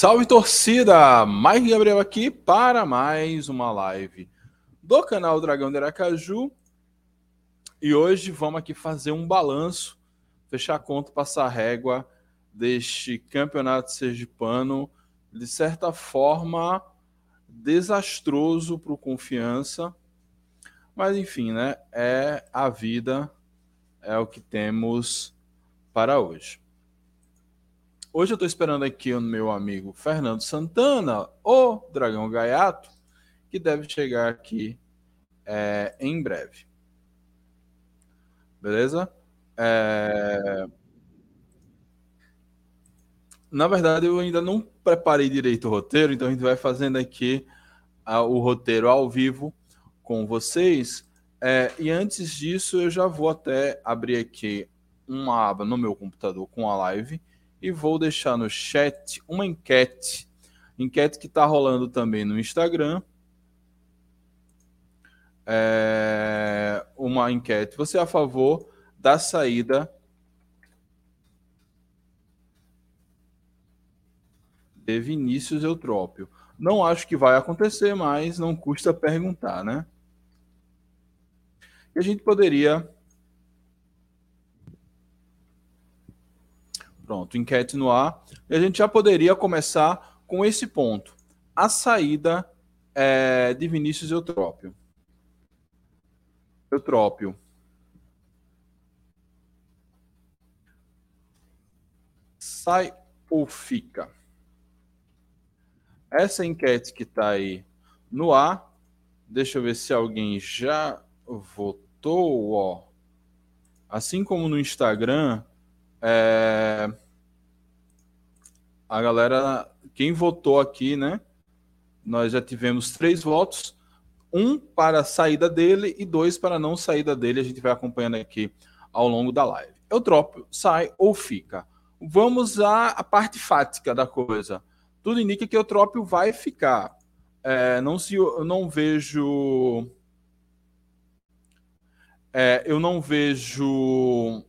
Salve torcida! Mike Gabriel aqui para mais uma live do canal Dragão de Aracaju. E hoje vamos aqui fazer um balanço, fechar a conta, passar a régua deste campeonato sergipano, de certa forma desastroso para o Confiança. Mas enfim, né? É a vida, é o que temos para hoje. Hoje eu estou esperando aqui o meu amigo Fernando Santana, o Dragão Gaiato, que deve chegar aqui é, em breve. Beleza? É... Na verdade, eu ainda não preparei direito o roteiro, então a gente vai fazendo aqui a, o roteiro ao vivo com vocês. É, e antes disso, eu já vou até abrir aqui uma aba no meu computador com a live e vou deixar no chat uma enquete, enquete que está rolando também no Instagram. É uma enquete. Você é a favor da saída de Vinícius Eutrópio? Não acho que vai acontecer, mas não custa perguntar, né? E a gente poderia Pronto, enquete no ar. E a gente já poderia começar com esse ponto. A saída é, de Vinícius Eutrópio. Eutrópio. Sai ou fica? Essa enquete que está aí no ar. Deixa eu ver se alguém já votou. Ó. Assim como no Instagram, é... A galera, quem votou aqui, né? Nós já tivemos três votos, um para a saída dele e dois para não saída dele. A gente vai acompanhando aqui ao longo da live. Eutrópio, sai ou fica? Vamos à, parte fática da coisa. Tudo indica que o Eutrópio vai ficar. É, não se eu não vejo é, eu não vejo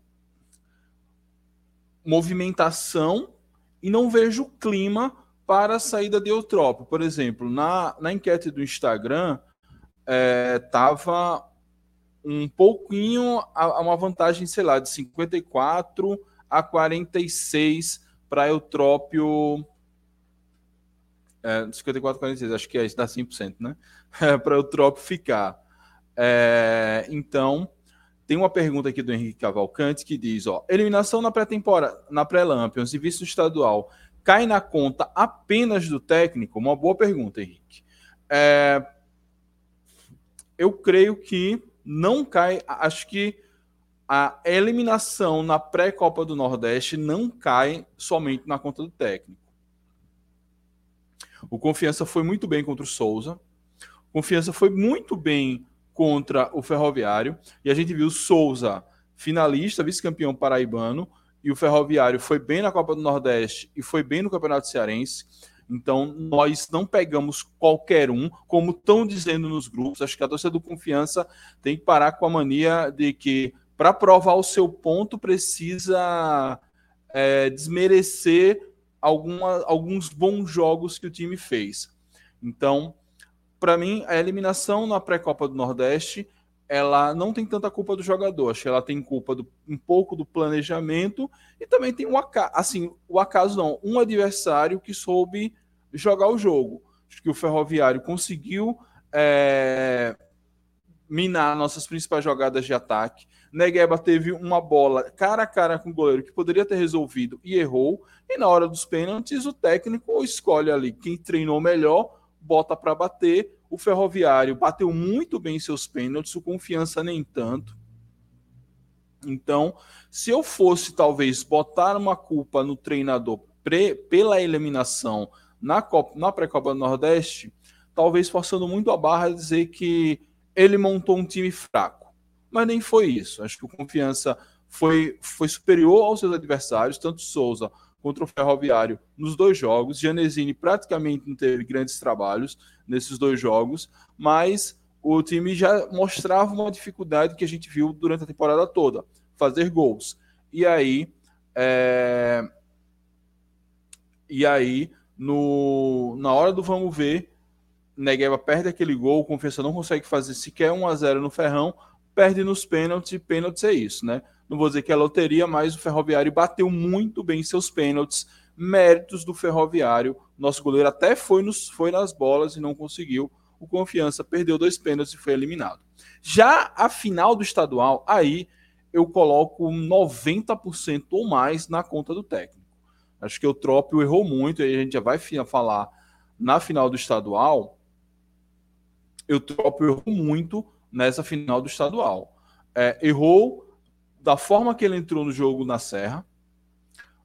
movimentação e não vejo clima para a saída de Eutrópio. Por exemplo, na, na enquete do Instagram, estava é, um pouquinho a, a, uma vantagem, sei lá, de 54 a 46 para Eutrópio. É, 54 a 46, acho que é, dá 100%, né? É, para Eutrópio ficar. É, então, tem uma pergunta aqui do Henrique Cavalcante que diz: ó, eliminação na pré-temporada, na pré-Lampions e visto estadual cai na conta apenas do técnico? Uma boa pergunta, Henrique. É, eu creio que não cai. Acho que a eliminação na pré-Copa do Nordeste não cai somente na conta do técnico. O Confiança foi muito bem contra o Souza. Confiança foi muito bem contra o Ferroviário. E a gente viu Souza, finalista, vice-campeão paraibano, e o Ferroviário foi bem na Copa do Nordeste e foi bem no Campeonato Cearense. Então, nós não pegamos qualquer um, como estão dizendo nos grupos. Acho que a torcida do Confiança tem que parar com a mania de que, para provar o seu ponto, precisa é, desmerecer alguma, alguns bons jogos que o time fez. Então, para mim, a eliminação na pré-copa do Nordeste, ela não tem tanta culpa do jogador. Acho que ela tem culpa do, um pouco do planejamento e também tem um acaso, assim, o acaso não, um adversário que soube jogar o jogo. Acho que o Ferroviário conseguiu é, minar nossas principais jogadas de ataque. Negueba teve uma bola cara a cara com o goleiro que poderia ter resolvido e errou. E na hora dos pênaltis, o técnico escolhe ali quem treinou melhor bota para bater. O Ferroviário bateu muito bem seus pênaltis, o Confiança nem tanto. Então, se eu fosse talvez botar uma culpa no treinador pre, pela eliminação na, Copa, na pré-copa do Nordeste, talvez forçando muito a barra dizer que ele montou um time fraco. Mas nem foi isso. Acho que o Confiança foi, foi superior aos seus adversários, tanto Souza contra o Ferroviário nos dois jogos. Janesini praticamente não teve grandes trabalhos nesses dois jogos, mas o time já mostrava uma dificuldade que a gente viu durante a temporada toda, fazer gols. E aí, é... e aí No, na hora do vamos ver, Negueba perde aquele gol, Confiança não consegue fazer sequer 1 a 0 no Ferrão, perde nos pênaltis, pênaltis é isso, né? Não vou dizer que é loteria, mas o Ferroviário bateu muito bem seus pênaltis, méritos do Ferroviário. Nosso goleiro até foi, nos, foi nas bolas e não conseguiu. O Confiança perdeu dois pênaltis e foi eliminado. Já a final do estadual, aí eu coloco 90% ou mais na conta do técnico. Acho que o Trópio errou muito, aí a gente já vai falar na final do estadual. O Trópio errou muito nessa final do estadual. É, errou da forma que ele entrou no jogo na Serra,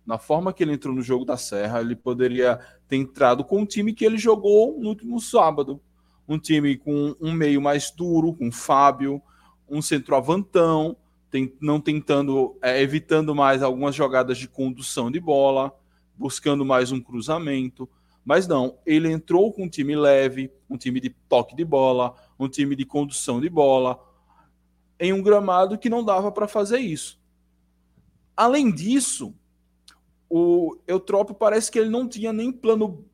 na forma que ele entrou no jogo da Serra, ele poderia ter entrado com o time que ele jogou no último sábado. Um time com um meio mais duro, com Fábio, um centroavantão, tem, não tentando, é, evitando mais algumas jogadas de condução de bola, buscando mais um cruzamento. Mas não, ele entrou com um time leve, um time de toque de bola, um time de condução de bola, em um gramado que não dava para fazer isso. Além disso, o Eutrópio parece que ele não tinha nem plano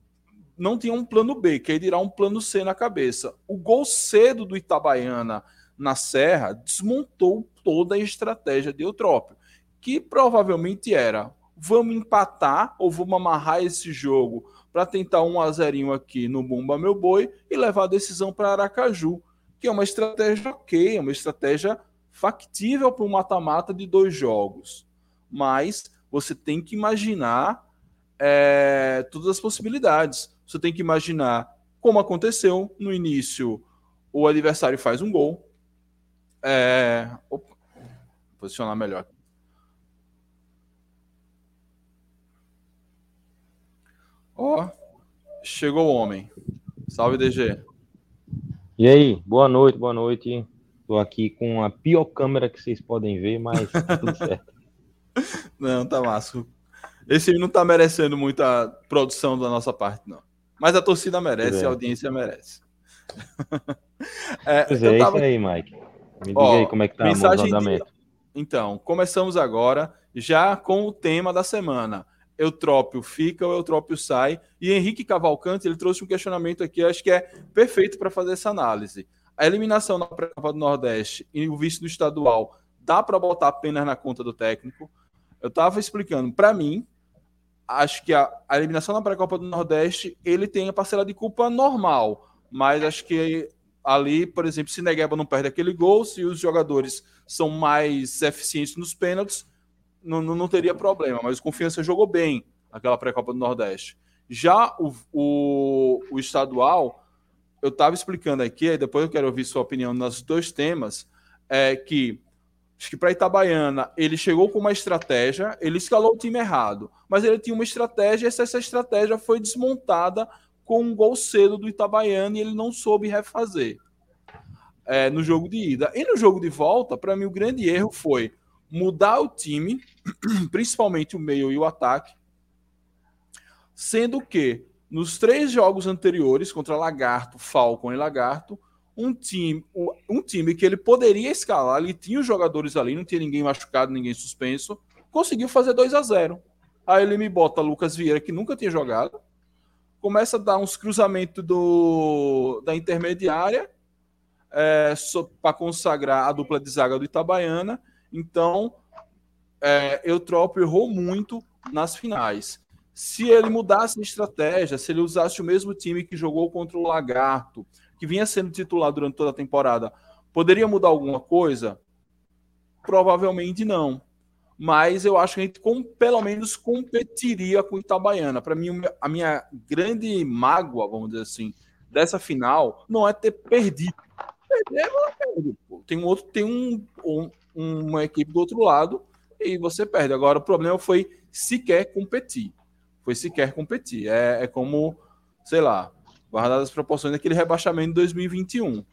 não tinha um plano B, que aí dirá um plano C na cabeça. O gol cedo do Itabaiana na Serra desmontou toda a estratégia de Eutrópio, que provavelmente era vamos empatar ou vamos amarrar esse jogo para tentar um a zerinho aqui no Bumba Meu Boi e levar a decisão para Aracaju, que é uma estratégia ok, é uma estratégia factível para um mata-mata de dois jogos. Mas você tem que imaginar é, todas as possibilidades. Você tem que imaginar como aconteceu no início, o adversário faz um gol. É, opa, posicionar melhor. Ó, chegou o homem. Salve, DG. E aí, boa noite, boa noite. Tô aqui com a pior câmera que vocês podem ver, mas tá tudo certo. não, tá massa. Esse não tá merecendo muita produção da nossa parte, não. Mas a torcida merece, é. a audiência merece. é, pois é, tava... isso aí, Mike. Me diga Ó, aí como é que tá o andamento. De... Então, começamos agora já com o tema da semana. Eutrópio fica ou Eutrópio sai. E Henrique Cavalcante ele trouxe um questionamento aqui, acho que é perfeito para fazer essa análise. A eliminação na Copa do Nordeste e o vice do estadual, dá para botar apenas na conta do técnico? Eu estava explicando, para mim, acho que a, a eliminação na pré-copa do Nordeste, ele tem a parcela de culpa normal, mas acho que ali, por exemplo, se Negueba não perde aquele gol, se os jogadores são mais eficientes nos pênaltis, não, não, teria problema, mas o Confiança jogou bem aquela pré-copa do Nordeste. Já o, o, o estadual, eu estava explicando aqui, depois eu quero ouvir sua opinião nos dois temas, é que acho que para Itabaiana ele chegou com uma estratégia, ele escalou o time errado, mas ele tinha uma estratégia e essa, essa estratégia foi desmontada com um gol cedo do Itabaiana e ele não soube refazer é, no jogo de ida. E no jogo de volta, para mim, o grande erro foi mudar o time, principalmente o meio e o ataque, sendo que nos três jogos anteriores contra Lagarto, Falcon e Lagarto, um time, um time que ele poderia escalar, ele tinha os jogadores ali, não tinha ninguém machucado, ninguém suspenso, conseguiu fazer 2 a 0. Aí ele me bota Lucas Vieira, que nunca tinha jogado, começa a dar uns cruzamentos do, da intermediária é, para consagrar a dupla de zaga do Itabaiana então, é, Eutrópio errou muito nas finais. Se ele mudasse de estratégia, se ele usasse o mesmo time que jogou contra o Lagarto, que vinha sendo titular durante toda a temporada, poderia mudar alguma coisa? Provavelmente não. Mas eu acho que a gente com, pelo menos competiria com Itabaiana. Para mim, a minha grande mágoa, vamos dizer assim, dessa final não é ter perdido. Perder, perde. Tem um outro, tem um, um, uma equipe do outro lado e você perde. Agora, o problema foi sequer competir. Foi sequer competir. É, é como, sei lá, guardadas as proporções daquele rebaixamento de 2021.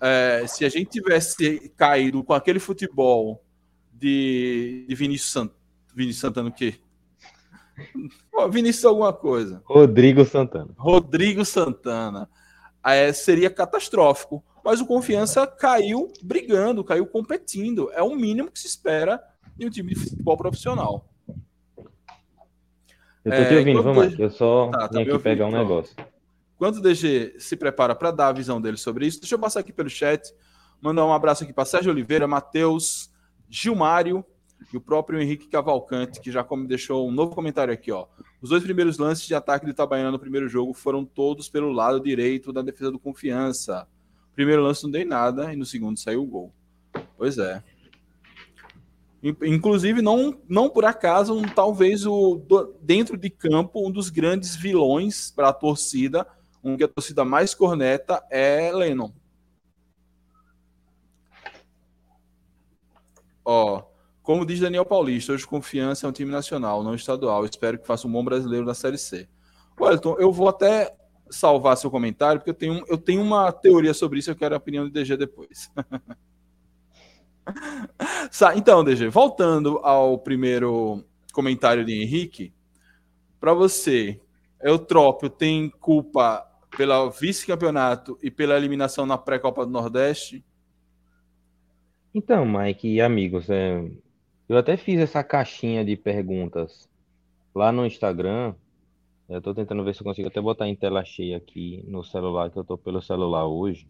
É, se a gente tivesse caído com aquele futebol de, de Vinícius, Sant, Vinícius Santana, o quê? Vinícius alguma coisa. Rodrigo Santana. Rodrigo Santana. É, seria catastrófico mas o Confiança caiu brigando, caiu competindo. É o mínimo que se espera de um time de futebol profissional. Eu tô te é, ouvindo, vamos DG... Eu só tá, tá aqui pegar um pronto. negócio. Quando o DG se prepara para dar a visão dele sobre isso, deixa eu passar aqui pelo chat, mandar um abraço aqui para Sérgio Oliveira, Matheus, Gilmário e o próprio Henrique Cavalcante, que já me deixou um novo comentário aqui, ó. Os dois primeiros lances de ataque do Itabaiana no primeiro jogo foram todos pelo lado direito da defesa do Confiança. Primeiro lance não dei nada e no segundo saiu o gol. Pois é. Inclusive, não, não por acaso, um, talvez o do, dentro de campo, um dos grandes vilões para a torcida, um que a torcida mais corneta é Lennon. Ó, como diz Daniel Paulista, hoje confiança é um time nacional, não estadual. Espero que faça um bom brasileiro na Série C. Wellington, eu vou até salvar seu comentário, porque eu tenho, eu tenho uma teoria sobre isso, eu quero a opinião do DG depois. então, DG, voltando ao primeiro comentário de Henrique, para você, Eutrópio tem culpa pelo vice-campeonato e pela eliminação na pré-copa do Nordeste? Então, Mike e amigos, é, eu até fiz essa caixinha de perguntas lá no Instagram. Eu estou tentando ver se eu consigo até botar em tela cheia aqui no celular, que eu estou pelo celular hoje.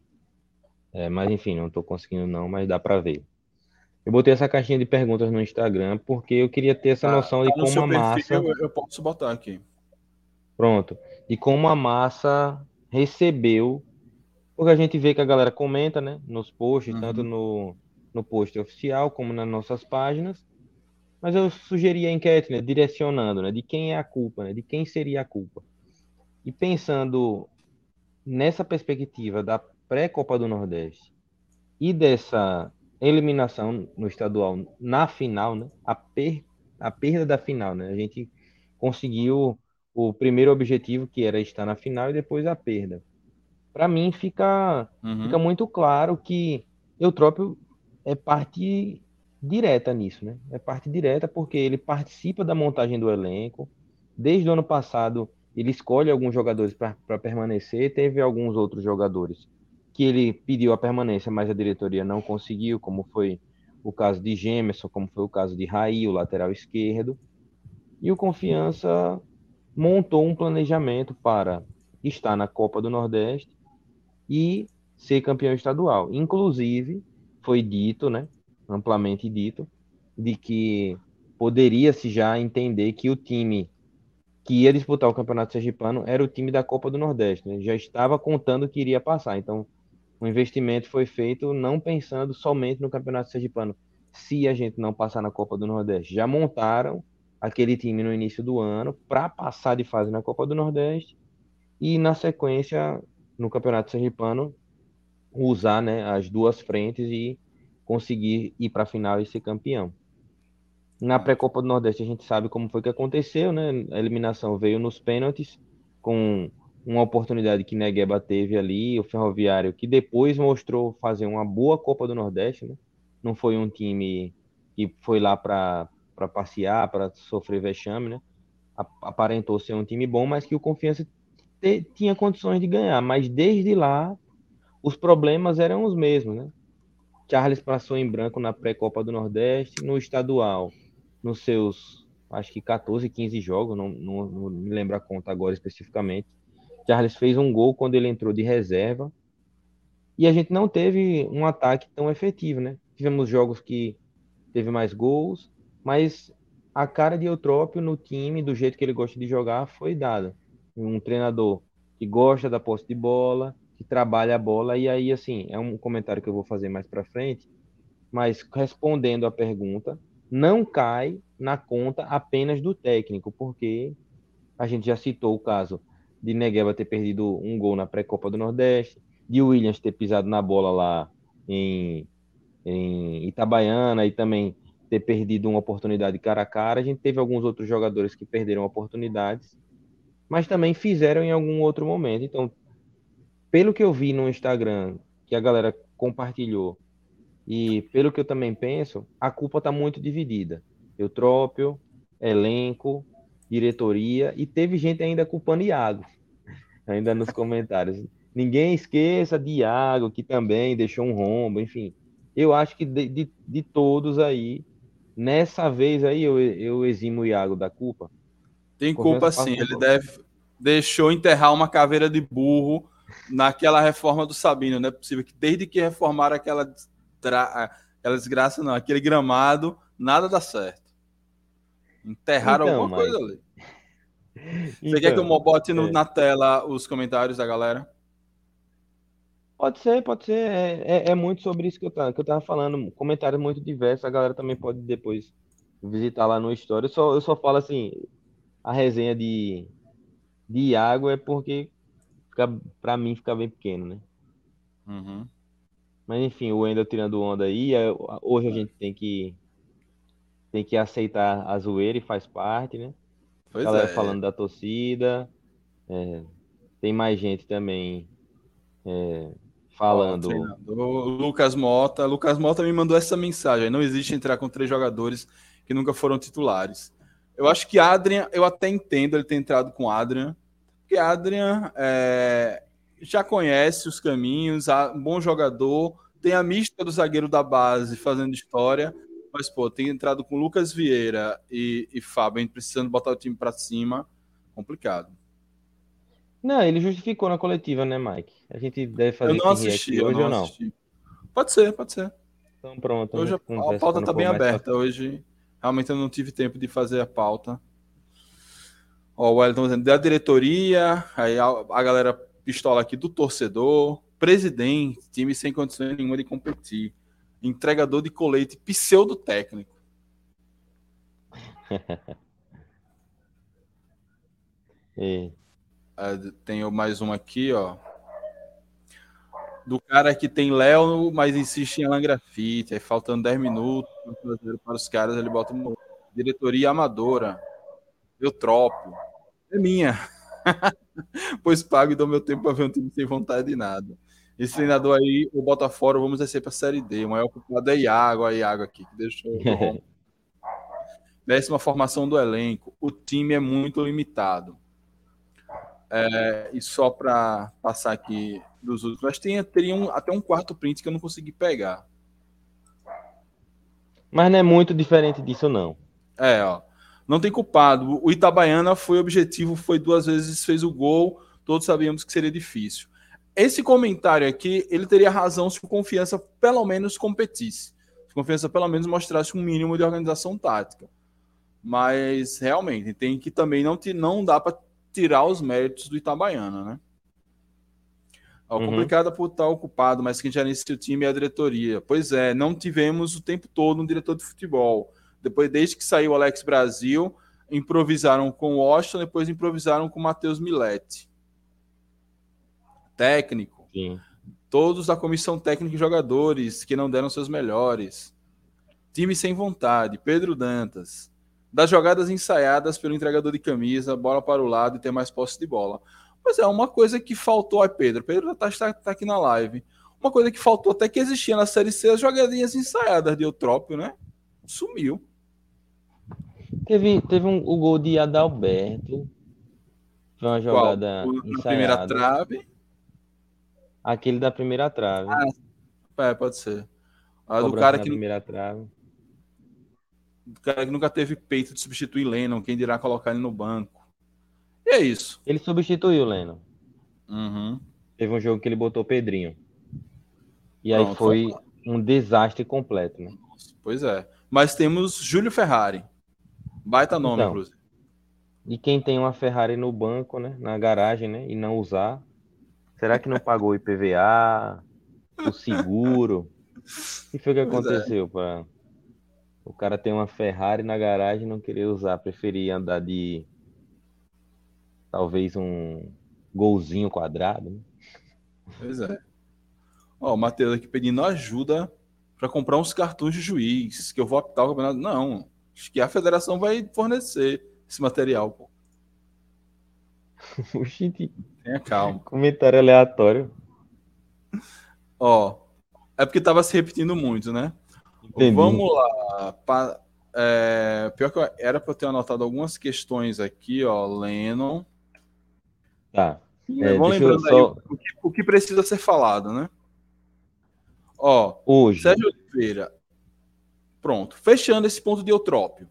É, mas enfim, não estou conseguindo não, mas dá para ver. Eu botei essa caixinha de perguntas no Instagram porque eu queria ter essa ah, noção de tá como a massa. Eu, eu posso botar aqui. Pronto. De como a massa recebeu. Porque a gente vê que a galera comenta, né? Nos posts, uhum. tanto no, no post oficial como nas nossas páginas. Mas eu sugeri a enquete, né? Direcionando, né? De quem é a culpa, né? De quem seria a culpa. E pensando nessa perspectiva da pré-Copa do Nordeste e dessa eliminação no estadual na final, né? A, per, a perda da final, né? A gente conseguiu o primeiro objetivo que era estar na final e depois a perda. Para mim fica uhum. fica muito claro que Eutrópio é parte direta nisso, né? É parte direta porque ele participa da montagem do elenco. Desde o ano passado ele escolhe alguns jogadores para permanecer, teve alguns outros jogadores que ele pediu a permanência, mas a diretoria não conseguiu, como foi o caso de Gemerson, como foi o caso de Raí, o lateral esquerdo. E o Confiança montou um planejamento para estar na Copa do Nordeste e ser campeão estadual. Inclusive, foi dito, né, amplamente dito, de que poderia-se já entender que o time que ia disputar o Campeonato Sergipano era o time da Copa do Nordeste, né? já estava contando que iria passar. Então, o investimento foi feito não pensando somente no Campeonato Sergipano. Se a gente não passar na Copa do Nordeste, já montaram aquele time no início do ano para passar de fase na Copa do Nordeste e na sequência no Campeonato Sergipano usar né, as duas frentes e conseguir ir para a final e ser campeão. Na pré-copa do Nordeste a gente sabe como foi que aconteceu, né? A eliminação veio nos pênaltis com uma oportunidade que Negueba teve ali, o Ferroviário, que depois mostrou fazer uma boa Copa do Nordeste, né? Não foi um time que foi lá para passear, para sofrer vexame, né? Aparentou ser um time bom, mas que o Confiança te, tinha condições de ganhar. Mas desde lá, os problemas eram os mesmos, né? Charles passou em branco na pré-Copa do Nordeste, no estadual, nos seus, acho que 14, 15 jogos, não, não, não me lembro a conta agora especificamente Charles fez um gol quando ele entrou de reserva. E a gente não teve um ataque tão efetivo, né? Tivemos jogos que teve mais gols, mas a cara de Eutrópio no time, do jeito que ele gosta de jogar, foi dada. Um treinador que gosta da posse de bola, que trabalha a bola, e aí, assim, é um comentário que eu vou fazer mais para frente, mas respondendo a pergunta, não cai na conta apenas do técnico, porque a gente já citou o caso de Negueba ter perdido um gol na pré-copa do Nordeste, de Williams ter pisado na bola lá em, em Itabaiana e também ter perdido uma oportunidade cara a cara. A gente teve alguns outros jogadores que perderam oportunidades, mas também fizeram em algum outro momento. Então, pelo que eu vi no Instagram, que a galera compartilhou, e pelo que eu também penso, a culpa está muito dividida. Eutrópio, elenco, diretoria, e teve gente ainda culpando Iago ainda nos comentários. Ninguém esqueça de Iago, que também deixou um rombo, enfim. Eu acho que de, de, de todos aí, nessa vez aí eu, eu eximo o Iago da culpa, Tem culpa sim. Ele deve deixou enterrar uma caveira de burro naquela reforma do Sabino. Não é possível que desde que reformaram aquela, aquela desgraça, não, aquele gramado, nada dá certo. Enterraram então, alguma mas... coisa ali. Você então, quer que eu bote no, é... na tela os comentários da galera? Pode ser, pode ser. É, é, é, muito sobre isso que eu, tava, que eu tava falando. Comentários muito diversos. A galera também pode depois visitar lá no Story. Eu só, eu só falo assim: a resenha de, de Iago é porque fica, pra mim fica bem pequeno, né? Uhum. Mas enfim, o Wendel tirando onda aí. É, hoje a gente tem que tem que aceitar a zoeira e faz parte, né? Pois galera é. falando da torcida. É, tem mais gente também é, falando. O Lucas Mota. Lucas Mota me mandou essa mensagem. Não existe entrar com três jogadores que nunca foram titulares. Eu acho que Adrian, eu até entendo ele ter entrado com Adrian, porque Adrian é, já conhece os caminhos, um bom jogador, tem a mística do zagueiro da base fazendo história, mas pô, tem entrado com Lucas Vieira e, e Fábio precisando botar o time para cima, complicado. Não, ele justificou na coletiva, né, Mike? A gente deve fazer eu não assisti, hoje não ou não? Assisti. Pode ser, pode ser. Então pronto. Hoje a, a pauta está bem aberta. Hoje realmente eu não tive tempo de fazer a pauta. Ó, o Wellington dizendo da diretoria, aí a, a galera pistola aqui do torcedor, presidente, time sem condições nenhuma de competir, entregador de colete, pseudo técnico. e... É, tenho mais um aqui, ó. Do cara que tem Léo, mas insiste em Alan Grafite. Aí faltando 10 minutos para os caras, ele bota uma diretoria amadora. Eu tropo. É minha. pois pago e dou meu tempo para ver um time sem vontade de nada. Esse treinador aí, o Botafogo, vamos descer para a Série D. O maior culpado é Iago, a Iago aqui, que deixou. Décima formação do elenco. O time é muito limitado. É, e só para passar aqui dos outros, mas tem, teria um, até um quarto print que eu não consegui pegar. Mas não é muito diferente disso, não. É, ó. Não tem culpado. O Itabaiana foi objetivo, foi duas vezes, fez o gol. Todos sabíamos que seria difícil. Esse comentário aqui, ele teria razão se o Confiança pelo menos competisse. Se o Confiança pelo menos mostrasse um mínimo de organização tática. Mas realmente tem que também não, te, não dá para tirar os méritos do Itabaiana, né? Uhum. complicado por estar ocupado, mas quem gerencia o time é a diretoria. Pois é, não tivemos o tempo todo um diretor de futebol. Depois, desde que saiu o Alex Brasil, improvisaram com o Washington, depois improvisaram com o Matheus Milete. Técnico. Sim. Todos da comissão técnica e jogadores que não deram seus melhores. Time sem vontade. Pedro Dantas das jogadas ensaiadas pelo entregador de camisa, bola para o lado e ter mais posse de bola. Mas é uma coisa que faltou a Pedro. Pedro está tá, tá aqui na live. Uma coisa que faltou até que existia na Série C, as jogadinhas ensaiadas de Eutrópio, né? Sumiu. Teve, teve um, o gol de Adalberto. Foi uma jogada Qual? Na primeira trave? Aquele da primeira trave. Ah, é, pode ser. A do cara que. primeira trave o cara que nunca teve peito de substituir Lennon, quem dirá colocar ele no banco. E é isso. Ele substituiu o Lennon. Uhum. Teve um jogo que ele botou Pedrinho. E Pronto, aí foi um desastre completo, né? Pois é. Mas temos Júlio Ferrari. Baita nome, então, inclusive. E quem tem uma Ferrari no banco, né? Na garagem, né? E não usar. Será que não pagou o IPVA? o seguro? O que foi que pois é. aconteceu é. o cara tem uma Ferrari na garagem e não queria usar, preferia andar de talvez um golzinho quadrado. Né? Pois é. Ó, o Matheus aqui pedindo ajuda para comprar uns cartões de juiz, que eu vou optar o campeonato. Não, que a federação vai fornecer esse material, pô. Tenha calma. Comentário aleatório. Ó, é porque tava se repetindo muito, né? Entendi. Vamos lá. Pa, é, pior que eu, era para eu ter anotado algumas questões aqui, ó. Lennon. Tá. É, Vamos lembrando só... aí o que, o que, precisa ser falado, né? Ó, Hoje. Sérgio Oliveira. Pronto. Fechando esse ponto de eutrópio.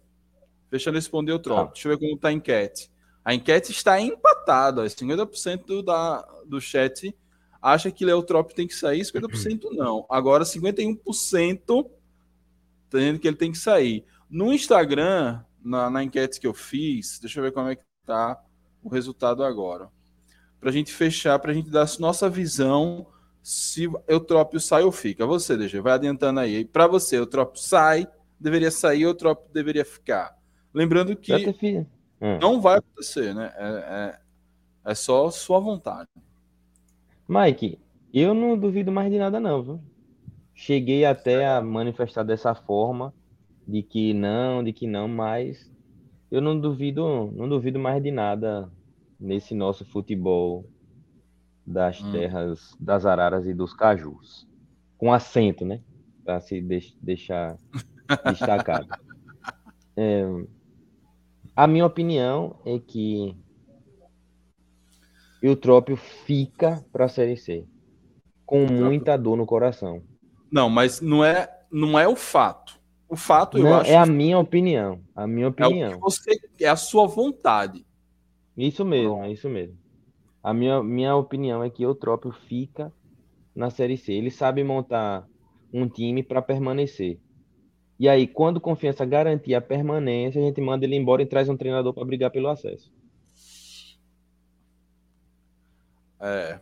Fechando esse ponto de eutrópio. Tá. Deixa eu ver como tá a enquete. A enquete está empatada. 50% do, da, do chat acha que Leotrop tem que sair, 50% não. Agora, 51% dizendo que ele tem que sair. No Instagram, na, na enquete que eu fiz, deixa eu ver como é que tá o resultado agora. Para a gente fechar, para a gente dar a nossa visão se Eutrópio sai ou fica. Você, DG, vai adiantando aí. Para você, Eutrópio sai, deveria sair, Eutrópio deveria ficar. Lembrando que hum. não vai acontecer, né? É, é, é, só sua vontade. Mike, eu não duvido mais de nada, não, viu? Cheguei até a manifestar dessa forma, de que não, de que não, mas eu não duvido, não duvido mais de nada nesse nosso futebol das hum. terras das araras e dos cajus. Com acento, né? Para se deixar destacado. É, a minha opinião é que o Eutrópio fica para a Série C. Com muita dor no coração. Não, mas não é, não é o fato. O fato, eu não, acho. É a minha opinião. A minha opinião. É, você, é a sua vontade. Isso mesmo, é isso mesmo. A minha, minha opinião é que o Trópio fica na Série C. Ele sabe montar um time para permanecer. E aí, quando confiança garantir a permanência, a gente manda ele embora e traz um treinador para brigar pelo acesso. É.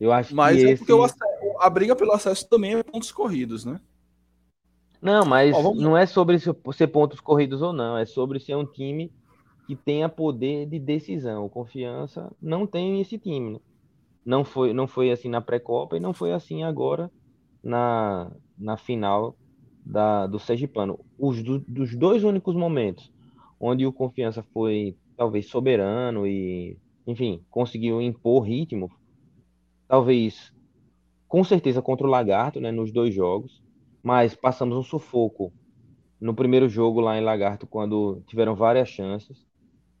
Eu acho mas é esse... porque acesso, a briga pelo acesso também é pontos corridos, né? Não, mas Ó, não é sobre ser pontos corridos ou não, é sobre ser um time que tenha poder de decisão. Confiança não tem esse time. Né? Não foi, não foi assim na pré-copa e não foi assim agora na, na final da, do Sergipano. Os do, dos dois únicos momentos onde o Confiança foi talvez soberano e, enfim, conseguiu impor ritmo, talvez com certeza contra o Lagarto, né, nos dois jogos, mas passamos um sufoco no primeiro jogo lá em Lagarto quando tiveram várias chances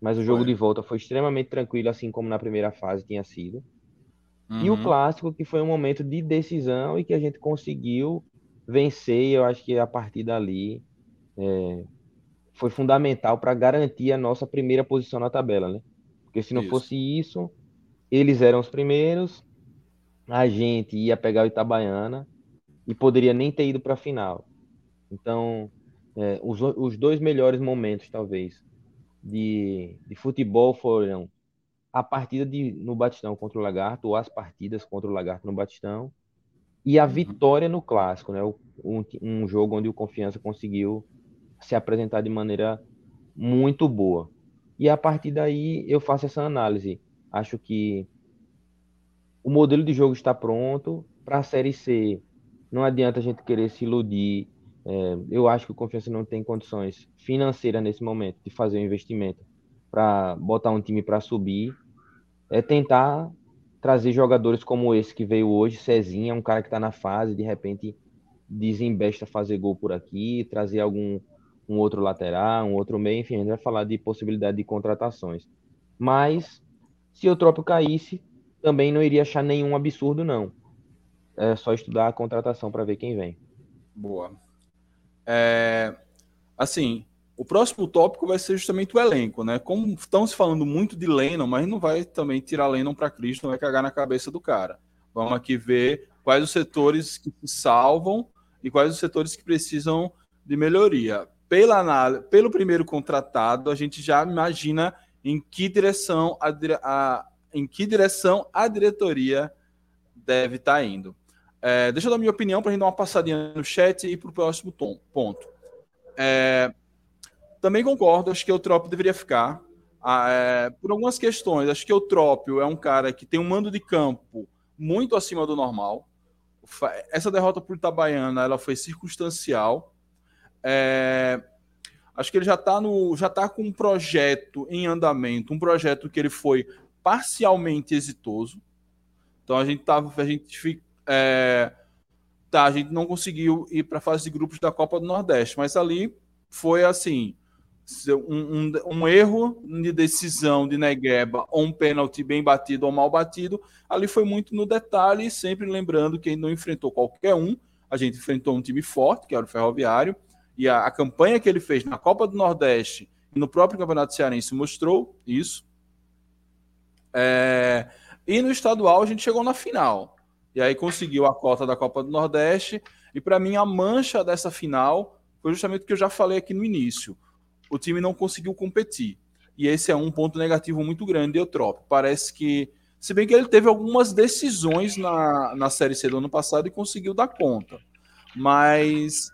mas o jogo foi. de volta foi extremamente tranquilo, assim como na primeira fase tinha sido. Uhum. E o uhum. clássico, que foi um momento de decisão e que a gente conseguiu vencer, e eu acho que a partir dali é, foi fundamental para garantir a nossa primeira posição na tabela, né? Porque se não isso. fosse isso, eles eram os primeiros, a gente ia pegar o Itabaiana e poderia nem ter ido para a final. Então, é, os, os dois melhores momentos, talvez, de, de futebol foram a partida de, no Batistão contra o Lagarto, ou as partidas contra o Lagarto no Batistão, e a uhum. vitória no Clássico, né? Um, um jogo onde o Confiança conseguiu se apresentar de maneira muito boa. E a partir daí eu faço essa análise. Acho que o modelo de jogo está pronto para a Série C. Não adianta a gente querer se iludir eu acho que o Confiança não tem condições financeiras nesse momento de fazer um investimento para botar um time para subir. É tentar trazer jogadores como esse que veio hoje, Cezinha, um cara que está na fase, de repente desembesta fazer gol por aqui, trazer algum um outro lateral, um outro meio, enfim, a gente vai falar de possibilidade de contratações. Mas se o Trópio caísse, também não iria achar nenhum absurdo, não. É só estudar a contratação para ver quem vem. Boa. É, assim, o próximo tópico vai ser justamente o elenco, né? Como estamos falando muito de Lennon, mas não vai também tirar Lennon para Cristo, não vai cagar na cabeça do cara. Vamos aqui ver quais os setores que salvam e quais os setores que precisam de melhoria. Pela análise, pelo primeiro contratado, a gente já imagina em que direção a, a em que direção a diretoria deve estar tá indo. É, deixa eu dar minha opinião para a gente dar uma passadinha no chat e para o próximo tom, ponto. É, também concordo, acho que o Trópio deveria ficar. Ah, é, por algumas questões, acho que o Trópio é um cara que tem um mando de campo muito acima do normal. Essa derrota para o Itabaiana ela foi circunstancial. É, acho que ele já está tá com um projeto em andamento, um projeto que ele foi parcialmente exitoso. Então a gente tava, a gente é, tá, a gente não conseguiu ir para a fase de grupos da Copa do Nordeste, mas ali foi assim. Um, um, um, erro de decisão de Negueba ou um pênalti bem batido ou mal batido, ali foi muito no detalhe, sempre lembrando que não enfrentou qualquer um, a gente enfrentou um time forte, que era o Ferroviário, e a, a campanha que ele fez na Copa do Nordeste no próprio Campeonato Cearense mostrou isso. É, e no estadual a gente chegou na final. E aí conseguiu a cota da Copa do Nordeste. E para mim a mancha dessa final foi justamente o que eu já falei aqui no início. O time não conseguiu competir. E esse é um ponto negativo muito grande de Eutrópio. Parece que, se bem que ele teve algumas decisões na, na Série C do ano passado e conseguiu dar conta. Mas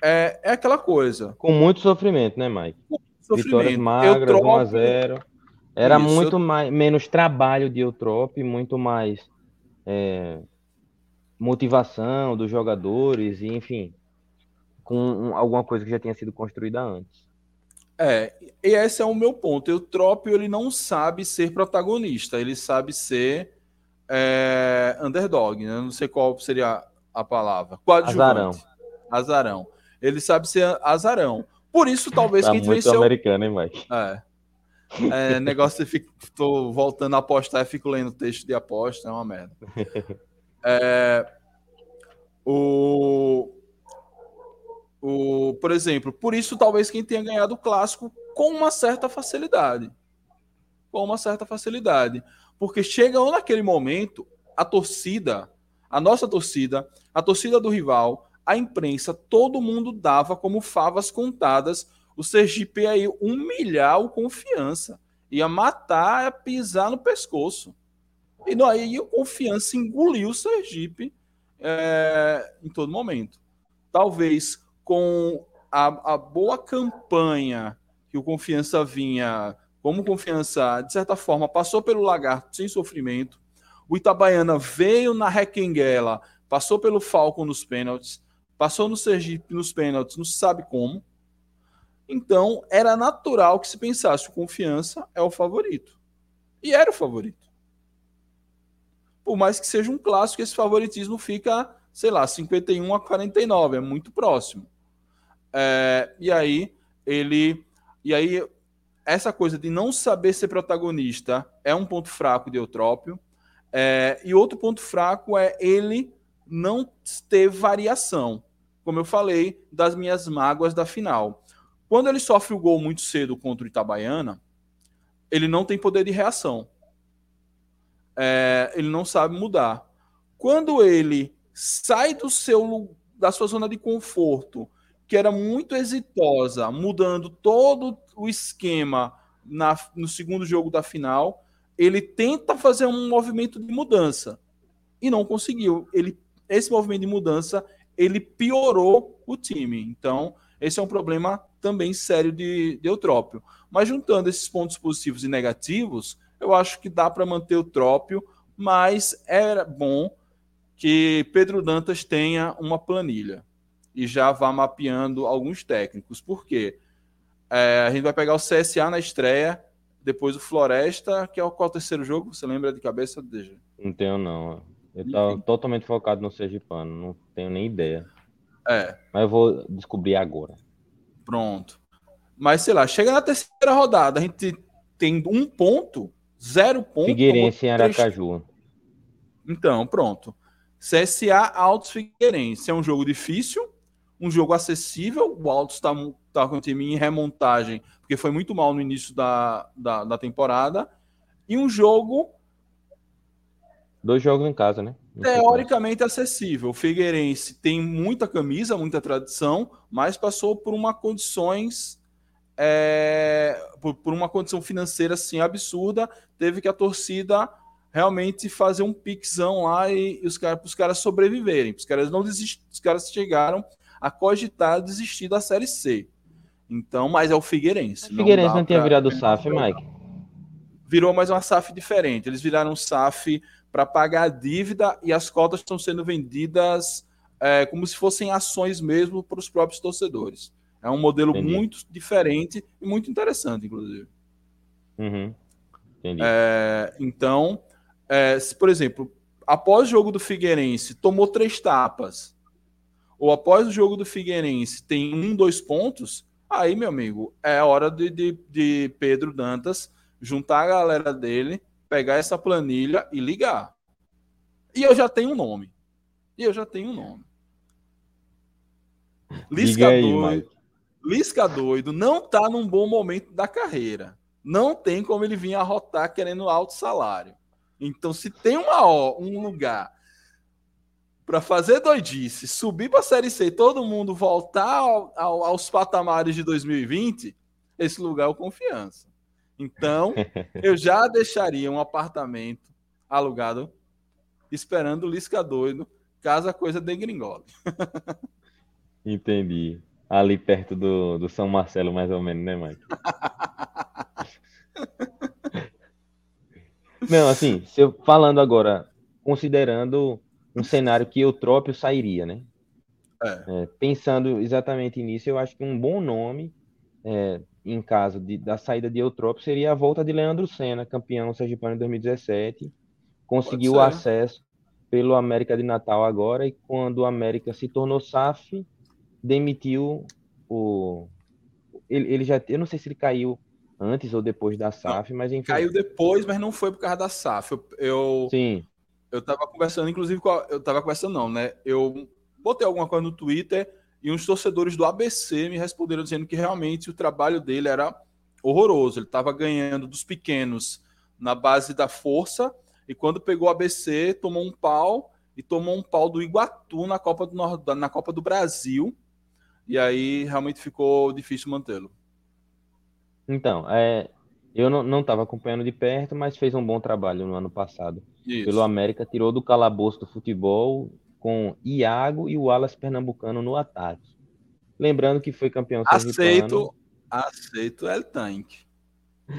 é, é aquela coisa. Com muito sofrimento, né, Mike? Sofrimento. Vitórias magras, Eutrópio, 1 a 0 Era isso, muito eu... mais, menos trabalho de Eutrópio, muito mais é, motivação dos jogadores, e, enfim, com alguma coisa que já tinha sido construída antes. É, e esse é o meu ponto. O Eutrópio ele não sabe ser protagonista, ele sabe ser é, underdog, né? não sei qual seria a palavra. Azarão. Azarão. Ele sabe ser azarão. Por isso, talvez tá quem muito venceu. americano, hein, Mike? É. É, negócio de tô voltando a apostar fico lendo texto de aposta, é uma merda. É, o, o, por exemplo, por isso talvez quem tenha ganhado o clássico com uma certa facilidade. Com uma certa facilidade. Porque chegou naquele momento, a torcida, a nossa torcida, a torcida do rival, a imprensa, todo mundo dava como favas contadas o Sergipe aí humilhar o confiança. Ia matar, ia pisar no pescoço. E aí o confiança engoliu o Sergipe é, em todo momento. Talvez com a, a boa campanha que o Confiança vinha, como Confiança, de certa forma, passou pelo Lagarto sem sofrimento. O Itabaiana veio na Requenguela, passou pelo Falcon nos pênaltis, passou no Sergipe nos pênaltis, não se sabe como. Então, era natural que se pensasse o Confiança é o favorito. E era o favorito. Por mais que seja um clássico, esse favoritismo fica, sei lá, 51 a 49, é muito próximo. É, e aí ele. E aí, essa coisa de não saber ser protagonista é um ponto fraco de Eutrópio. É, e outro ponto fraco é ele não ter variação. Como eu falei, das minhas mágoas da final. Quando ele sofre o gol muito cedo contra o Itabaiana, ele não tem poder de reação. É, ele não sabe mudar. Quando ele sai do seu da sua zona de conforto que era muito exitosa, mudando todo o esquema na, no segundo jogo da final, ele tenta fazer um movimento de mudança e não conseguiu. Ele, esse movimento de mudança ele piorou o time. Então, esse é um problema também sério de, de Eutrópio. Mas juntando esses pontos positivos e negativos, eu acho que dá para manter o Trópio, mas era bom que Pedro Dantas tenha uma planilha e já vá mapeando alguns técnicos. Por quê? É, a gente vai pegar o CSA na estreia, depois o Floresta, que é o qual é o terceiro jogo? Você lembra de cabeça, DG? Não tenho, não. Eu estava totalmente focado no Sergipano, não tenho nem ideia. É. Mas eu vou descobrir agora. Pronto. Mas sei lá, chega na terceira rodada, a gente tem um ponto, zero ponto. Figueirense em Aracaju. Então, pronto. CSA Altos Figueirense. É um jogo difícil, um jogo acessível. O Altos está tá com o time em remontagem, porque foi muito mal no início da, da, da temporada. E um jogo. Dois jogos em casa, né? Teoricamente acessível. O Figueirense tem muita camisa, muita tradição, mas passou por uma condições. É, por, por, uma condição financeira assim absurda, teve que a torcida realmente fazer um pixão lá e, e os caras os caras sobreviverem. Os caras não desist, os caras chegaram a cogitar desistir da Série C. Então, mas é o Figueirense. O Figueirense não, não tinha virado o SAF, Mike? Virou mais uma SAF diferente. Eles viraram SAF para pagar a dívida e as cotas estão sendo vendidas é, como se fossem ações mesmo para os próprios torcedores. É um modelo Entendi. muito diferente e muito interessante, inclusive. Uhum. É, então, é, se, por exemplo, após o jogo do Figueirense tomou três tapas ou após o jogo do Figueirense tem um, dois pontos, aí, meu amigo, é hora de, de, de Pedro Dantas juntar a galera dele, pegar essa planilha e ligar. E eu já tenho um nome. E eu já tenho um nome. Lisca 2. Lisca doido não tá num bom momento da carreira. Não tem como ele vir arrotar querendo alto salário. Então, se tem uma, um lugar para fazer doidice, subir para a Série C e todo mundo voltar ao, ao, aos patamares de 2020, esse lugar é o confiança. Então, eu já deixaria um apartamento alugado esperando o Lisca doido, caso a coisa degringole. Entendi. Ali perto do, do São Marcelo, mais ou menos, né, Mike? Não, assim, se eu, falando agora, considerando um cenário que Eutrópio sairia, né? É. É, pensando exatamente nisso, eu acho que um bom nome, é, em caso de, da saída de Eutrópio, seria a volta de Leandro Senna, campeão sergipano em 2017. Conseguiu acesso pelo América de Natal agora, e quando o América se tornou SAF, demitiu o. Ele, ele já. Eu não sei se ele caiu antes ou depois da SAF, não, mas enfim. Caiu depois, mas não foi por causa da SAF. Eu, eu, Sim eu tava conversando, inclusive, a, eu tava conversando, não, né? Eu botei alguma coisa no Twitter e uns torcedores do ABC me responderam dizendo que realmente o trabalho dele era horroroso. Ele estava ganhando dos pequenos na base da força e quando pegou o ABC, tomou um pau e tomou um pau do Iguatu na Copa do, Nord... na Copa do Brasil. E aí realmente ficou difícil mantê-lo. Então, é, eu não estava acompanhando de perto, mas fez um bom trabalho no ano passado. Isso. Pelo América, tirou do calabouço do futebol com Iago e o Wallace Pernambucano no ataque. Lembrando que foi campeão Aceito, aceito El Tank.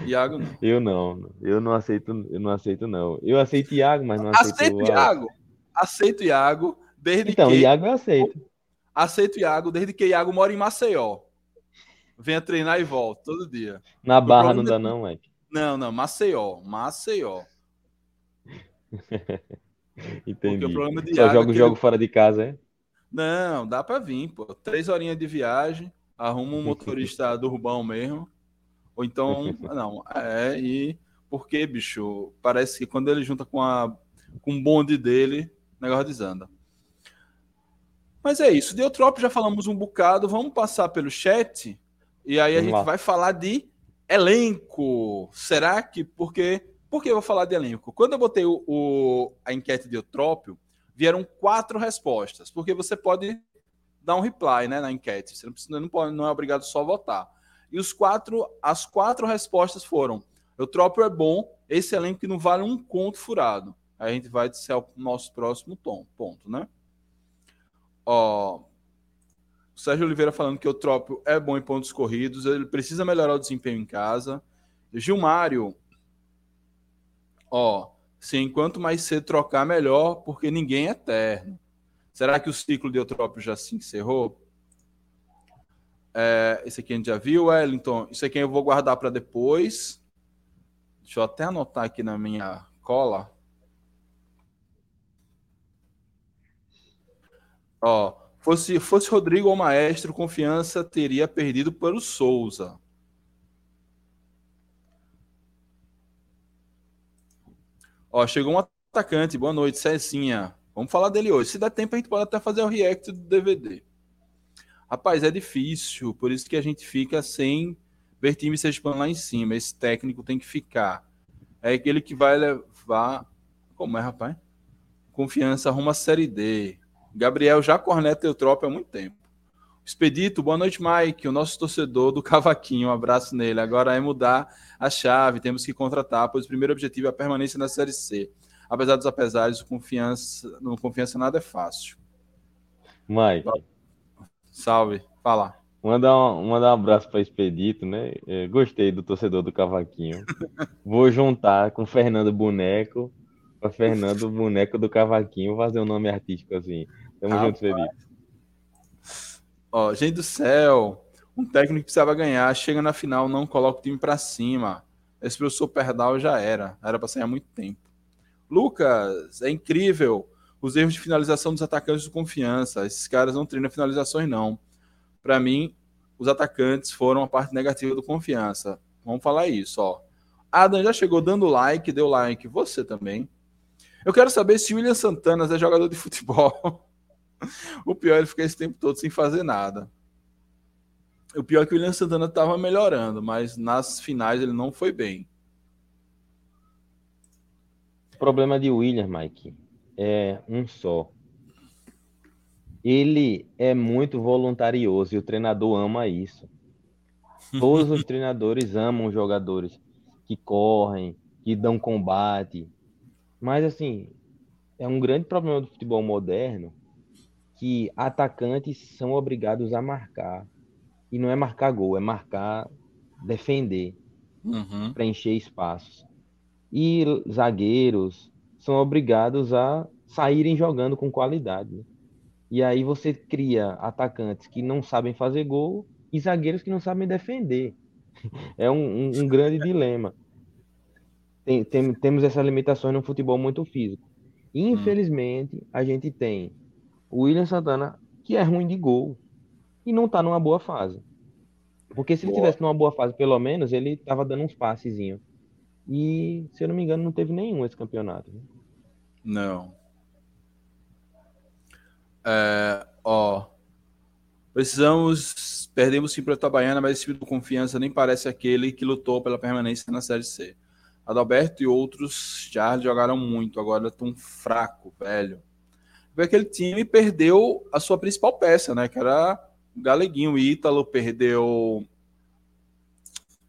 Iago não. Eu não, eu não aceito, eu não aceito não. Eu aceito Iago, mas não aceito, aceito Iago. Aceito Iago desde então, que Iago eu aceito. Aceito Iago desde que Iago mora em Maceió. Venha treinar e volta todo dia. Na Barra não dá, é... não, Mike. Não, não, Maceió. Maceió. Entendi. o problema de Só joga o jogo fora de casa, é? Não, dá para vir, pô. Três horinhas de viagem, arruma um motorista do Rubão mesmo. Ou então, não, é, e porque, bicho, parece que quando ele junta com, a, com o bonde dele, o negócio desanda. Mas é isso. De Eutrópio já falamos um bocado. Vamos passar pelo chat. E aí a Vamos gente lá. vai falar de elenco. Será que. Porque. Por que eu vou falar de elenco? Quando eu botei o, o, a enquete de Eutrópio, vieram quatro respostas. Porque você pode dar um reply né, na enquete. Você não, precisa, não, pode, não é obrigado só votar. E os quatro, as quatro respostas foram: Eutrópio é bom, esse elenco que não vale um conto furado. Aí a gente vai ser o nosso próximo tom, ponto, né? Ó, o Sérgio Oliveira falando que o Trópio é bom em pontos corridos, ele precisa melhorar o desempenho em casa. Gilmário, ó, se enquanto mais cedo trocar, melhor, porque ninguém é eterno. Será que o ciclo de Eutrópio já se encerrou? É, esse aqui a gente já viu, Wellington. Isso aqui eu vou guardar para depois. Deixa eu até anotar aqui na minha cola. Ó, Fosse, fosse Rodrigo ou Maestro, confiança teria perdido para o Souza. Ó, chegou um atacante. Boa noite, Cezinha. Vamos falar dele hoje. Se der tempo, a gente pode até fazer o react do DVD. Rapaz, é difícil, por isso que a gente fica sem ver time Sergipano lá em cima. Esse técnico tem que ficar. É aquele que vai levar. Como é, rapaz? Confiança arruma a Série D. Gabriel já corneta Eutrópio há muito tempo. Expedito, boa noite, Mike. O nosso torcedor do Cavaquinho, um abraço nele. Agora é mudar a chave, temos que contratar, pois o primeiro objetivo é a permanência na Série C. Apesar dos apesares, confiança, no confiança nada é fácil. Mike. Salve, fala. Mandar um, mandar um abraço para Expedito, né? Eu gostei do torcedor do Cavaquinho. Vou juntar com Fernando Boneco, para Fernando Boneco do Cavaquinho, fazer um nome artístico assim. Tamo Rapaz. junto, Felipe. Ó, gente do céu, um técnico que precisava ganhar, chega na final, não coloca o time para cima. Esse professor Perdal já era, era para sair há muito tempo. Lucas, é incrível os erros de finalização dos atacantes de confiança. Esses caras não treinam finalizações, não. Para mim, os atacantes foram a parte negativa do confiança. Vamos falar isso, ó. Adam já chegou dando like, deu like, você também. Eu quero saber se William Santana é jogador de futebol. o pior é ele ficar esse tempo todo sem fazer nada. O pior é que o William Santana estava melhorando, mas nas finais ele não foi bem. O problema de William, Mike, é um só. Ele é muito voluntarioso e o treinador ama isso. Todos os treinadores amam jogadores que correm, que dão combate. Mas, assim, é um grande problema do futebol moderno que atacantes são obrigados a marcar. E não é marcar gol, é marcar, defender, uhum. preencher espaços. E zagueiros são obrigados a saírem jogando com qualidade. Né? E aí você cria atacantes que não sabem fazer gol e zagueiros que não sabem defender. É um, um, um grande dilema. Tem, tem, temos essas limitações no futebol muito físico. Infelizmente, a gente tem o William Santana, que é ruim de gol e não está numa boa fase. Porque se ele tivesse numa boa fase, pelo menos, ele estava dando uns passezinhos. E, se eu não me engano, não teve nenhum esse campeonato. Né? Não. É, ó, precisamos. Perdemos sim para a Itabaiana, mas esse time de confiança nem parece aquele que lutou pela permanência na Série C. Adalberto e outros já jogaram muito, agora estão fraco, velho. Aquele time perdeu a sua principal peça, né? Que era o Galeguinho. O Ítalo perdeu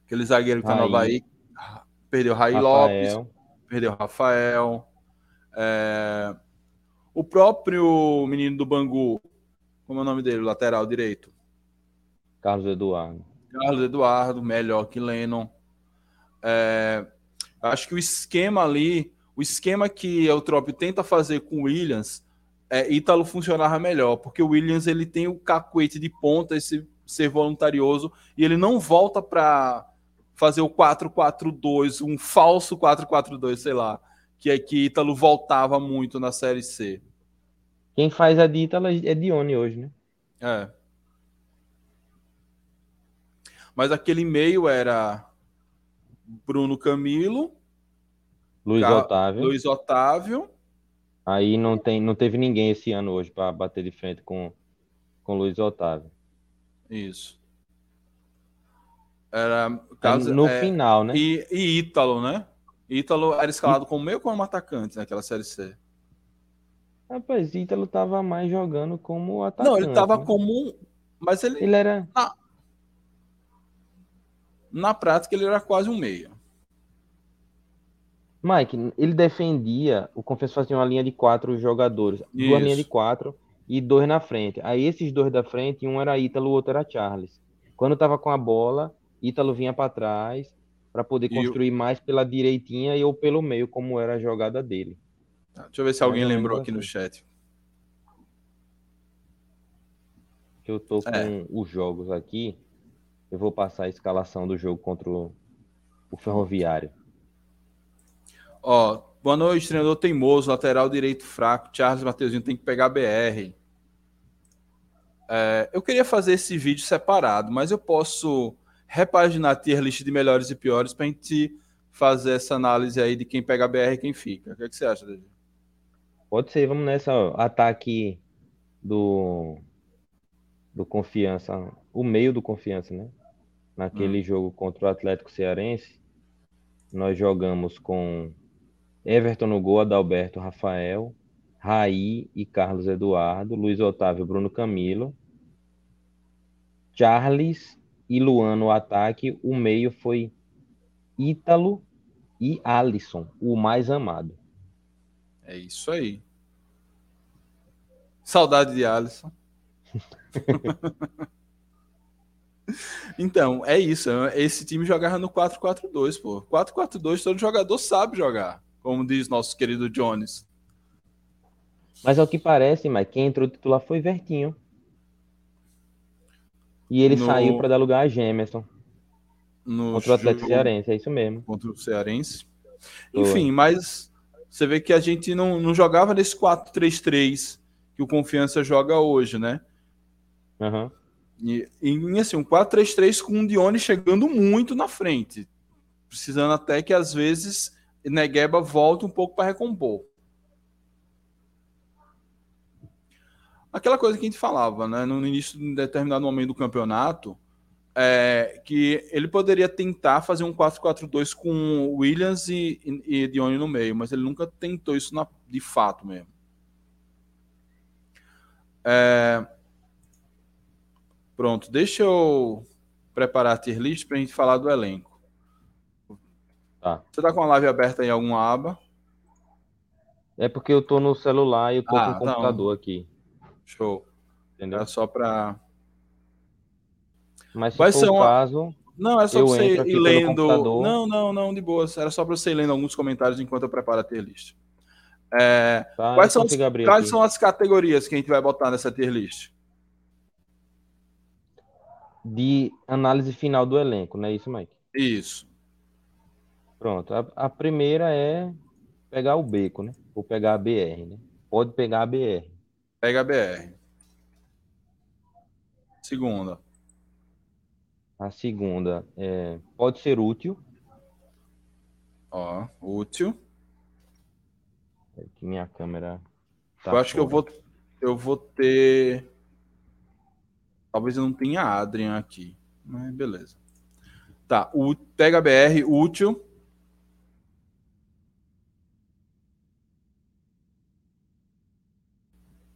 aquele zagueiro que tá no Havaí. Perdeu Raí Lopes, perdeu Rafael. É... O próprio menino do Bangu, como é o nome dele? Lateral direito. Carlos Eduardo. Carlos Eduardo, melhor que Lennon. É... Acho que o esquema ali, o esquema que o Trop tenta fazer com o Williams, é, Ítalo funcionava melhor, porque o Williams ele tem o cacuete de ponta, esse ser voluntarioso, e ele não volta para fazer o 4-4-2, um falso 4-4-2, sei lá, que é que Ítalo voltava muito na Série C. Quem faz a de Ítalo é Dione hoje, né? É. Mas aquele meio era Bruno Camilo, Luiz. Otávio. Luiz Otávio. Aí não, tem, não teve ninguém esse ano hoje para bater de frente com, com Luiz Otávio. Isso. Era caso, no é, final, né? E, e Ítalo, né? Ítalo era escalado como meio como atacante naquela série C. Rapaz, Ítalo tava mais jogando como atacante. Não, ele tava né? como. Mas ele. Ele era. Na, na prática, ele era quase um meia. Mike, ele defendia, o Confesso fazia uma linha de quatro jogadores, Isso. duas linhas de quatro e dois na frente. Aí esses dois da frente, um era Ítalo, o outro era Charles. Quando tava com a bola, Ítalo vinha para trás para poder construir mais pela direitinha e ou pelo meio, como era a jogada dele. Tá, deixa eu ver se alguém lembrou aqui no chat. Eu tô com é. os jogos aqui. Eu vou passar a escalação do jogo contra o, o Ferroviário. Ó, boa noite, treinador teimoso, lateral direito fraco. Charles Mateuzinho tem que pegar BR. É, eu queria fazer esse vídeo separado, mas eu posso repaginar a tier list de melhores e piores para a gente fazer essa análise aí de quem pega BR e quem fica. O que, é que você acha, David? Pode ser, vamos nessa. Ó. Ataque do, do Confiança, o meio do Confiança, né? naquele hum. jogo contra o Atlético Cearense, nós jogamos com Everton no gol, Adalberto, Rafael, Raí e Carlos Eduardo, Luiz Otávio, Bruno Camilo, Charles e Luan no ataque. O meio foi Ítalo e Alisson, o mais amado. É isso aí. Saudade de Alisson. Então, é isso. Esse time jogava no 4-4-2, pô. 4-4-2, todo jogador sabe jogar, como diz nosso querido Jones. Mas ao que parece, mas quem entrou titular foi Vertinho. E ele no... saiu para dar lugar a Gemerson. No contra o Atlético Cearense, é isso mesmo. Contra o Cearense. Enfim, mas você vê que a gente não, não jogava nesse 4-3-3 que o Confiança joga hoje, né? Aham. Uhum. E, e assim, um 4-3-3 com o Dione chegando muito na frente. Precisando até que às vezes Negueba volte um pouco para recompor. Aquela coisa que a gente falava, né? No início de um determinado momento do campeonato, é, que ele poderia tentar fazer um 4-4-2 com Williams e, e, e Dione no meio, mas ele nunca tentou isso na, de fato mesmo. É, pronto, deixa eu preparar a tier list para a gente falar do elenco. Tá. Você está com a live aberta em alguma aba? É porque eu estou no celular e eu estou ah, com o computador não. aqui. Show. Entendeu? É só para mas se Quais for o caso. Não, é só pra você ir lendo. Não, não, não, de boa. Era só para você ir lendo alguns comentários enquanto eu preparo a tier list. É... Tá, quais, são, quais são as categorias que a gente vai botar nessa tier list? De análise final do elenco, não é isso, Mike? Isso. Pronto. A, a primeira é pegar o beco, né? Ou pegar a BR, né? Pode pegar a BR. Pega a BR. Segunda. A segunda é, pode ser útil. Ó, útil. É que minha câmera. Tá eu acho fora. que eu vou, eu vou ter. Talvez eu não tenha Adrian aqui. Mas beleza. Tá, o pega BR, útil.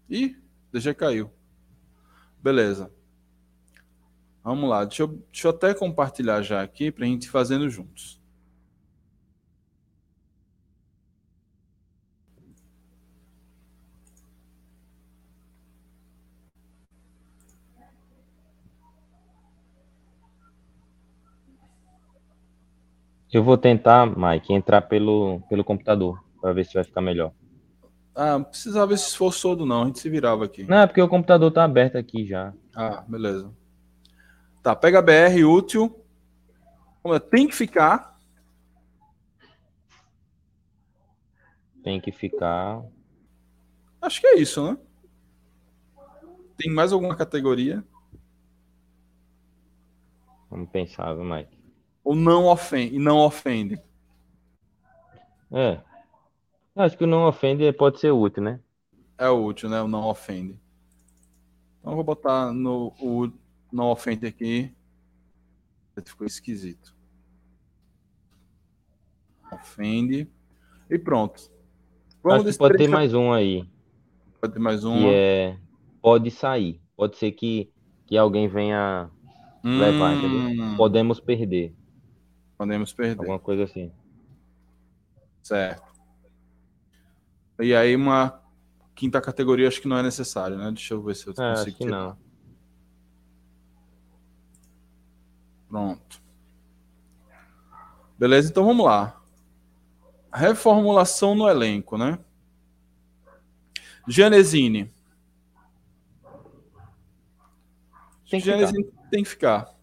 Ih, deixa caiu. Beleza. Vamos lá, deixa eu, deixa eu até compartilhar já aqui para a gente fazendo juntos. Eu vou tentar, Mike, entrar pelo, pelo computador para ver se vai ficar melhor. Ah, não precisava esse esforço todo, não. A gente se virava aqui. Não, é porque o computador tá aberto aqui já. Ah, beleza. Tá, pega BR útil. Tem que ficar. Tem que ficar. Acho que é isso, né? Tem mais alguma categoria? Vamos pensar, viu, Mike? Ou não ofende, e não ofende? É. Acho que o não ofende pode ser útil, né? É útil, né? O não ofende. Então eu vou botar no o não ofende aqui. Ficou esquisito. Ofende. E pronto. Vamos Acho que pode ter mais um aí. Pode ter mais um. Que é... Pode sair. Pode ser que, que alguém venha hum... levar, entendeu? Podemos perder. Podemos perder. Alguma coisa assim. Certo. E aí uma quinta categoria acho que não é necessário, né? Deixa eu ver se eu é, consigo. Acho que não. Pronto. Beleza, então vamos lá. Reformulação no elenco, né? Genesini. Tem que ficar. tem que ficar.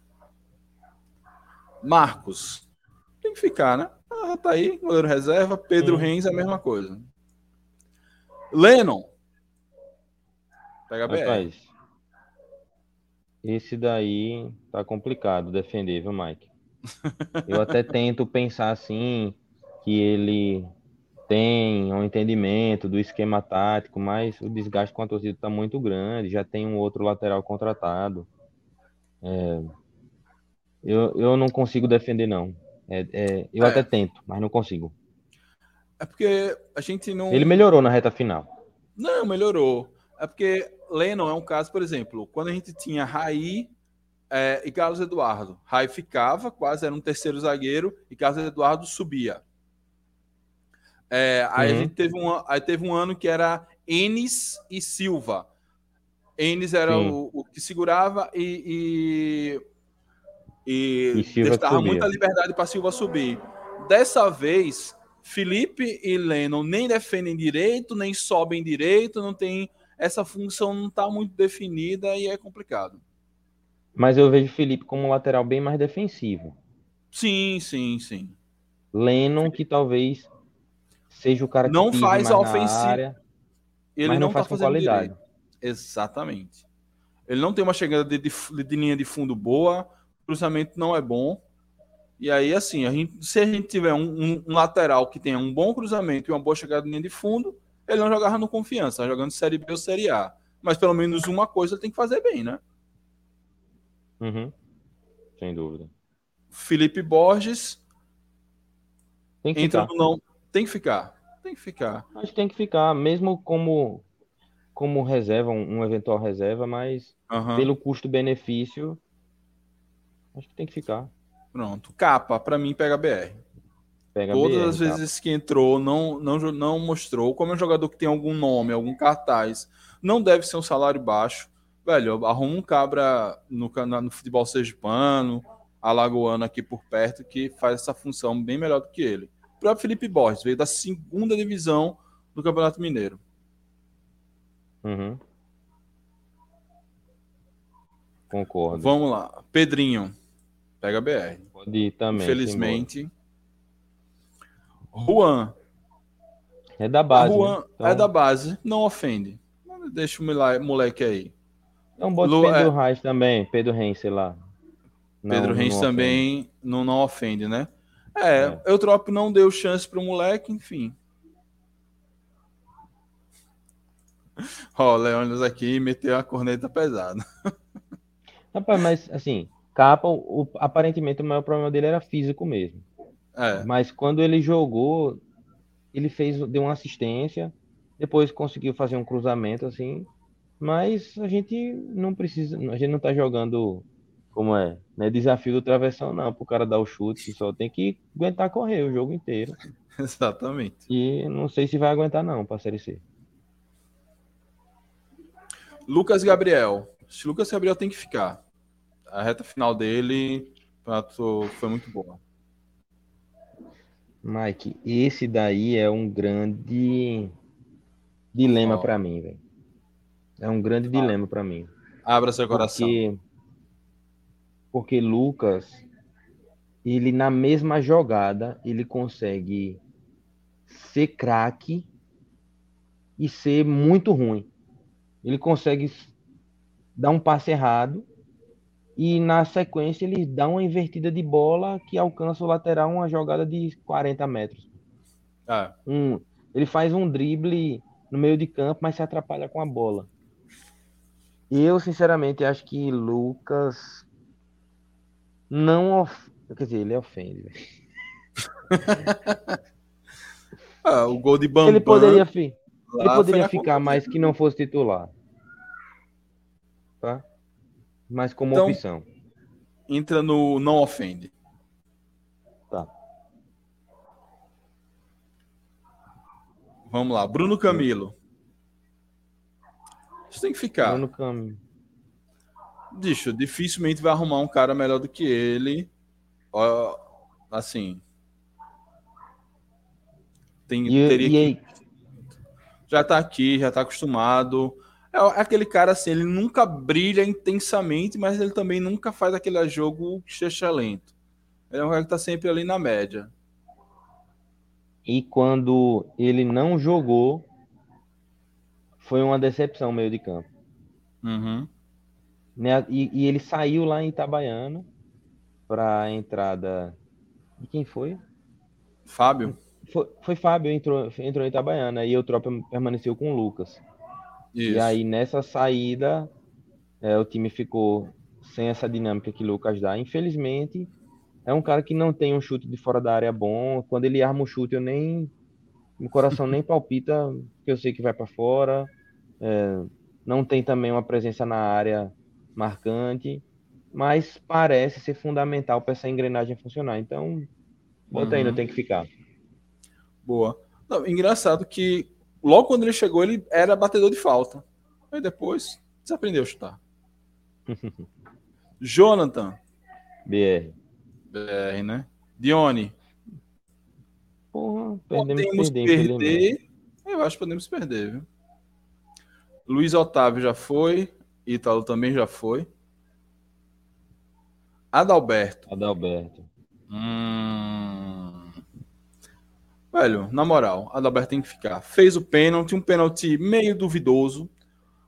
Marcos. Tem que ficar, né? Ah, tá aí, goleiro reserva. Pedro Reis é a mesma coisa. Lennon. Pega BR. Esse daí tá complicado defender, viu, Mike? Eu até tento pensar assim, que ele tem um entendimento do esquema tático, mas o desgaste com a torcida tá muito grande, já tem um outro lateral contratado. É, eu, eu não consigo defender, não. É, é, eu é. até tento, mas não consigo. É porque a gente não. Ele melhorou na reta final. Não, melhorou. É porque Lennon é um caso, por exemplo, quando a gente tinha Raí é, e Carlos Eduardo. Raí ficava, quase era um terceiro zagueiro, e Carlos Eduardo subia. É, aí uhum. a gente teve um, aí teve um ano que era Enes e Silva. Enes era o, o, que segurava e, e, e, e dava muita liberdade para Silva subir. Dessa vez, Felipe e Lennon nem defendem direito, nem sobem direito, não tem essa função não está muito definida e é complicado. Mas eu vejo Felipe como um lateral bem mais defensivo. Sim, sim, sim. Lennon, que talvez seja o cara que não faz a ofensiva. Ele não, não tá faz com qualidade. Direito. Exatamente. Ele não tem uma chegada de, de, de, linha de fundo boa, o cruzamento não é bom. E aí, assim, a gente, se a gente tiver um, um, lateral que tenha um bom cruzamento e uma boa chegada de linha de fundo, ele não jogava no confiança, tá jogando Série B ou Série A. Mas pelo menos uma coisa ele tem que fazer bem, né? Uhum. Sem dúvida. Felipe Borges. Tem que entra ficar. no não. Tem que ficar. Tem que ficar. Acho que tem que ficar, mesmo como, como reserva, um, um eventual reserva, mas Aham. pelo custo-benefício, acho que tem que ficar. Pronto. Capa, pra mim, pega BR. Pega Todas BR, as vezes que entrou, não, não, não mostrou. Como é um jogador que tem algum nome, algum cartaz, não deve ser um salário baixo. Velho, arruma um cabra no, no futebol sergipano, alagoano aqui por perto, que faz essa função bem melhor do que ele. O próprio Felipe Borges veio da segunda divisão do Campeonato Mineiro. Uhum. Concordo. Vamos lá. Pedrinho, pega BR. Pode ir também. Infelizmente. Juan. É da base. Juan né? Então, é da base, não ofende. Deixa o mole- moleque aí. Então bota Lu- Pedro é- Reis também, Pedro Reis, sei lá. Não, Pedro Reis ofende. também não, não ofende, né? É, É. Eutrópio não deu chance pro moleque, enfim. Ó, o Leônidas aqui meteu a corneta pesada. Rapaz, mas assim, Capa, o- aparentemente o maior problema dele era físico mesmo. É, Mas quando ele jogou, ele fez, deu uma assistência, depois conseguiu fazer um cruzamento assim, mas a gente não precisa, a gente não tá jogando como é, né, desafio do travessão não, pro cara dar o chute, só tem que aguentar correr o jogo inteiro. exatamente. E não sei se vai aguentar não pra Série C. Lucas Gabriel. Esse Lucas Gabriel tem que ficar. A reta final dele foi muito boa. Mike, esse daí é um grande dilema Ó. pra mim, velho. É um grande dilema pra mim. Abra seu coração. Porque, porque Lucas, ele na mesma jogada, ele consegue ser craque e ser muito ruim. Ele consegue dar um passe errado e na sequência ele dá uma invertida de bola que alcança o lateral uma jogada de 40 metros. É, Um, ele faz um drible no meio de campo, mas se atrapalha com a bola. Eu, sinceramente, acho que Lucas não. of- Quer dizer, ele ofende. velho. Ah, o gol de Bambam. Ele poderia, fi- ele poderia ficar mais que não fosse titular. Mas como Então- opção. Entra no não ofende. Tá. Vamos lá. Bruno Camilo. Isso tem que ficar. Bruno Cam- Bicho, dificilmente vai arrumar um cara melhor do que ele. Assim. Tem, E, teria e que já tá aqui, já tá acostumado. É aquele cara assim, ele nunca brilha intensamente, mas ele também nunca faz aquele jogo que seja lento. Ele é um cara que tá sempre ali na média. e quando ele não jogou, foi uma decepção meio de campo. Uhum. né? E, e ele saiu lá em Itabaiana para a entrada. De quem foi? Fábio? Foi, foi Fábio, entrou, entrou em Itabaiana e o Tropa permaneceu com o Lucas. Isso. E aí nessa saída, é, o time ficou sem essa dinâmica que o Lucas dá. Infelizmente, é um cara que não tem um chute de fora da área bom. Quando ele arma o chute, eu nem. Meu coração nem palpita, porque eu sei que vai para fora. É, não tem também uma presença na área marcante, mas parece ser fundamental para essa engrenagem funcionar. Então, bota aí, Uhum. não tem que ficar. Boa. Não, engraçado que logo quando ele chegou, ele era batedor de falta. Aí depois desaprendeu a chutar. Jonathan, BR. BR, né? Dione, Porra, perdemos, podemos perder, perder. Eu acho que podemos perder, viu? Luiz Otávio já foi. Ítalo também já foi. Adalberto. Adalberto. Hum. Velho, na moral, Adalberto tem que ficar. Fez o pênalti, um pênalti meio duvidoso.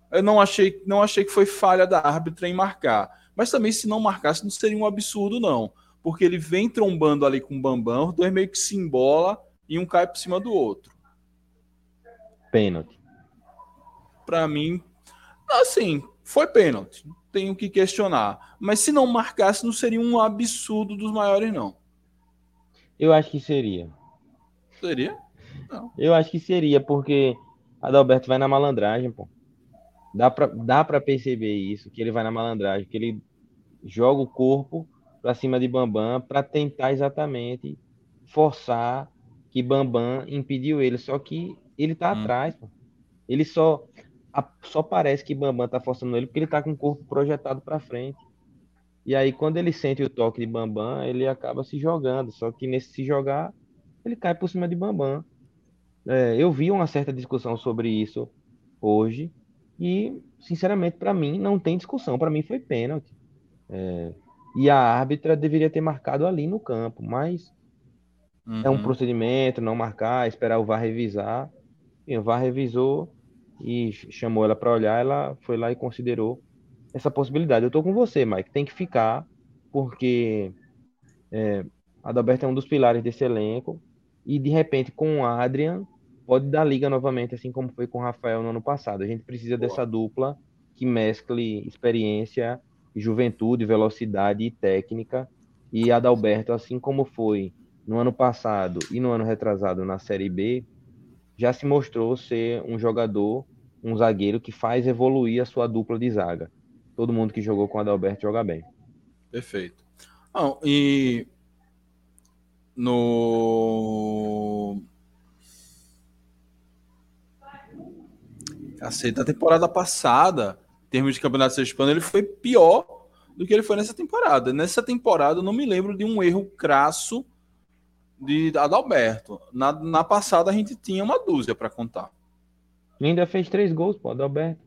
Eu não achei, não achei que foi falha da árbitra em marcar. Mas também, se não marcasse, não seria um absurdo, não. Porque ele vem trombando ali com o Bambam, os dois meio que se embola e um cai por cima do outro. Pênalti. Pra mim, assim, Foi pênalti, tenho que questionar. Mas se não marcasse, não seria um absurdo dos maiores, não. Eu acho que seria. Seria? Não. Eu acho que seria, porque Adalberto vai na malandragem, pô. Dá pra, dá pra perceber isso, que ele vai na malandragem, que ele joga o corpo pra cima de Bambam para tentar exatamente forçar que Bambam impediu ele. Só que ele tá hum. atrás, pô. Ele só só parece que Bambam tá forçando ele porque ele tá com o corpo projetado para frente. E aí, quando ele sente o toque de Bambam, ele acaba se jogando. Só que nesse se jogar, ele cai por cima de Bambam. É, eu vi uma certa discussão sobre isso hoje. E, sinceramente, para mim, não tem discussão. Para mim, foi pênalti. É, e a árbitra deveria ter marcado ali no campo. Mas uhum. é um uhum. procedimento, não marcar, esperar o VAR revisar. E o VAR revisou e chamou ela para olhar, ela foi lá e considerou essa possibilidade. Eu estou com você, Mike, tem que ficar, porque é, Adalberto é um dos pilares desse elenco, e de repente com o Adrian pode dar liga novamente, assim como foi com o Rafael no ano passado. A gente precisa Boa. dessa dupla que mescle experiência, juventude, velocidade e técnica. E Adalberto, assim como foi no ano passado e no ano retrasado na Série B, já se mostrou ser um jogador, um zagueiro que faz evoluir a sua dupla de zaga. Todo mundo que jogou com Adalberto joga bem. Perfeito. Não, e no Cacete, na temporada passada, em termos de campeonato sergipano, ele foi pior do que ele foi nessa temporada. Nessa temporada, eu não me lembro de um erro crasso de Adalberto. Na, na passada a gente tinha uma dúzia para contar. ainda fez três gols, pô, Adalberto.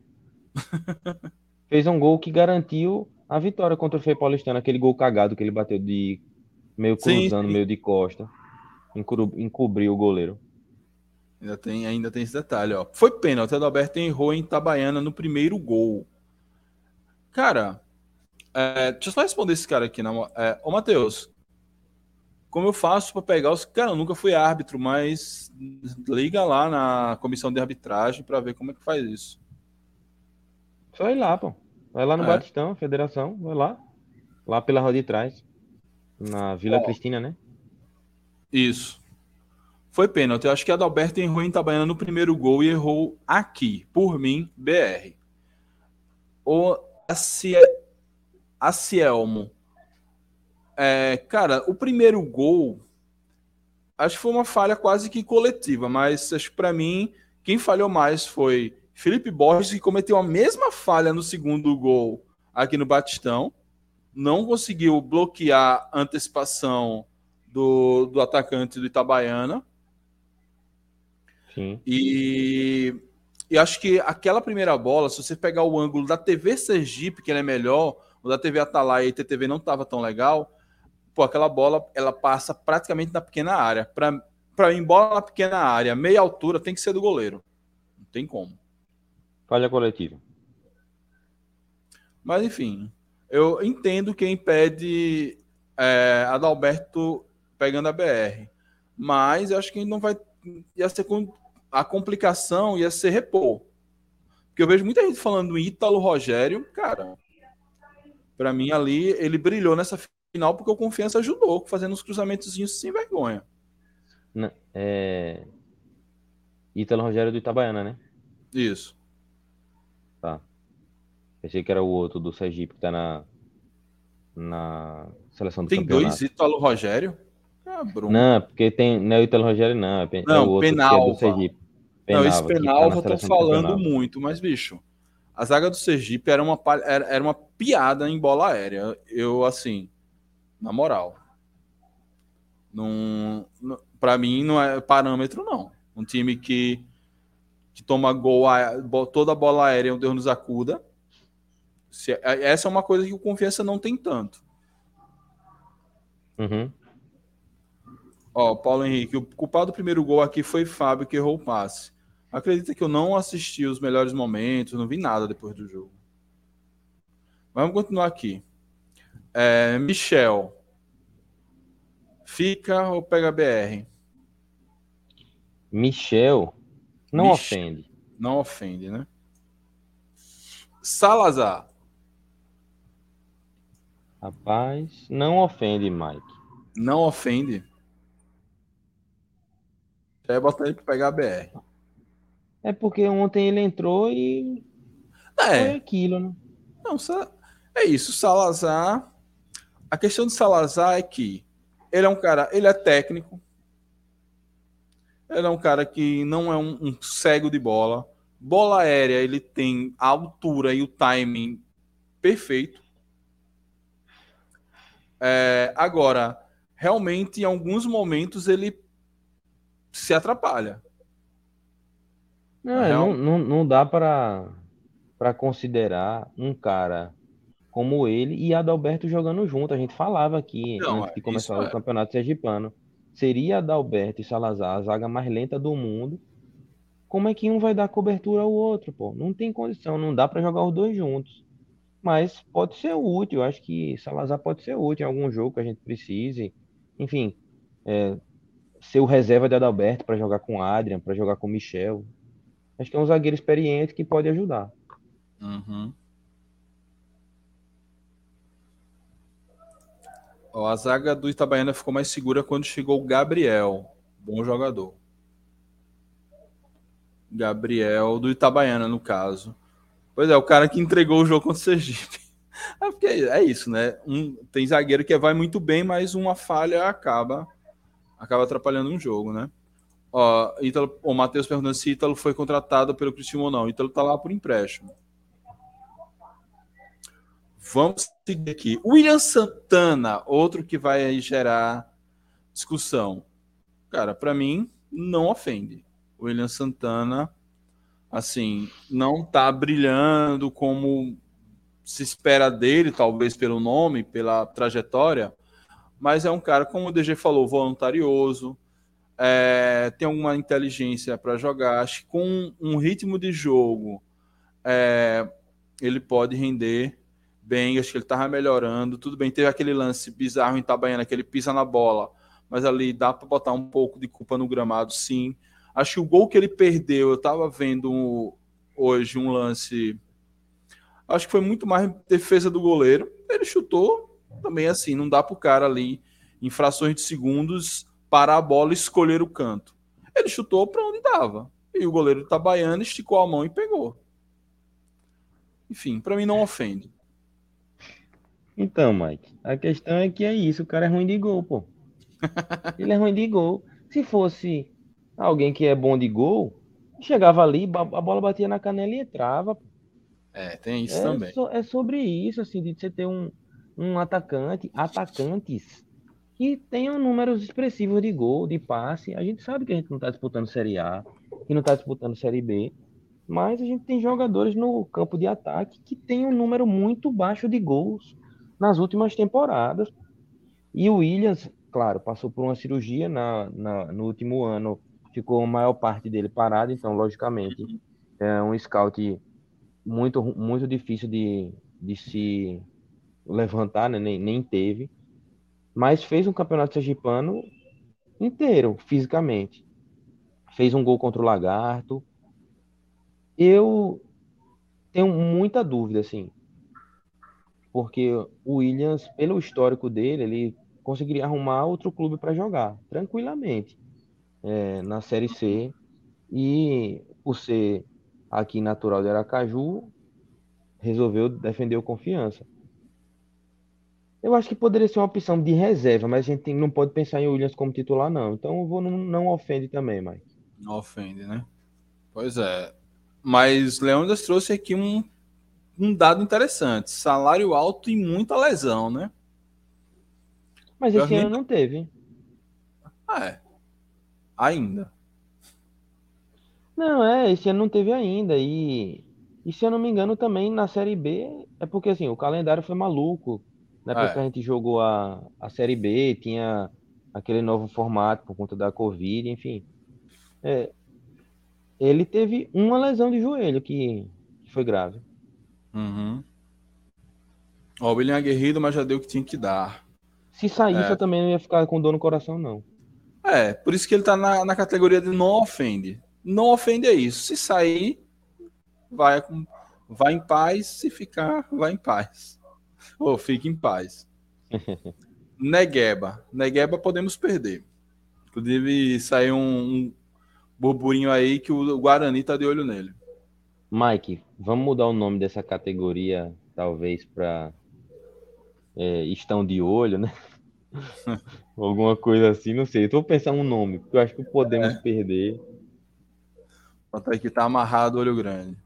fez um gol que garantiu a vitória contra o Fei Paulistano, aquele gol cagado que ele bateu de meio cruzando, sim, sim. meio de costa. encobriu o goleiro. Ainda tem, ainda tem esse detalhe, ó. Foi pênalti, Adalberto errou em Itabaiana no primeiro gol. Cara, é, deixa eu só responder esse cara aqui. Na, é, ô, Matheus, como eu faço para pegar os. Cara, eu nunca fui árbitro, mas liga lá na comissão de arbitragem para ver como é que faz isso. Só ir lá, pô. Vai lá no é. Batistão, federação, vai lá. Lá pela rua de trás. Na Vila Cristina, né? Isso. Foi pênalti. Eu acho que a Adalberto errou em Itabaiana no primeiro gol e errou aqui. Por mim, BR. O Acielmo é, cara, o primeiro gol, acho que foi uma falha quase que coletiva, mas acho que para mim, quem falhou mais foi Felipe Borges, que cometeu a mesma falha no segundo gol aqui no Batistão. Não conseguiu bloquear a antecipação do, do atacante do Itabaiana. Sim. E, e acho que aquela primeira bola, se você pegar o ângulo da TV Sergipe, que ele é melhor, o da TV Atalaia e TTV não estava tão legal, pô, aquela bola ela passa praticamente na pequena área. Para mim, bola na pequena área, meia altura, tem que ser do goleiro. Não tem como. Falha coletiva. Mas enfim, eu entendo quem pede é, Adalberto pegando a BR. Mas eu acho que não vai. Ia ser a complicação ia ser repor. Porque eu vejo muita gente falando Ítalo Rogério, cara. Para mim ali ele brilhou nessa final porque o Confiança ajudou, fazendo uns cruzamentos sem vergonha. Não, é... Ítalo Rogério do Itabaiana, né? Isso. Tá. Pensei que era o outro do Sergipe que tá na, na seleção do Tem campeonato. dois Ítalo Rogério? Ah. Não, porque tem. Não é o Ítalo Rogério, não. É, não, é o outro Penalva. É do Sergipe. Penalva, não, esse Penalva tá eu tô falando muito, mas, bicho, a zaga do Sergipe era uma, era, era uma piada em bola aérea. Eu, assim, na moral. Não, para mim não é parâmetro não. Um time que que toma gol toda a bola aérea, Deus nos acuda. Se, é, essa é uma coisa que o Confiança não tem tanto. Uhum. Ó, Paulo Henrique, o culpado do primeiro gol aqui foi Fábio que errou o passe. Acredita que eu não assisti os melhores momentos, não vi nada depois do jogo. Vamos continuar aqui. É, Michel. Fica ou pega BR? Michel. Não ofende. Não ofende, né? Salazar. Rapaz, não ofende, Mike. Não ofende. Já botar ele pra pegar a BR. É porque ontem ele entrou e É, foi aquilo, né? não, é isso. Salazar. A questão de Salazar é que ele é um cara, ele é técnico. Ele é um cara que não é um, um cego de bola. Bola aérea, ele tem a altura e o timing perfeito. É, agora, realmente, em alguns momentos, ele se atrapalha. Não, é, Real- não, não, não dá para considerar um cara como ele e Adalberto jogando junto. A gente falava aqui Não, antes de é, começar o é. campeonato sergipano. Seria Adalberto e Salazar a zaga mais lenta do mundo. Como é que um vai dar cobertura ao outro, pô? Não tem condição, não dá para jogar os dois juntos. Mas pode ser útil, acho que Salazar pode ser útil em algum jogo que a gente precise. Enfim, é, ser o reserva de Adalberto para jogar com Adrian, para jogar com Michel. Acho que é um zagueiro experiente que pode ajudar. Uhum. Ó, a zaga do Itabaiana ficou mais segura quando chegou o Gabriel. Bom jogador. Gabriel do Itabaiana, no caso. Pois é, o cara que entregou o jogo contra o Sergipe. É, porque é isso, né? Um, tem zagueiro que vai muito bem, mas uma falha acaba acaba atrapalhando um jogo, né? Ó, Ítalo, o Matheus perguntando se Ítalo foi contratado pelo Cristiano ou não. Ítalo tá lá por empréstimo. Vamos seguir aqui. William Santana, outro que vai gerar discussão. Cara, para mim, não ofende. William Santana, assim, não tá brilhando como se espera dele, talvez pelo nome, pela trajetória, mas é um cara, como o DG falou, voluntarioso, é, tem alguma inteligência para jogar. Acho que com um ritmo de jogo, é, ele pode render bem. Acho que ele estava melhorando. Tudo bem, teve aquele lance bizarro em Itabaiana, que ele pisa na bola, mas ali dá para botar um pouco de culpa no gramado, sim. Acho que o gol que ele perdeu, eu estava vendo hoje um lance. Acho que foi muito mais defesa do goleiro. Ele chutou também assim, não dá para o cara ali, em frações de segundos, parar a bola e escolher o canto. Ele chutou para onde dava. E o goleiro Itabaiana esticou a mão e pegou. Enfim, para mim não ofende. Então, Mike, a questão é que é isso, o cara é ruim de gol, pô. Ele é ruim de gol. Se fosse alguém que é bom de gol, chegava ali, a bola batia na canela e entrava. É, tem isso É, também. so- é sobre isso, assim, de você ter um, um atacante, atacantes que tenham números expressivos de gol, de passe. A gente sabe que a gente não está disputando Série A, que não está disputando Série B, mas a gente tem jogadores no campo de ataque que tem um número muito baixo de gols nas últimas temporadas. E o Williams, claro, passou por uma cirurgia na, na- no último ano, ficou a maior parte dele parado, então, logicamente, é um scout muito, muito difícil de, de se levantar, né? nem, nem teve, mas fez um campeonato sergipano inteiro, fisicamente. Fez um gol contra o Lagarto. Eu tenho muita dúvida, assim, porque o Williams, pelo histórico dele, ele conseguiria arrumar outro clube para jogar, tranquilamente, é, na Série C, e por ser aqui natural de Aracaju, resolveu defender o confiança. Eu acho que poderia ser uma opção de reserva, mas a gente não pode pensar em Williams como titular, não. Então eu vou não, não ofende também, Mike. Não ofende, né? Pois é. Mas Leônidas trouxe aqui um, um dado interessante: salário alto e muita lesão, né? Mas esse ano não teve. Ah, é. Ainda. Não, é, esse ano não teve ainda. E, e se eu não me engano, também na Série B, é porque assim, o calendário foi maluco. Na época É. que a gente jogou a, a Série B, tinha aquele novo formato por conta da Covid, enfim. É, ele teve uma lesão de joelho que, que foi grave. Uhum. Ó, o William aguerrido, mas já deu o que tinha que dar. Se saísse, É. eu também não ia ficar com dor no coração, não. É, por isso que ele tá na, na categoria de não ofende. Não ofende é isso. Se sair, vai, Vá em paz, se ficar, vá em paz. Ou fique em paz. Negueba. Negueba podemos perder. Inclusive, saiu um, um burburinho aí que o Guarani tá de olho nele. Mike, vamos mudar o nome dessa categoria, talvez, para é, estão de olho, né? Alguma coisa assim, não sei. Eu tô pensando um nome, porque eu acho que podemos é. perder. Bota aí que tá amarrado olho grande.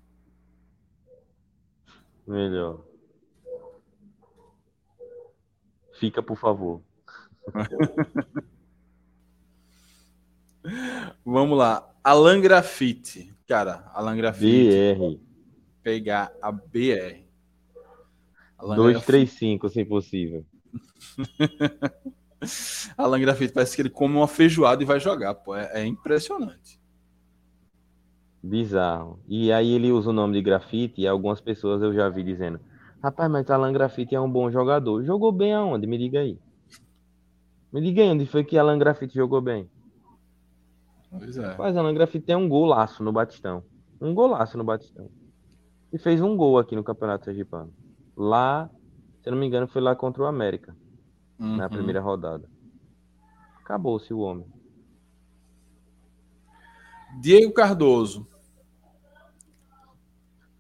Melhor. Fica, por favor. Vamos lá. Alan Grafite. Cara, Alan Grafite. BR. Pegar a BR. 235, se possível. Alan Grafite parece que ele come uma feijoada e vai jogar, pô. É, é, impressionante. Bizarro. E aí ele usa o nome de grafite e algumas pessoas eu já vi dizendo: Rapaz, mas Alan Grafite é um bom jogador. Jogou bem aonde? Me diga aí. Me diga aí onde foi que Alan Grafite jogou bem. Pois é. Mas Alan Grafite tem um golaço no Batistão. Um golaço no Batistão. E fez um gol aqui no Campeonato Sergipano. Lá, se não me engano, foi lá contra o América. Uhum. Na primeira rodada. Acabou-se o homem. Diego Cardoso.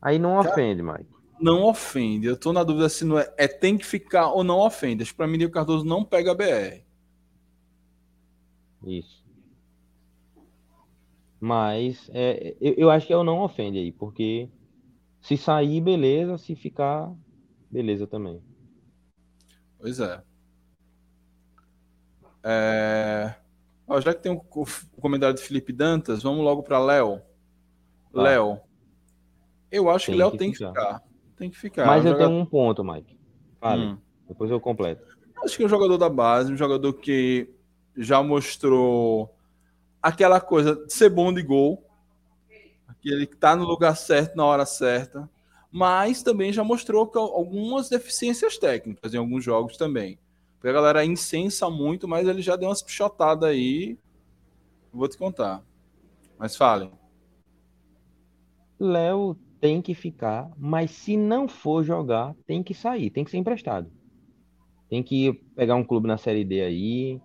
Aí não ofende, Mike. Não ofende. Eu tô na dúvida se não é, é tem que ficar ou não ofende. Acho que pra mim, Diego Cardoso não pega a BR. Isso. Mas é, eu, eu, acho que é o não ofende aí, porque se sair, beleza. Se ficar, beleza também. Pois é. É... Ó, já que tem o, comentário de Felipe Dantas, vamos logo para Léo. Tá. Léo. Eu acho tem que Léo tem que ficar. Tem que ficar. Mas um eu jogador... tenho um ponto, Mike. Fale. Hum. Depois eu completo. Acho que é um jogador da base, um jogador que já mostrou aquela coisa de ser bom de gol, que ele está no lugar certo na hora certa, mas também já mostrou algumas deficiências técnicas em alguns jogos também. Porque a galera incensa muito, mas ele já deu umas pichotadas aí. Vou te contar. Mas fale. Léo tem que ficar, mas se não for jogar, tem que sair, tem que ser emprestado. Tem que pegar um clube na Série D aí,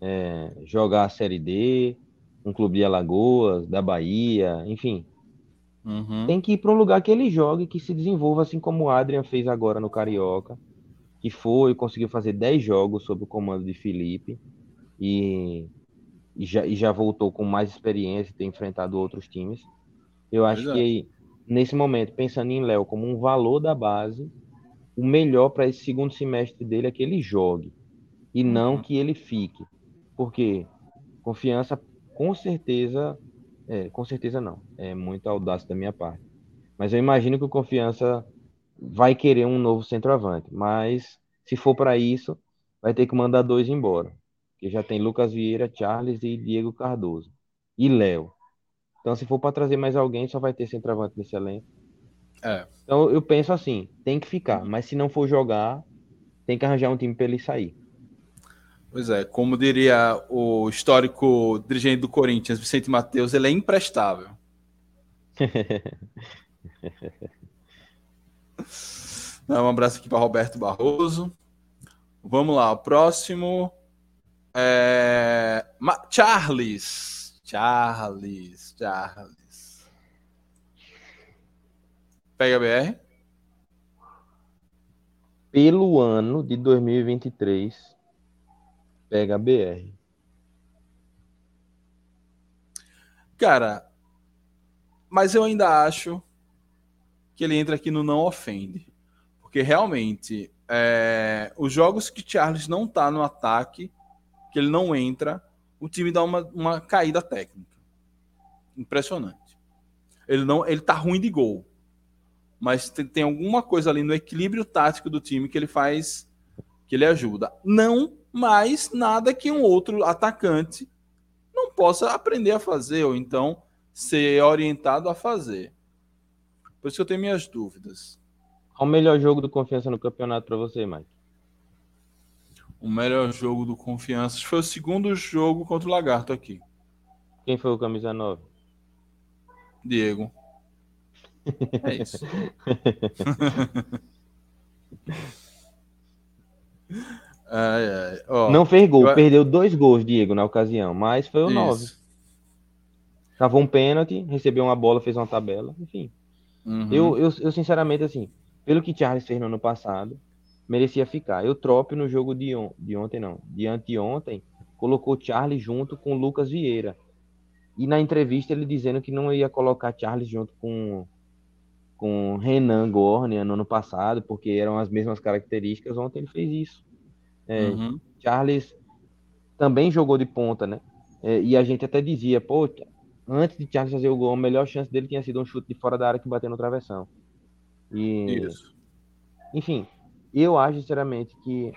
é, jogar a Série D, um clube de Alagoas, da Bahia, enfim. Uhum. Tem que ir para um lugar que ele jogue, que se desenvolva, assim como o Adrian fez agora no Carioca, que foi, conseguiu fazer 10 jogos sob o comando de Felipe e, e, já, e já voltou com mais experiência, ter enfrentado outros times. Eu acho que nesse momento, pensando em Léo como um valor da base, o melhor para esse segundo semestre dele é que ele jogue e uhum. não que ele fique. Porque confiança com certeza, é, com certeza não, é muito audácia da minha parte. Mas eu imagino que o Confiança vai querer um novo centroavante, mas se for para isso, vai ter que mandar dois embora, que já tem Lucas Vieira, Charles e Diego Cardoso e Léo. Então, se for para trazer mais alguém, só vai ter centroavante nesse elenco. É. Então, eu penso assim, tem que ficar, mas se não for jogar, tem que arranjar um time para ele sair. Pois é, como diria o histórico dirigente do Corinthians, Vicente Matheus, ele é imprestável. um abraço aqui para Roberto Barroso. Vamos lá, o próximo é Charles. Charles, Charles. Pega a BR. Pelo ano de 2023, Pega a BR. Cara, mas eu ainda acho que ele entra aqui no não ofende. Porque realmente, é, os jogos que Charles não tá no ataque, que ele não entra, o time dá uma, uma caída técnica. Impressionante. Ele não, ele tá ruim de gol. Mas tem, tem alguma coisa ali no equilíbrio tático do time que ele faz, que ele ajuda. Não mas nada que um outro atacante não possa aprender a fazer, ou então ser orientado a fazer. Por isso que eu tenho minhas dúvidas. Qual o melhor jogo do Confiança no campeonato para você, Mike? O melhor jogo do Confiança foi o segundo jogo contra o Lagarto aqui. Quem foi o camisa 9? Diego. É isso. ai, ai. Oh, não fez gol, eu... perdeu dois gols, Diego, na ocasião, mas foi o 9. Tava um pênalti, recebeu uma bola, fez uma tabela, enfim. Uhum. Eu, eu, eu, sinceramente, assim, pelo que Charles fez no ano passado, merecia ficar. Eu trope no jogo de, on de ontem, não, de anteontem, colocou Charles junto com Lucas Vieira. E na entrevista ele dizendo que não ia colocar Charles junto com com Renan Gornia no ano passado, porque eram as mesmas características. Ontem ele fez isso. É, uhum. Charles também jogou de ponta, né? É, e a gente até dizia, pô, antes de Charles fazer o gol, a melhor chance dele tinha sido um chute de fora da área que bateu no travessão. E, isso. Enfim, eu acho sinceramente que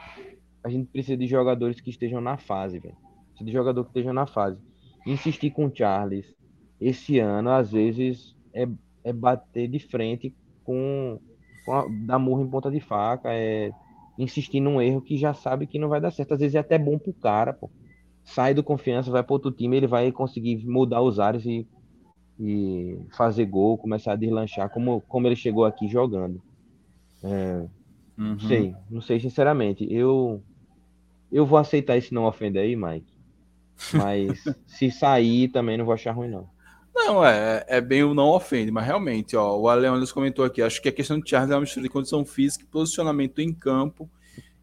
a gente precisa de jogadores que estejam na fase, velho. Precisa de jogador que esteja na fase. Insistir com o Charles esse ano, às vezes, é, é bater de frente com, com a, dar murro em ponta de faca, é insistir num erro que já sabe que não vai dar certo. Às vezes é até bom pro cara, pô. Sai do confiança, vai para outro time, ele vai conseguir mudar os ares e, e fazer gol, começar a deslanchar, como, como ele chegou aqui jogando. É, uhum. Não sei, não sei sinceramente. Eu eu vou aceitar esse não ofender aí, Mike. Mas se sair, também não vou achar ruim, não. Não, é, é bem o não ofende, mas realmente, ó, o Aleonis comentou aqui, acho que a questão de Charles é uma mistura de condição física e posicionamento em campo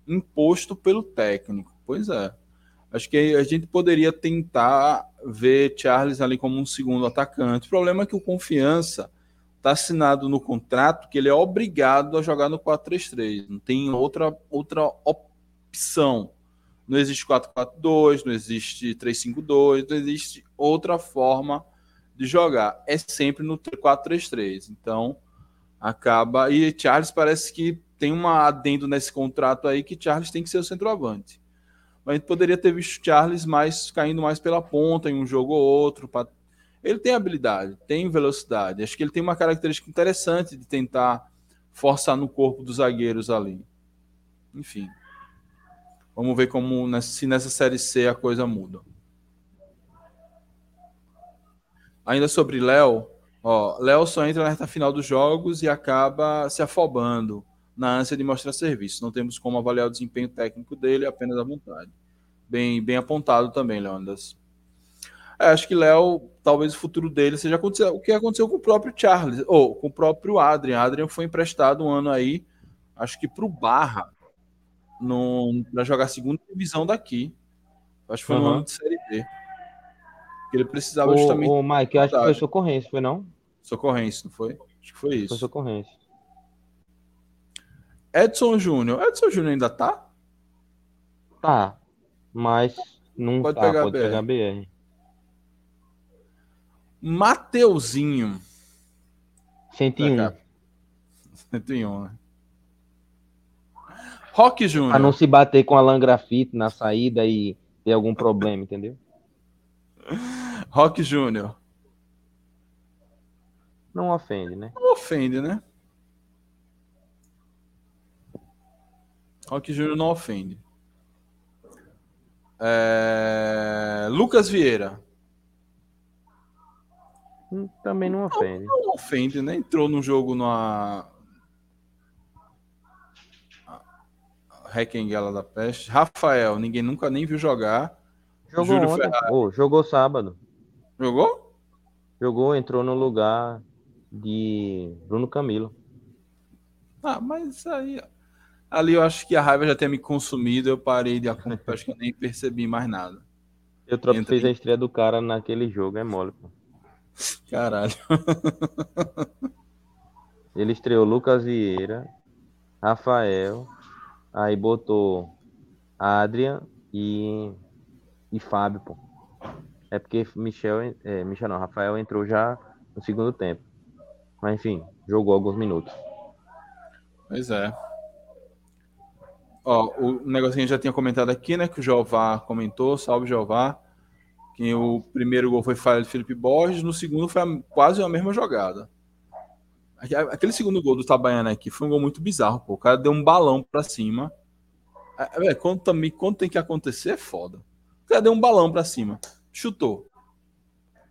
imposto pelo técnico. Pois é. Acho que a gente poderia tentar ver Charles ali como um segundo atacante. O problema é que o Confiança está assinado no contrato que ele é obrigado a jogar no 4-3-3. Não tem outra, outra opção. Não existe 4-4-2, não existe 3-5-2, não existe outra forma de jogar. É sempre no 4-3-3. Então, acaba. E Charles parece que tem uma adendo nesse contrato aí que Charles tem que ser o centroavante. A gente poderia ter visto Charles mais caindo mais pela ponta em um jogo ou outro. Pra... Ele tem habilidade, tem velocidade. Acho que ele tem uma característica interessante de tentar forçar no corpo dos zagueiros ali. Enfim. Vamos ver como se nessa série C a coisa muda. Ainda sobre Léo, ó, Léo só entra na reta final dos jogos e acaba se afobando na ânsia de mostrar serviço. Não temos como avaliar o desempenho técnico dele, apenas à vontade. Bem, bem apontado também, Leondas. É, acho que Léo, talvez o futuro dele seja o que aconteceu com o próprio Charles, ou com o próprio Adrian. Adrian foi emprestado um ano aí, acho que para o Barra, para jogar a segunda divisão daqui. Acho que foi uhum. no ano de Série B. Ele precisava o, justamente. O Mike, eu acho que foi socorrência, foi não? Socorrência, não foi? Acho que foi isso. Foi socorrência. Edson Júnior. Edson Júnior ainda tá? Tá. Mas não pode tá, pegar pode BR. pegar BR. Mateuzinho. 101. 101, né? Rock Júnior. Pra não se bater com a Langrafite na saída e ter algum problema, entendeu? Rock Júnior. Não ofende, né? Não ofende, né? Rock Júnior não ofende. É... Lucas Vieira. Hum, também não ofende. Não, não ofende, né? Entrou no jogo na, Requenguela da Peste. Rafael, ninguém nunca nem viu jogar. Jogou Júlio ontem. Oh, jogou sábado. Jogou? Jogou, entrou no lugar de Bruno Camilo. Ah, mas aí. Ali eu acho que a raiva já tinha me consumido, eu parei de acompanhar, acho que eu nem percebi mais nada. Eu troco fez a estreia do cara naquele jogo, é mole, pô. Caralho. Ele estreou Lucas Vieira, Rafael, Aí botou Adrian e, e Fábio, pô. É porque Michel, é, Michel não, Rafael entrou já no segundo tempo. Mas enfim, jogou alguns minutos. Pois é. Ó, o negocinho já tinha comentado aqui, né? Que o Jeová comentou, salve Jeová. Que o primeiro gol foi falha de Felipe Borges, no segundo foi a, quase a mesma jogada. Aquele segundo gol do Tabaiana aqui foi um gol muito bizarro, pô. O cara deu um balão pra cima. É, quando, também, quando tem que acontecer, é foda. O cara deu um balão pra cima. Chutou.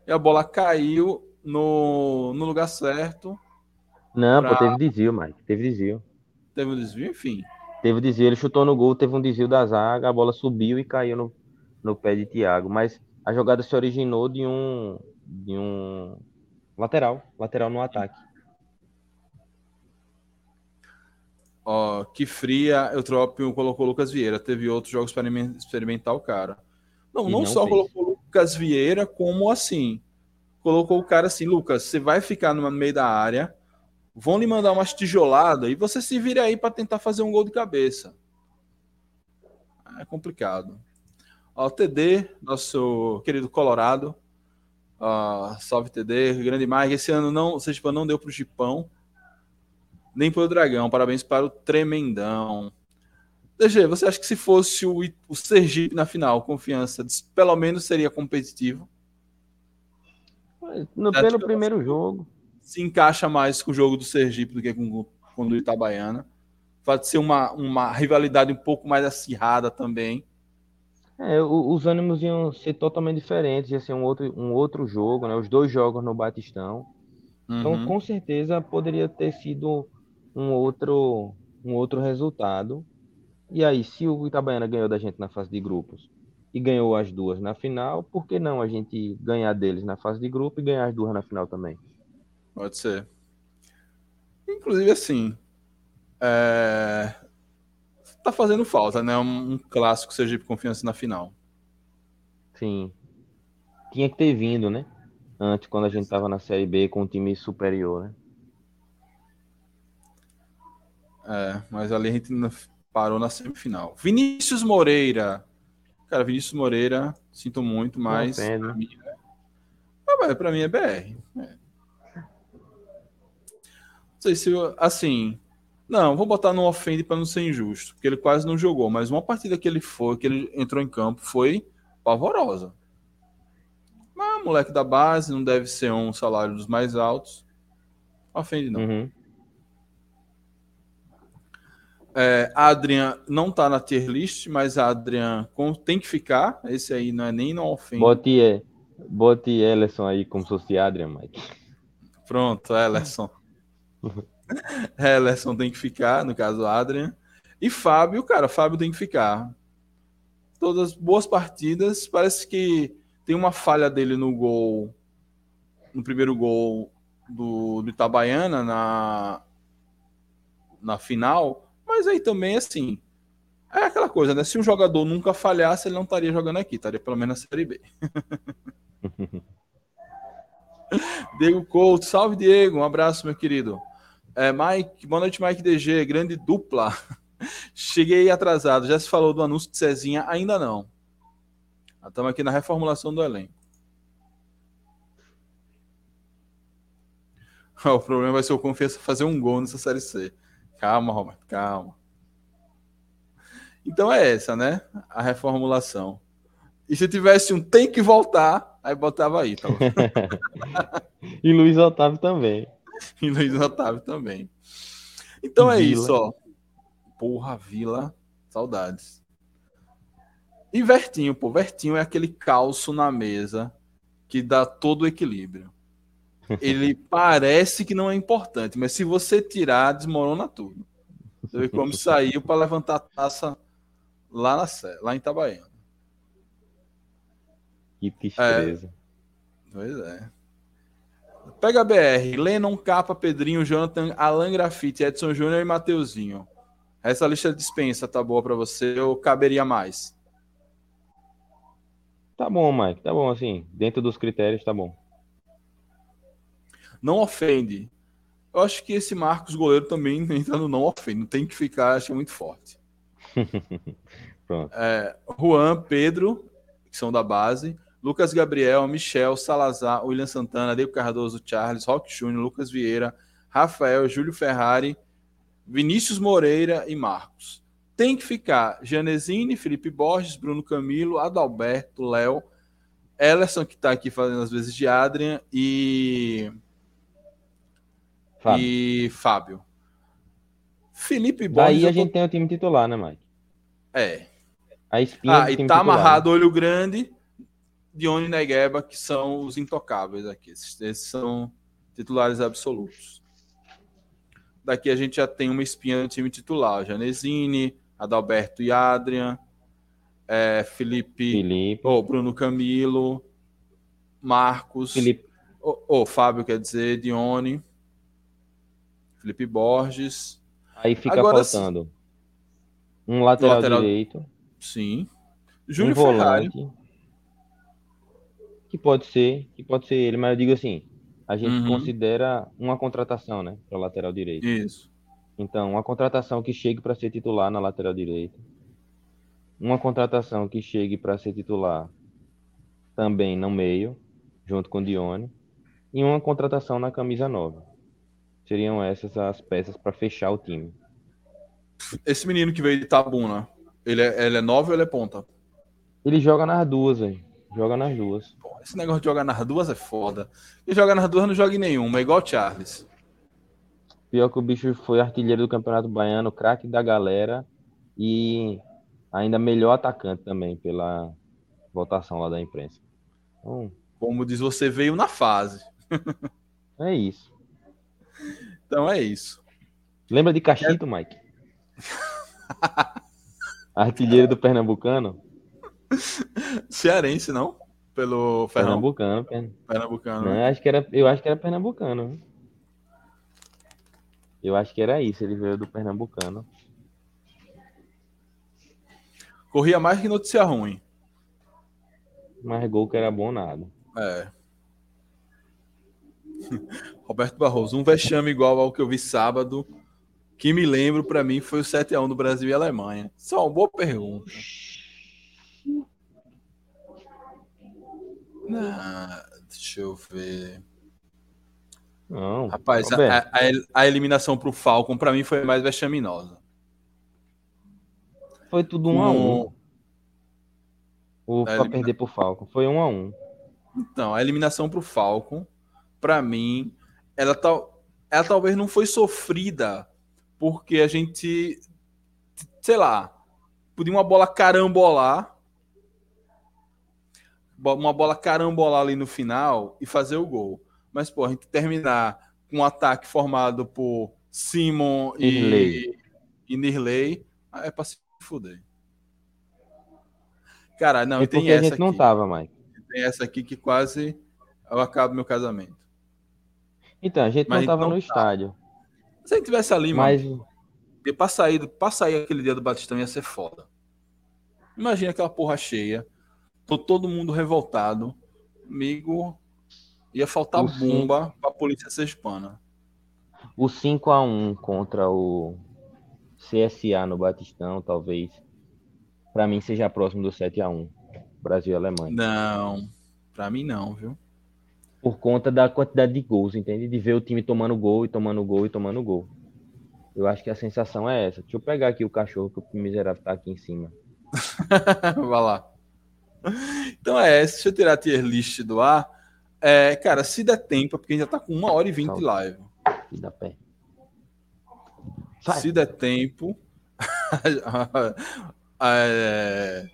E a bola caiu no, no lugar certo. Não, pra... pô, teve desvio, Mike. Teve desvio. Teve um desvio, enfim. Teve desvio, ele chutou no gol, teve um desvio da zaga, a bola subiu e caiu no, no pé de Thiago. Mas a jogada se originou de um, de um lateral, lateral no ataque. Ó, que fria, Eutrópio colocou Lucas Vieira. Teve outros jogos para experimentar o cara. Não, não, não, só fez. colocou Lucas Vieira, como assim. Colocou o cara assim, Lucas, você vai ficar no meio da área, vão lhe mandar umas tijoladas e você se vira aí para tentar fazer um gol de cabeça. É complicado. Ó, o TD, nosso querido Colorado. Ó, salve TD, grande Mike. Esse ano não, o Sergipe não deu para o Gipão, nem para o Dragão. Parabéns para o Tremendão. DG, você acha que se fosse o, o Sergipe na final, confiança, pelo menos seria competitivo? No, pelo primeiro jogo se encaixa mais com o jogo do Sergipe do que com, com o do Itabaiana. Pode ser uma, uma rivalidade um pouco mais acirrada também. É, os ânimos iam ser totalmente diferentes, ia ser um outro, um outro jogo, né? Os dois jogos no Batistão. Então, uhum. Então, com certeza, poderia ter sido um outro, um outro resultado. E aí, se o Itabaiana ganhou da gente na fase de grupos e ganhou as duas na final, por que não a gente ganhar deles na fase de grupo e ganhar as duas na final também? Pode ser. Inclusive, assim. É... Tá fazendo falta, né? Um, um clássico Sergipe Confiança na final. Sim. Tinha que ter vindo, né? Antes, quando a gente tava na Série B com um time superior, né? É, mas ali a gente parou na semifinal. Vinícius Moreira. Cara, Vinícius Moreira, sinto muito, mas. Pra mim, é... pra mim é BR. É sei se, assim, não, vou botar no ofende para não ser injusto, porque ele quase não jogou, mas uma partida que ele foi, que ele entrou em campo, foi pavorosa. Mas moleque da base, não deve ser um salário dos mais altos. Ofende não. Uhum. É, Adrian não tá na tier list, mas Adrian tem que ficar. Esse aí não é nem no ofende. Bote, bote Ellerson aí como se fosse Adrian, Mike. Pronto, Ellerson. Hellerson tem que ficar, no caso Adrian. E Fábio, cara, Fábio tem que ficar. Todas boas partidas. Parece que tem uma falha dele no gol, no primeiro gol do, do Itabaiana na, na final. Mas aí também, assim, é aquela coisa, né? Se um jogador nunca falhasse, ele não estaria jogando aqui, estaria pelo menos na Série B. Diego Couto, salve Diego, um abraço, meu querido. É, Mike, boa noite, Mike DG, grande dupla. Cheguei atrasado, já se falou do anúncio de Cezinha? Ainda não. Estamos aqui na reformulação do elenco. O problema vai ser o Confiança fazer um gol nessa Série C. Calma, Roberto, calma. Então é essa, né? A reformulação. E se tivesse um tem que voltar, aí botava aí. Tá e Luiz Otávio também. e Luiz Otávio também. Então é isso, ó. Porra, Vila, saudades. E Vertinho, pô, Vertinho é aquele calço na mesa que dá todo o equilíbrio. Ele parece que não é importante, mas se você tirar, desmorona tudo. Você vê como saiu para levantar a taça lá, na, lá em Itabaiana. Que tristeza. É, pois é. Pega a BR, Lennon, Capa, Pedrinho, Jonathan, Alan Grafite, Edson Júnior e Mateuzinho. Essa lista dispensa tá boa para você ou caberia mais? Tá bom, Mike, tá bom assim, dentro dos critérios tá bom. Não ofende. Eu acho que esse Marcos goleiro também entra no não ofende, não tem que ficar, acho muito forte. Pronto. É, Juan, Pedro, que são da base, Lucas Gabriel, Michel, Salazar, William Santana, Diego Cardoso, Charles, Roque Júnior, Lucas Vieira, Rafael, Júlio Ferrari, Vinícius Moreira e Marcos. Tem que ficar Janesini, Felipe Borges, Bruno Camilo, Adalberto, Léo, Ellerson, que está aqui fazendo as vezes de Adrian, e. Fábio. E Fábio. Felipe Borges. Daí a gente tô... tem o time titular, né, Mike? É. A espinha ah, e tá titular. amarrado olho grande Dione Negueba, que são os intocáveis aqui. Esses, esses são titulares absolutos. Daqui a gente já tem uma espinha no time titular. Janesini, Adalberto e Adrian, é, Felipe, Felipe. Oh, Bruno Camilo, Marcos, Felipe. Oh, oh, Fábio, quer dizer, Dione, Felipe Borges. Aí fica Agora, faltando um lateral, lateral, direito. Sim. Júlio um volante. Que pode ser, que pode ser ele, mas eu digo assim, a gente uhum. considera uma contratação, né, para lateral direito. Isso. Então, uma contratação que chegue para ser titular na lateral direita. Uma contratação que chegue para ser titular também no meio, junto com o Dione. E uma contratação na camisa nova. Seriam essas as peças para fechar o time. Esse menino que veio de Tabuna, ele é, ele é nove ou ele é ponta? Ele joga nas duas, velho. Joga nas duas. Pô, esse negócio de jogar nas duas é foda. E joga nas duas não joga em nenhuma, é igual o Charles. Pior que o bicho foi artilheiro do Campeonato Baiano, craque da galera e ainda melhor atacante também pela votação lá da imprensa. Então, Como diz você, veio na fase. é isso. Então é isso. Lembra de Cachito. Mike? Artilheiro do Pernambucano? Cearense, não? Pelo Pernambucano. Pernambucano. Não, acho que era, eu acho que era Pernambucano. Eu acho que era isso, ele veio do Pernambucano. Corria mais que notícia ruim. Mas gol que era bom nada. É. Roberto Barroso, um vexame igual ao que eu vi sábado, que me lembro para mim foi o 7 a 1 do Brasil e Alemanha. Só uma boa pergunta. Ah, deixa eu ver. Não, Rapaz, a, a, a, eliminação pro Falcon para mim foi mais vexaminosa. Foi tudo um, um... a um. O para elimina... perder pro Falcon foi um a um. Então, a eliminação pro Falcon, para mim, ela, tal, ela talvez não foi sofrida porque a gente, sei lá, podia uma bola carambolar, uma bola carambolar ali no final e fazer o gol. Mas, pô, a gente terminar com um ataque formado por Simon e, e Nirley, é pra se fuder. Cara, não, e tem essa. A gente aqui. não tava, Mike. Tem essa aqui que quase eu acabo meu casamento. Então, a gente Mas não tava não no tá. estádio. Se a gente tivesse ali, Mas... mano. Pra sair, pra sair aquele dia do Batistão ia ser foda. Imagina aquela porra cheia. Tô todo mundo revoltado. Amigo, Ia faltar o bomba para a polícia ser hispana. O 5 a 1 contra o CSA no Batistão, talvez, para mim seja próximo do 7 a 1 Brasil e Alemanha. Não, para mim não, viu? Por conta da quantidade de gols, entende? De ver o time tomando gol e tomando gol e tomando gol. Eu acho que a sensação é essa. Deixa eu pegar aqui o cachorro que o miserável tá aqui em cima. Vai lá. Então é, deixa eu tirar a tier list do ar. É, cara, se der tempo, porque a gente já tá com uma hora e vinte de live. Dá pé. Se der tempo. é...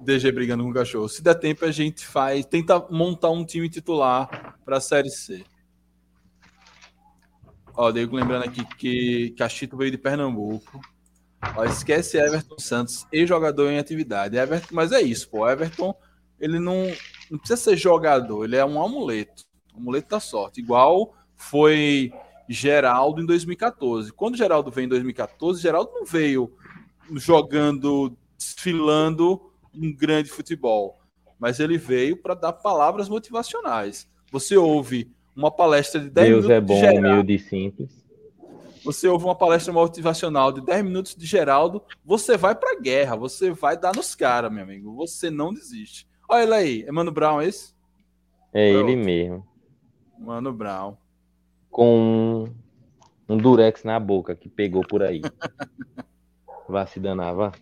DG brigando com o cachorro. Se der tempo, a gente faz. Tenta montar um time titular para a Série C. Ó, Diego lembrando aqui que Cachito veio de Pernambuco. Ó, esquece Everton Santos, ex-jogador em atividade. Everton, mas é isso, pô. Everton, ele não não precisa ser jogador, ele é um amuleto. amuleto da sorte. Igual foi Geraldo em 2014. Quando Geraldo veio em 2014, Geraldo não veio jogando, desfilando um grande futebol, mas ele veio para dar palavras motivacionais. Você ouve uma palestra de 10 Deus minutos é bom, de Geraldo, humilde e simples. Você ouve uma palestra motivacional de 10 minutos de Geraldo, você vai para a guerra, você vai dar nos caras, meu amigo. Você não desiste. Olha ele aí. É Mano Brown esse? É Pronto. ele mesmo. Mano Brown. Com um, um durex na boca que pegou por aí. Vá se danar, vá.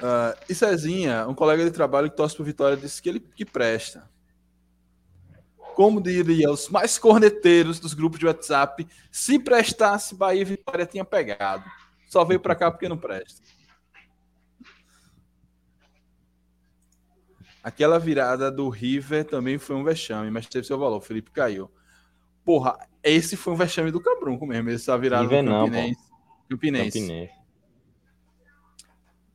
Uh, e Cezinha, um colega de trabalho que torce por Vitória, disse que ele que presta. Como diria os mais corneteiros dos grupos de WhatsApp, se prestasse, Bahia e Vitória tinha pegado. Só veio para cá porque não presta. Aquela virada do River também foi um vexame, mas teve seu valor. O Felipe caiu. porra, esse foi um vexame do Cabrunco mesmo, essa virada Nível do não, Campinense. Campinense. Campinense.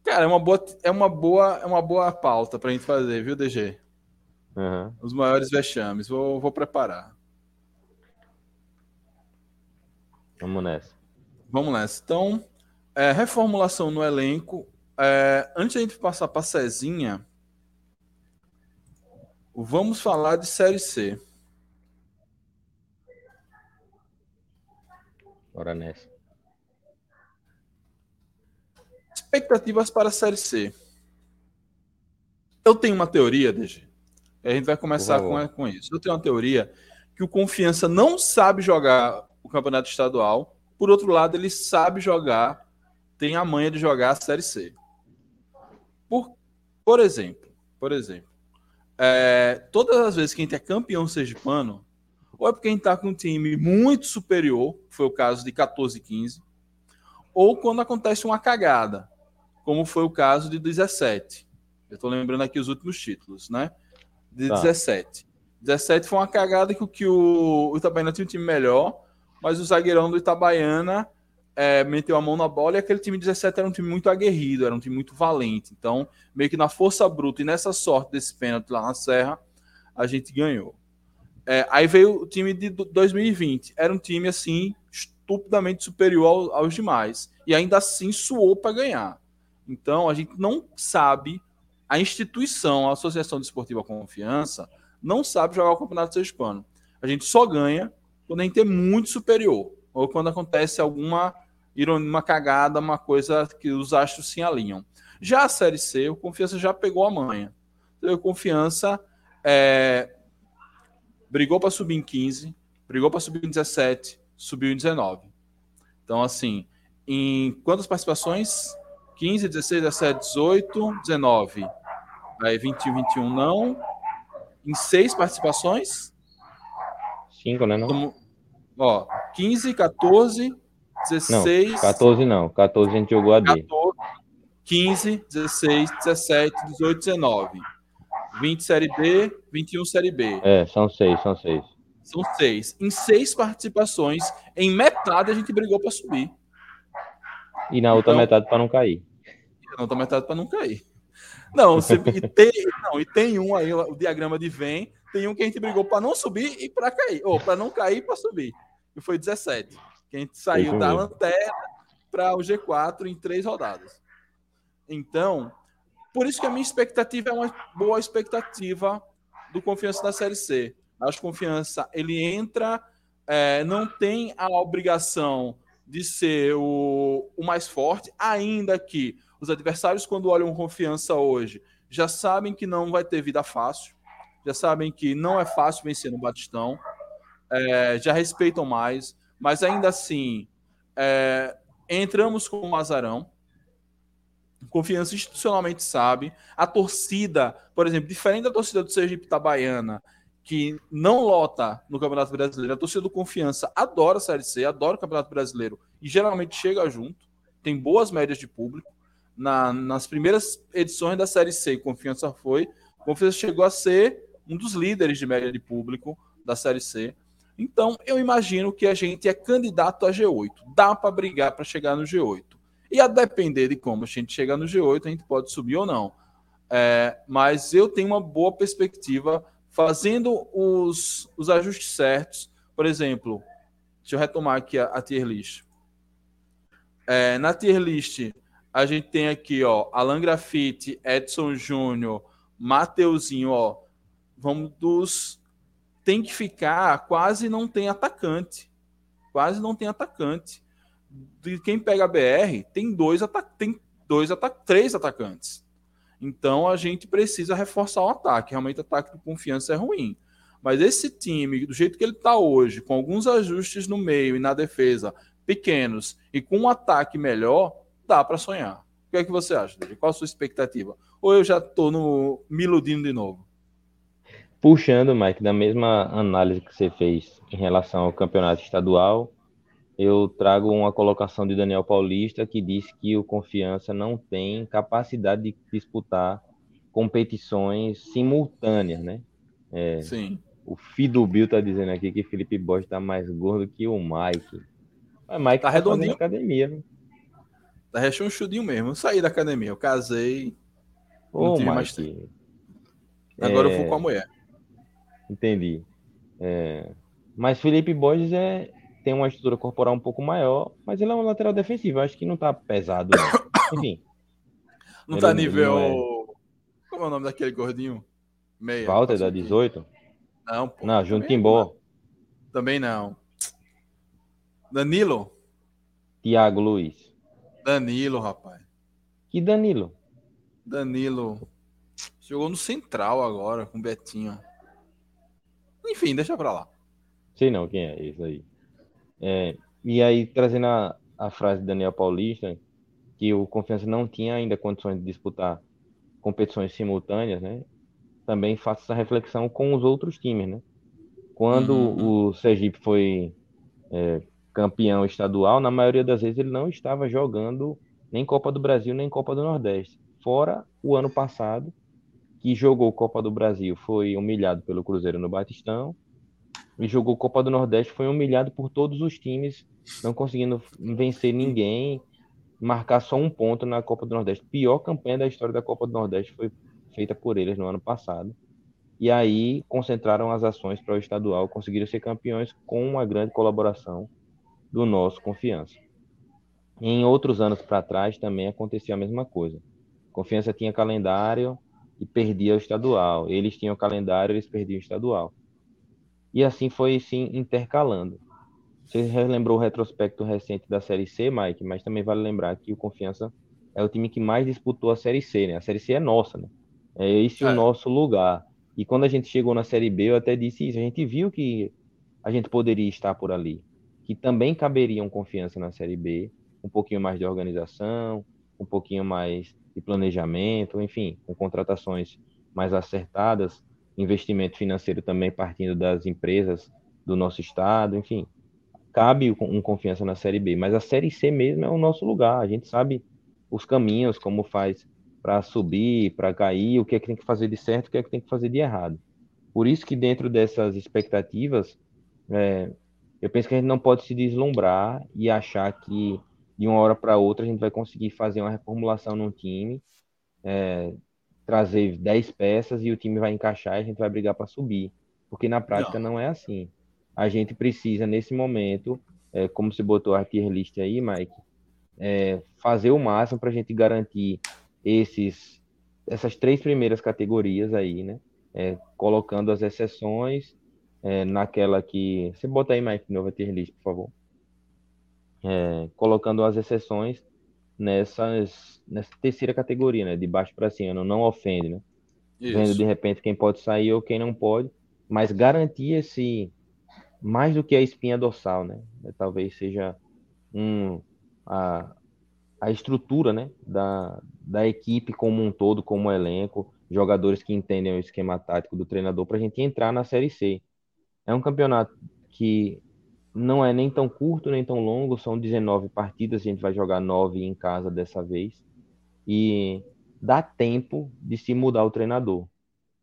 Cara, é uma boa, é uma boa, é uma boa pauta pra gente fazer, viu, DG? Aham. Os maiores vexames. Vou, vou preparar. Vamos nessa. Vamos nessa. Então, é, reformulação no elenco. É, antes de a gente passar para Cezinha, vamos falar de Série C. Bora nessa. Expectativas para a Série C. Eu tenho uma teoria, DG. A gente vai começar com, com isso. Eu tenho uma teoria que o Confiança não sabe jogar o campeonato estadual. Por outro lado, ele sabe jogar, tem a manha de jogar a Série C. Por, por exemplo, por exemplo, é, todas as vezes que a gente é campeão sergipano, ou é porque a gente está com um time muito superior, foi o caso de 14 e 15, ou quando acontece uma cagada, como foi o caso de 17. Eu estou lembrando aqui os últimos títulos, né? De Tá. 17. 17 foi uma cagada que, o- que o, o Itabaiana tinha um time melhor, mas o zagueirão do Itabaiana é, meteu a mão na bola e aquele time 17 era um time muito aguerrido, era um time muito valente. Então, meio que na força bruta e nessa sorte desse pênalti lá na Serra, a gente ganhou. É, aí veio o time de do- 2020. Era um time assim estupidamente superior ao- aos demais e ainda assim suou para ganhar. Então a gente não sabe a instituição, a Associação Desportiva Confiança, não sabe jogar o Campeonato Sergipano. A gente só ganha quando a gente é muito superior ou quando acontece alguma ironia, uma cagada, uma coisa que os astros se alinham. Já a Série C, o Confiança já pegou a manha. O Confiança é, brigou para subir em 15, brigou para subir em 17, subiu em 19. Então, assim, em quantas participações? 15, 16, 17, 18, 19. Aí 21, 21 não. Em seis participações, Cinco, né? Não? tamo- ó, 15, 14, Não, 16, 14 não. 14 a gente jogou a D. 14, 15, 16, 17, 18, 19. 20 Série B, 21 Série B. É, são seis, são seis. São seis. Em seis participações, em metade a gente brigou para subir. E na outra Então- metade para não cair. Não tá metade para não cair. Não, você, e, tem, não, e tem um aí, o diagrama de vem, tem um que a gente brigou para não subir e para cair, ou para não cair e para subir. E foi 17. Que a gente saiu Isso da mesmo. lanterna para o G4 em três rodadas. Então, por isso que a minha expectativa é uma boa expectativa do Confiança da Série C. Acho que Confiança, ele entra, é, não tem a obrigação de ser o, o mais forte, ainda que os adversários, quando olham Confiança hoje, já sabem que não vai ter vida fácil, já sabem que não é fácil vencer no Batistão, é, já respeitam mais, mas ainda assim, é, entramos com o Azarão, Confiança institucionalmente sabe. A torcida, por exemplo, diferente da torcida do Sergipe Itabaiana, que não lota no Campeonato Brasileiro, a torcida do Confiança adora a Série C, adora o Campeonato Brasileiro e geralmente chega junto, tem boas médias de público. Na- nas primeiras edições da Série C, Confiança foi. Confiança chegou a ser um dos líderes de média de público da Série C. Então, eu imagino que a gente é candidato a G8. Dá para brigar para chegar no G8. E a depender de como a gente chegar no G8, a gente pode subir ou não. É, mas eu tenho uma boa perspectiva fazendo os, os ajustes certos. Por exemplo, deixa eu retomar aqui a, a tier list. É, na tier list, a gente tem aqui, ó, Alan Grafite, Edson Júnior, Mateuzinho, ó. Vamos dos. Tem que ficar, quase não tem atacante. Quase não tem atacante. De quem pega a BR, tem dois, tem dois ata três atacantes. Então a gente precisa reforçar o ataque. Realmente o ataque de confiança é ruim. Mas esse time, do jeito que ele está hoje, com alguns ajustes no meio e na defesa pequenos e com um ataque melhor, dá para sonhar. O que é que você acha, David? Qual a sua expectativa? Ou eu já estou no... me iludindo de novo? Puxando, Mike, da mesma análise que você fez em relação ao campeonato estadual, eu trago uma colocação de Daniel Paulista que diz que o Confiança não tem capacidade de disputar competições simultâneas, né? É, Sim. O Fido Bill tá dizendo aqui que Felipe Bosch tá mais gordo que o Mike. Mas Mike tá, tá redondinho. academia, né? Tá rechonchudinho mesmo. Eu saí da academia, eu casei. Ô, Mike. Mais tempo. Agora é... eu vou com a mulher. Entendi. É... Mas Felipe Borges é... tem uma estrutura corporal um pouco maior, mas ele é um lateral defensivo. Acho que não tá pesado. Enfim. Não tá nível. É... Como é o nome daquele gordinho? Meia. Walter da 18? Não, pô. Não, Junto Timbó. Também não. Danilo? Tiago Luiz. Danilo, rapaz. Que Danilo? Danilo. Jogou no Central agora, com o Betinho. Enfim, deixa pra lá. Sei não quem é isso aí. É, e aí, trazendo a, a frase de Daniel Paulista, que o Confiança não tinha ainda condições de disputar competições simultâneas, né? Também faço essa reflexão com os outros times, né? Quando uhum. o Sergipe foi é, campeão estadual, na maioria das vezes ele não estava jogando nem Copa do Brasil nem Copa do Nordeste. Fora o ano passado, que jogou Copa do Brasil, foi humilhado pelo Cruzeiro no Batistão, e jogou Copa do Nordeste, foi humilhado por todos os times, não conseguindo vencer ninguém, marcar só um ponto na Copa do Nordeste. Pior campanha da história da Copa do Nordeste foi feita por eles no ano passado. E aí concentraram as ações para o estadual, conseguiram ser campeões com uma grande colaboração do nosso Confiança. Em outros anos para trás também acontecia a mesma coisa. Confiança tinha calendário e perdia o estadual. Eles tinham calendário, eles perdiam o estadual. E assim foi se intercalando. Você relembrou o retrospecto recente da Série C, Mike, mas também vale lembrar que o Confiança é o time que mais disputou a Série C, né? A Série C é nossa, né? É esse é. o nosso lugar. E quando a gente chegou na Série B, eu até disse isso, a gente viu que a gente poderia estar por ali, que também caberia um Confiança na Série B, um pouquinho mais de organização, um pouquinho mais de planejamento, enfim, com contratações mais acertadas, investimento financeiro também partindo das empresas do nosso estado, enfim, cabe um confiança na Série B, mas a Série C mesmo é o nosso lugar. A gente sabe os caminhos, como faz para subir, para cair, o que é que tem que fazer de certo, o que é que tem que fazer de errado. Por isso que dentro dessas expectativas, é, eu penso que a gente não pode se deslumbrar e achar que de uma hora para outra a gente vai conseguir fazer uma reformulação no time, é, trazer 10 peças e o time vai encaixar e a gente vai brigar para subir. Porque na prática não. não é assim a gente precisa, nesse momento, é, como você botou a tier list aí, Mike, é, fazer o máximo para a gente garantir esses, essas três primeiras categorias aí, né? É, colocando as exceções é, naquela que. Você bota aí, Mike, nova tier list, por favor. É, colocando as exceções nessas, nessa terceira categoria, né? De baixo para cima, não, não ofende, né? Isso. Vendo de repente quem pode sair ou quem não pode, mas garantir esse, mais do que a espinha dorsal, né? Talvez seja um, a, a estrutura né? da, da equipe como um todo, como elenco, jogadores que entendem o esquema tático do treinador para a gente entrar na Série C. É um campeonato que não é nem tão curto nem tão longo, são 19 partidas, a gente vai jogar 9 em casa dessa vez. E dá tempo de se mudar o treinador.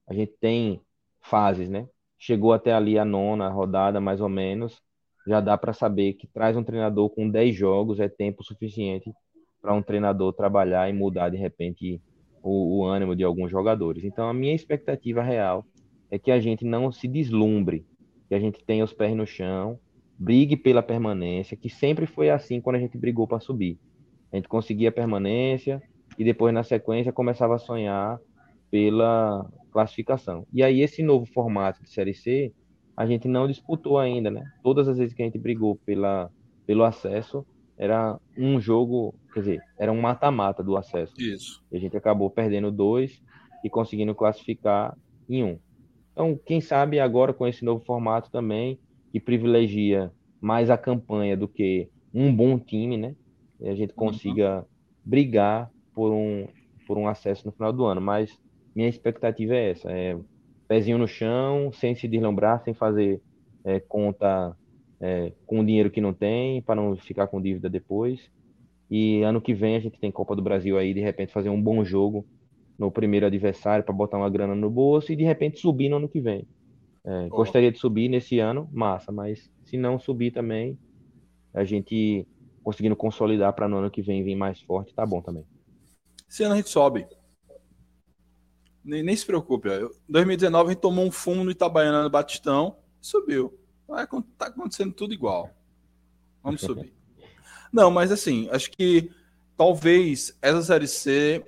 A gente tem fases, né? chegou até ali a nona rodada, mais ou menos, já dá para saber que traz um treinador com 10 jogos é tempo suficiente para um treinador trabalhar e mudar de repente o, o, ânimo de alguns jogadores. Então, a minha expectativa real é que a gente não se deslumbre, que a gente tenha os pés no chão, brigue pela permanência, que sempre foi assim quando a gente brigou para subir. A gente conseguia a permanência e depois, na sequência, começava a sonhar pela classificação. E aí, esse novo formato de Série C, a gente não disputou ainda, né? Todas as vezes que a gente brigou pela, pelo acesso, era um jogo, quer dizer, era um mata-mata do acesso. Isso. E a gente acabou perdendo dois e conseguindo classificar em um. Então, quem sabe agora com esse novo formato também, que privilegia mais a campanha do que um bom time, né? E a gente consiga uhum. brigar por um, por um acesso no final do ano. Mas minha expectativa é essa: é pezinho no chão, sem se deslumbrar, sem fazer é, conta é, com dinheiro que não tem, para não ficar com dívida depois. E ano que vem a gente tem Copa do Brasil aí, de repente fazer um bom jogo no primeiro adversário para botar uma grana no bolso e de repente subir no ano que vem. É, oh. Gostaria de subir nesse ano, massa, mas se não subir também, a gente conseguindo consolidar para no ano que vem vir mais forte, tá bom também. Esse ano a gente sobe. Nem, nem se preocupe. Em 2019 a gente tomou um fumo no Itabaiana no Batistão subiu. Vai, tá acontecendo tudo igual. Vamos subir. Não, mas assim, acho que talvez essa série C,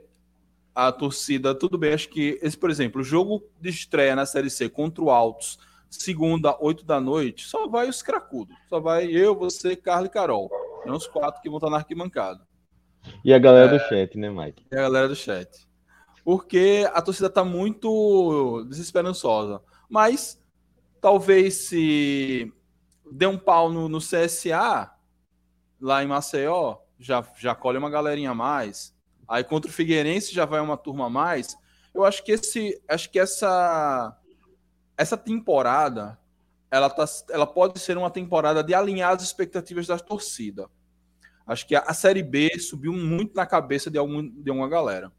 a torcida, tudo bem. Acho que esse, por exemplo, o jogo de estreia na série C contra o Altos, segunda, 8 da noite, só vai os cracudos. Só vai eu, você, Carlos e Carol. É os quatro que vão estar na arquibancada. E a galera é, do chat, né, Mike? E a galera do chat. Porque a torcida tá muito desesperançosa. Mas talvez se der um pau no, no CSA, lá em Maceió, já, já colhe uma galerinha a mais. Aí contra o Figueirense já vai uma turma a mais. Eu acho que esse, acho que essa essa temporada ela, tá, ela pode ser uma temporada de alinhar as expectativas da torcida. Acho que a, a Série B subiu muito na cabeça de, algum, de uma galera.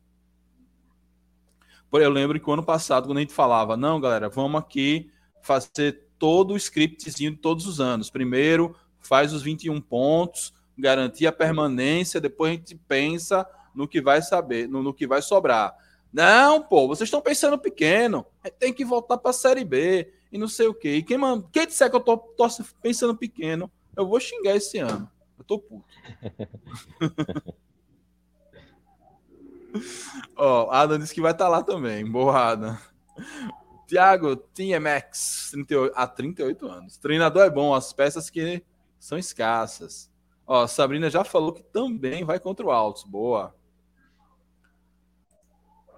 Eu lembro que o ano passado, quando a gente falava, não, galera, vamos aqui fazer todo o scriptzinho de todos os anos. Primeiro, faz os 21 pontos, garantir a permanência, depois a gente pensa no que vai saber, no, no que vai sobrar. Não, pô, vocês estão pensando pequeno. Tem que voltar para a Série B e não sei o quê. E quem, quem disser que eu tô, tô pensando pequeno, eu vou xingar esse ano. Eu tô puto. Ó, oh, Adam disse que vai estar tá lá também. Boa, Adam. Tiago, TMX, 38, há 38 anos. Treinador é bom, as peças que são escassas. Ó, Sabrina já falou que também vai contra o Altos. Boa.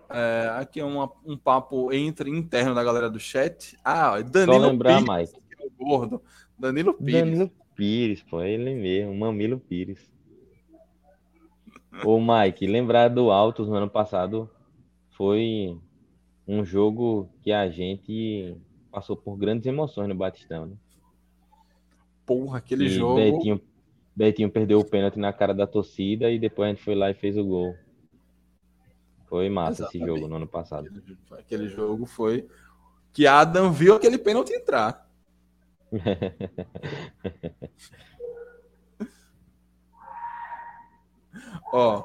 É, aqui é uma, um papo entre interno da galera do chat. Ah, Danilo Só lembrar, Pires, Mike. É o gordo. Danilo Pires. Danilo Pires, pô, ele mesmo, Mamilo Pires. Ô, Mike, lembrar do Altos no ano passado foi um jogo que a gente passou por grandes emoções no Batistão, né? Porra, aquele e jogo. Betinho, Betinho perdeu o pênalti na cara da torcida e depois a gente foi lá e fez o gol. Foi massa Exatamente. esse jogo no ano passado. Aquele, jogo foi que Adam viu aquele pênalti entrar. Ó,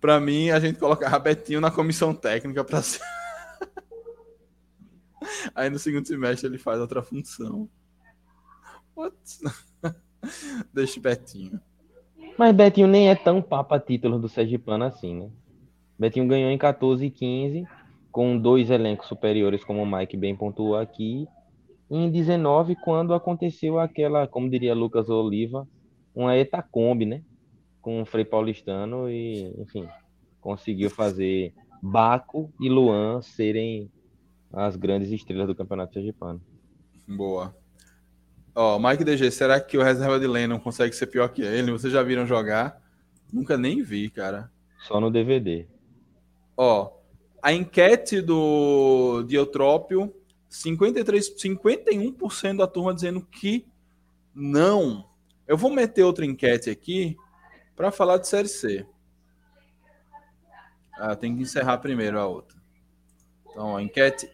para mim a gente colocava Betinho na comissão técnica para ser Aí no segundo semestre ele faz outra função. What? Deixa Betinho. Mas Betinho nem é tão papa título do Sergipano assim, né? Betinho ganhou em 14 e 15, com dois elencos superiores, como o Mike bem pontuou aqui. E em 19, quando aconteceu aquela, como diria Lucas Oliva, uma etacombe, né? Com o Frei Paulistano e, enfim, conseguiu fazer Baco e Luan serem as grandes estrelas do Campeonato Sergipano. Boa. Ó, Mike DG, será que o reserva de Lennon consegue ser pior que ele? Vocês já viram jogar? Nunca nem vi, cara. Só no DVD. Ó, a enquete do Diotrópio, 53, 51% da turma dizendo que não. Eu vou meter outra enquete aqui para falar de Série C. Ah, tem que encerrar primeiro a outra. Então, a enquete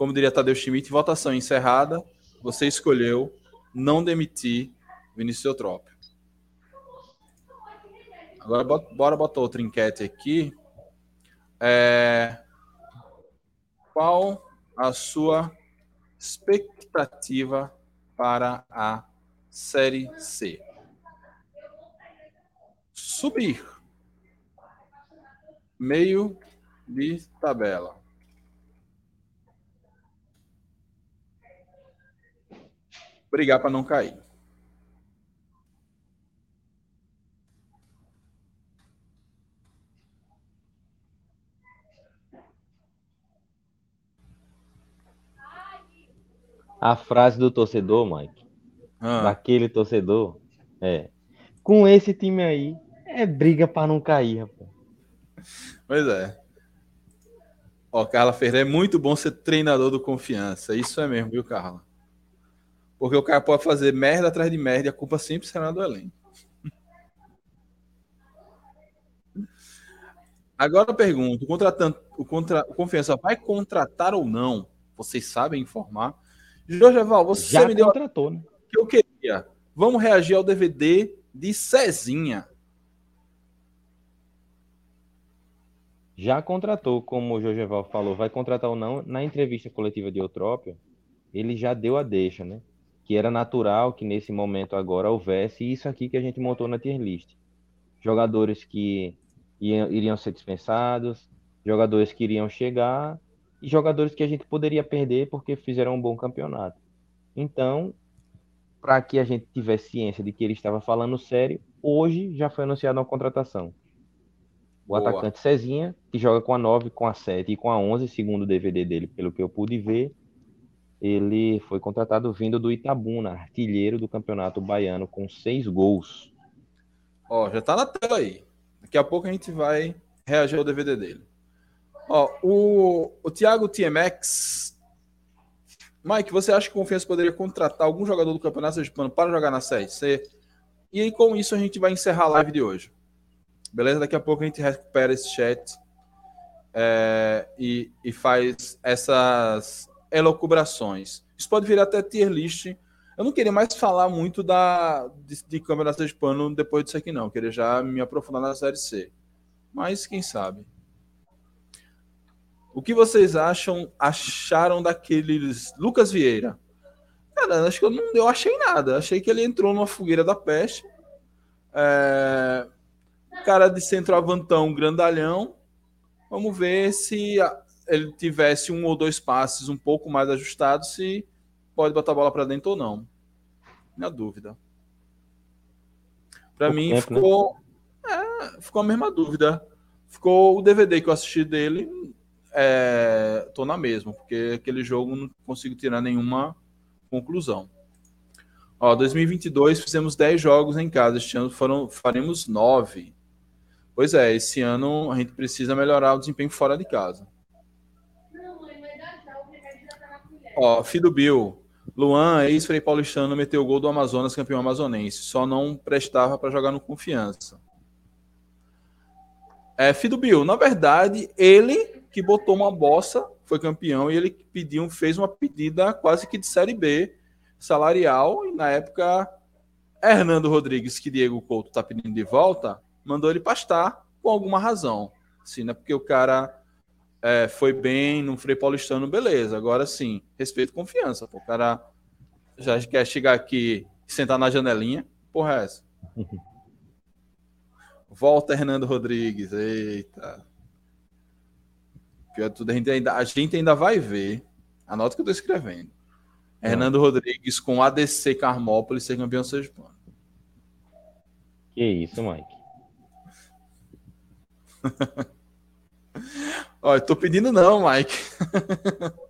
como diria Tadeu Schmidt, votação encerrada. Você escolheu não demitir Vinícius Eutrópio. Agora, bora botar outra enquete aqui. É... Qual a sua expectativa para a Série C? Subir. Meio de tabela. brigar para não cair. A frase do torcedor, Mike, ah. daquele torcedor, é: com esse time aí, é briga para não cair, rapaz. Pois é. Ó, Carla Ferreira, é muito bom ser treinador do confiança. Isso é mesmo, viu, Carla? Porque o cara pode fazer merda atrás de merda e a culpa sempre será do elenco. Agora eu pergunto, o, contratante, o, contra, o Confiança vai contratar ou não? vocês sabem informar. Jorgeval, você Já me deu contratou, né? que eu queria. Vamos reagir ao DVD de Cezinha. Já contratou, como o Jorgeval falou, vai contratar ou não, na entrevista coletiva de Eutrópio, ele já deu a deixa, né? Que era natural que nesse momento agora houvesse isso aqui que a gente montou na tier list. Jogadores que iam, iriam ser dispensados, jogadores que iriam chegar e jogadores que a gente poderia perder porque fizeram um bom campeonato. Então, para que a gente tivesse ciência de que ele estava falando sério, hoje já foi anunciada uma contratação. O Boa. atacante Cezinha, que joga com a 9, com a 7 e com a 11, segundo o DVD dele, pelo que eu pude ver, ele foi contratado vindo do Itabuna, artilheiro do Campeonato Baiano, com seis gols. Ó, já tá na tela aí. Daqui a pouco a gente vai reagir ao DVD dele. Ó, o, o Thiago TMX. Mike, você acha que o Confiança poderia contratar algum jogador do Campeonato Sergipano para jogar na Série C? E aí, com isso, a gente vai encerrar a live de hoje. Beleza? Daqui a pouco a gente recupera esse chat é, e, e faz essas elocubrações. Isso pode virar até tier list. Eu não queria mais falar muito da, de, de Campeonato Sergipano depois disso aqui, não. Eu queria já me aprofundar na Série C. Mas quem sabe? O que vocês acham, acharam daqueles Lucas Vieira? Cara, acho que eu não eu achei nada. Achei que ele entrou numa fogueira da peste. É, cara de centroavantão grandalhão. Vamos ver se ele tivesse um ou dois passes um pouco mais ajustados, se pode botar a bola para dentro ou não. Minha dúvida. Para mim tempo, né? ficou é, ficou a mesma dúvida. Ficou o DVD que eu assisti dele, é, tô na mesma, porque aquele jogo não consigo tirar nenhuma conclusão. Ó, 2022 fizemos 10 jogos em casa, este ano foram, faremos 9. Pois é, esse ano a gente precisa melhorar o desempenho fora de casa. Ó, Fido Bill. Luan, ex-Frei Paulistano, meteu o gol do Amazonas, campeão amazonense. Só não prestava para jogar no confiança. É, Fido Bill, na verdade, ele que botou uma bossa, foi campeão, e ele pediu, fez uma pedida quase que de Série B salarial, e na época, Hernando Rodrigues, que Diego Couto tá pedindo de volta, mandou ele pastar com alguma razão. Assim, né? Porque o cara é, foi bem no Frei Paulistano, beleza. Agora sim, respeito e confiança. Pô, o cara já quer chegar aqui e sentar na janelinha. Porra, é essa? Volta Hernando Rodrigues. Eita. Pior de tudo, a gente, ainda, a gente ainda vai ver. Anota que eu tô escrevendo. Hernando Rodrigues com ADC Carmópolis ser campeão sergipano. Que isso, Mike. Olha, tô pedindo não, Mike.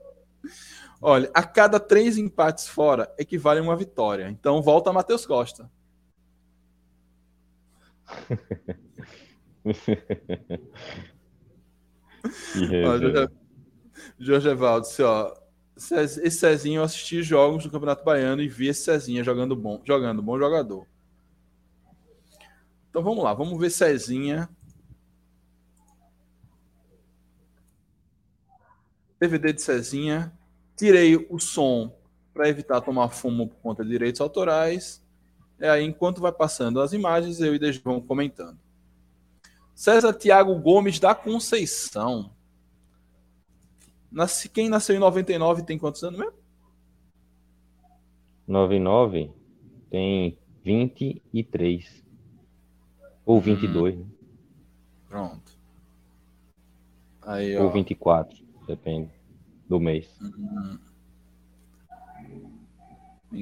Olha, a cada três empates fora equivale a uma vitória. Então volta Matheus Costa. Ó. Jorge, Jorge Evaldo disse, ó. Esse Cezinho eu assisti jogos do Campeonato Baiano e vi esse Cezinha jogando bom, jogando bom jogador. Então vamos lá, vamos ver Cezinha. DVD de Cezinha. Tirei o som para evitar tomar fumo por conta de direitos autorais. E aí, enquanto vai passando as imagens, eu e Deja vamos comentando. César Tiago Gomes da Conceição. Nasce, quem nasceu em 99 tem quantos anos mesmo? 99 tem 23. Ou 22, né? Pronto. Aí, ou ó. 24, depende do mês.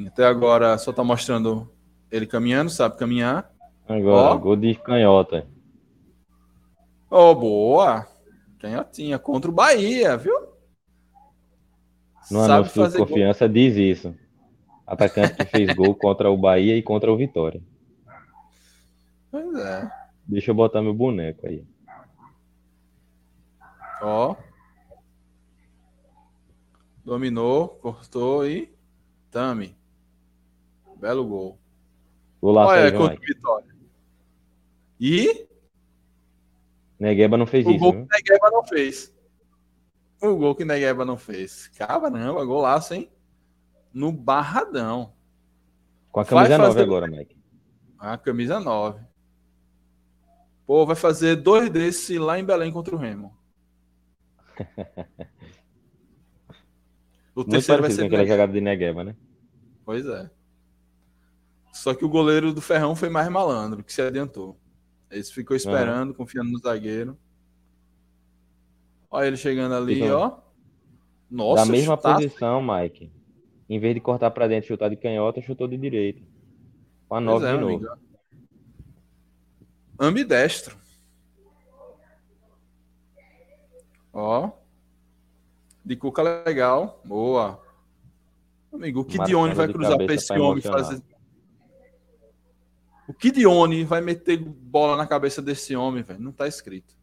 Até agora só tá mostrando ele caminhando, sabe caminhar. Agora, Ó. gol de canhota. Oh, boa! Canhotinha contra o Bahia, viu? No anúncio do Confiança diz isso. Atacante que fez gol contra o Bahia e contra o Vitória. Pois é. Deixa eu botar meu boneco aí. Ó. Dominou, cortou e. Tami. Belo gol. Vou lá, Olha, Sérgio contra o. Vitória. E Negueba não fez o isso, gol que o Negueba não fez. O gol que Negueba não fez. Caramba, golaço, hein? No Barradão. Com a camisa vai 9 fazer... agora, Mike. A camisa 9. Pô, vai fazer dois desses lá em Belém contra o Remo. o terceiro vai ser aquela jogada de Negueba, né? Pois é. Só que o goleiro do Ferrão foi mais malandro, que se adiantou. Esse ficou esperando, uhum. confiando no zagueiro. Olha ele chegando ali, ó. Nossa, Da mesma chutaço. posição, Mike. Em vez de cortar para dentro e chutar de canhota, chutou de direita. Com a 9 é, de novo. Amigo. Ambidestro. Ó. De cuca legal. Boa. Amigo, o que Dione vai cruzar para esse homem fazer. O que Dione vai meter bola na cabeça desse homem, velho? Não tá escrito.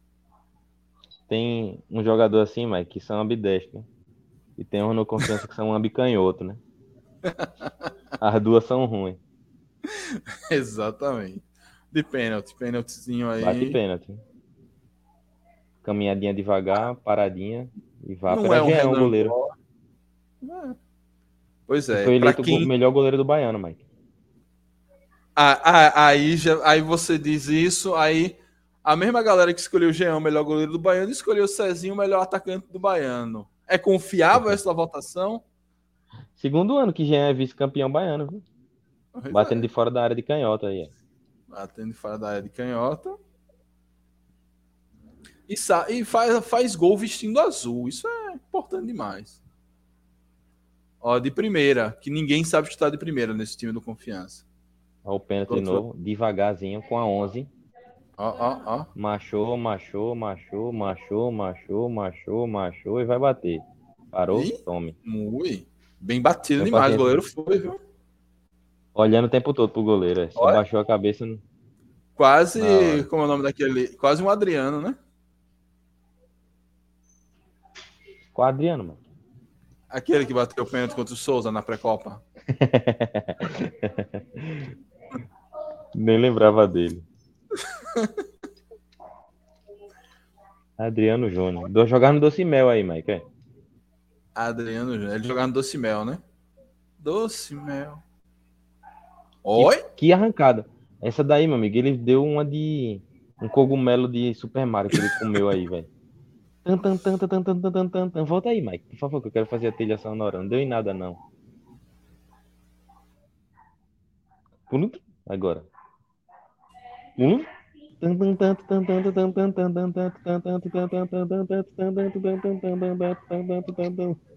Tem um jogador assim, Mike, que são ambidestros. E tem um no confiança que são ambicanhoto, né? As duas são ruins. Exatamente. De pênalti, pênaltizinho aí. Bate pênalti. Caminhadinha devagar, paradinha e vá para é um, é um goleiro. É. Pois é. foi eleito quem... o melhor goleiro do Baiano, Mike. Aí, já, aí você diz isso, aí a mesma galera que escolheu o Jean, o melhor goleiro do Baiano, escolheu o Cezinho, o melhor atacante do Baiano. É confiável essa votação? Segundo ano que Jean é vice-campeão baiano, viu? Pois Batendo é. de fora da área de canhota aí. Batendo de fora da área de canhota. E, e faz, faz gol vestindo azul. Isso é importante demais. Ó, de primeira, que ninguém sabe chutar de primeira nesse time do Confiança. Ó, o pênalti de novo, devagarzinho, com a 11. Ó, ó, ó. Machou, machou, machou, machou, machou, machou, machou e vai bater. Parou, Ih, tome. Ui, bem batido demais, o goleiro foi, viu? Olhando o tempo todo pro goleiro, é. só Olha. baixou a cabeça. No... Quase, como é o nome daquele? Quase um Adriano, né? Qual Adriano, mano? Aquele que bateu o pênalti contra o Souza na pré-copa. Nem lembrava dele. Adriano Júnior. Jogar no Doce Mel aí, Mike. É? Adriano Júnior. Ele jogava no Doce Mel, né? Doce Mel. Oi? Que, que, arrancada. Essa daí, meu amigo, ele deu uma de. Um cogumelo de Super Mario que ele comeu aí, velho. Volta aí, Mike, por favor, que eu quero fazer a trilha sonora. Não deu em nada, não. Agora.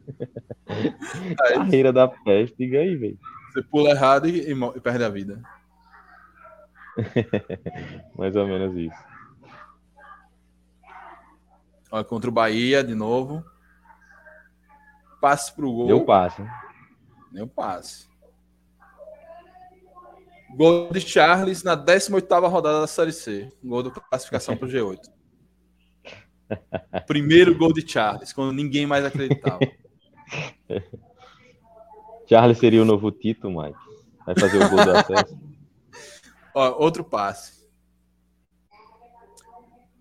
Carreira da peste, diga aí, velho. Você pula errado e, e perde a vida. Mais ou menos isso. Olha, contra o Bahia de novo. Passe pro gol. Deu passe. Deu passe. Gol de Charles na 18ª rodada da Série C. Gol de classificação para o G8. Primeiro gol de Charles, quando ninguém mais acreditava. Charles seria o novo Tito, Mike. Vai fazer o gol do acesso. Ó, outro passe.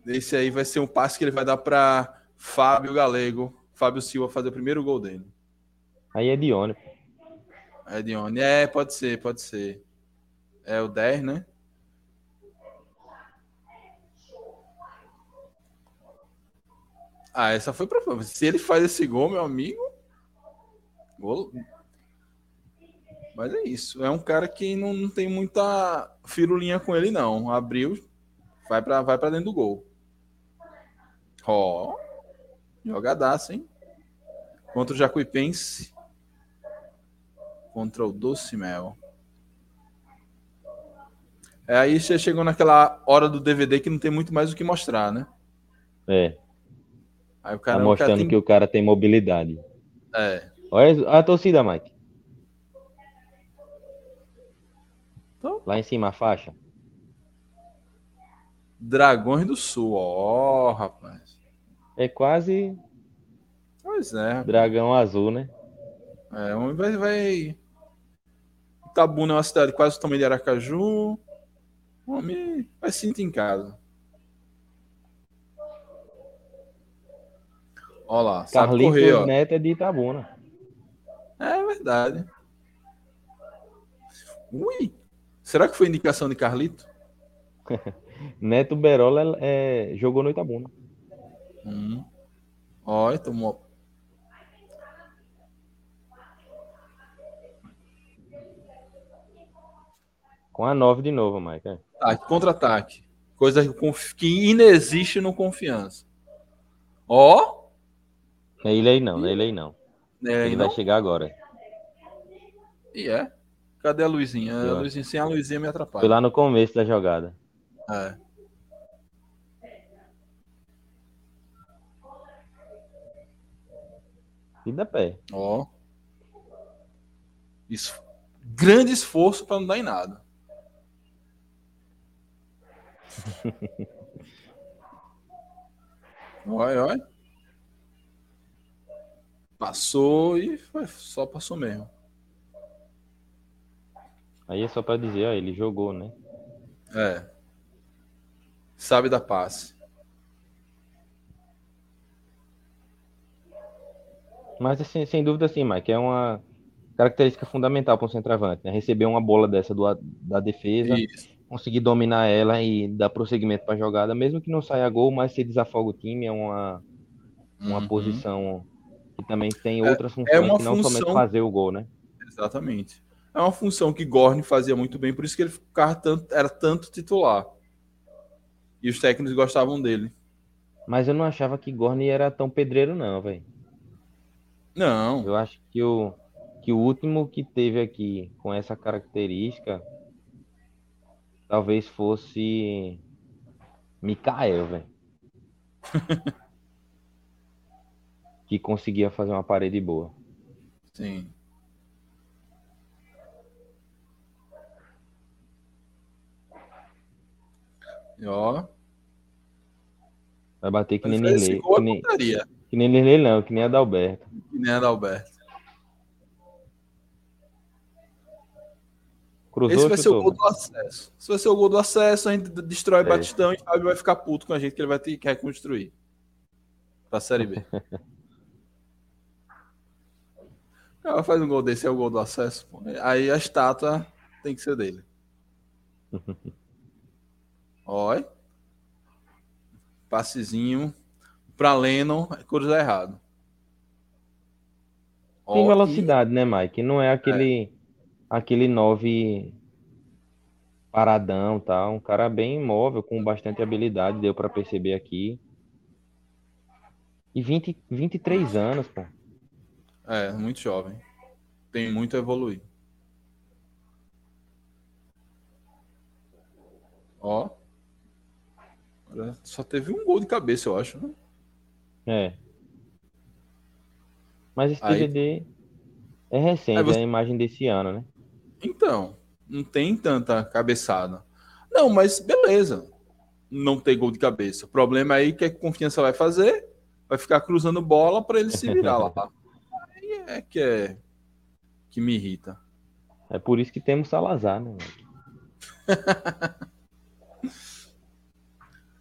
Esse aí vai ser um passe que ele vai dar para Fábio Galego. Fábio Silva fazer o primeiro gol dele. Aí é Dione. É Dione. É, pode ser, pode ser. É o 10, né? Ah, essa foi pra. Se ele faz esse gol, meu amigo. Gol. Mas é isso. É um cara que não, não tem muita firulinha com ele, não. Abriu, vai para vai pra dentro do gol. Ó, oh, jogadaço, hein? Contra o Jacuipense. Contra o Doce Mel. É, aí você chegou naquela hora do DVD que não tem muito mais o que mostrar, né? É. Aí o cara, tá mostrando o cara tem... que o cara tem mobilidade. É. Olha a torcida, Mike. Então... Lá em cima a faixa. Dragões do Sul, ó, oh, rapaz. É quase. Pois é. Dragão azul, né? É, vai. vai... Itabuna é uma cidade quase do tamanho de Aracaju. O homem vai se sentir em casa. Olha lá, sabe Carlitos correr, ó. Neto é de Itabuna. É verdade. Ui! Será que foi indicação de Carlito? Neto Berola é, jogou no Itabuna. Hum. Olha, tomou. Com a 9 de novo, Mike. é. Tá, contra-ataque. Coisa que inexiste no confiança. Ó! É ele aí não, é ele aí não. É, Ele não? vai chegar agora. E é. Cadê a Luizinha? A. Luizinha, sem a Luizinha me atrapalha. Foi lá no começo da jogada. É. E dá pé. Ó. Isso. Grande esforço para não dar em nada. olha, olha. Passou e foi, só passou mesmo. Aí é só pra dizer, ó, ele jogou, né? É. Sabe da passe. Mas assim, sem dúvida sim, Mike, é uma característica fundamental para um centroavante, né? Receber uma bola dessa do, da defesa, Isso. Conseguir dominar ela e dar prosseguimento para a jogada, mesmo que não saia gol, mas se desafoga o time, é uma, uma Uhum. posição que também tem É- outras funções uma que não somente função- fazer o gol, né? Exatamente. É uma função que Gorne fazia muito bem, por isso que ele ficava tanto, era tanto titular. E os técnicos gostavam dele. Mas eu não achava que Gorni era tão pedreiro, não, velho. Não, Eu acho que o, que o último que teve aqui com essa característica talvez fosse Mikael, velho. que conseguia fazer uma parede boa. sim. E ó, Vai bater que ele nem Nirley. gol Que é nem, que nem não, que nem Adalberto. que nem a da Cruzou, Esse vai ser o gol do acesso. Se vai ser o gol do acesso, a gente destrói É. Batistão e Fábio vai ficar puto com a gente que ele vai ter que reconstruir. Pra Série B. Ela faz um gol desse, é o gol do acesso. pô. Aí a estátua tem que ser dele. Olha. Passezinho pra Lennon, cruzar errado. Tem Ó, velocidade, né, Mike? Não é aquele aquele 9 paradão, tá? Um cara bem móvel, com bastante habilidade, deu pra perceber aqui. E 20, 23 anos, pô. É, muito jovem. Tem muito a evoluir. Ó. Só teve um gol de cabeça, eu acho. Né? É. Mas esse Aí- TGD é recente, Aí você- é a imagem desse ano, né? Então, não tem tanta cabeçada. Não, mas beleza. Não tem gol de cabeça. O problema aí é que a confiança vai fazer, vai ficar cruzando bola para ele se virar lá. Aí é que é que me irrita. É por isso que temos Salazar, né?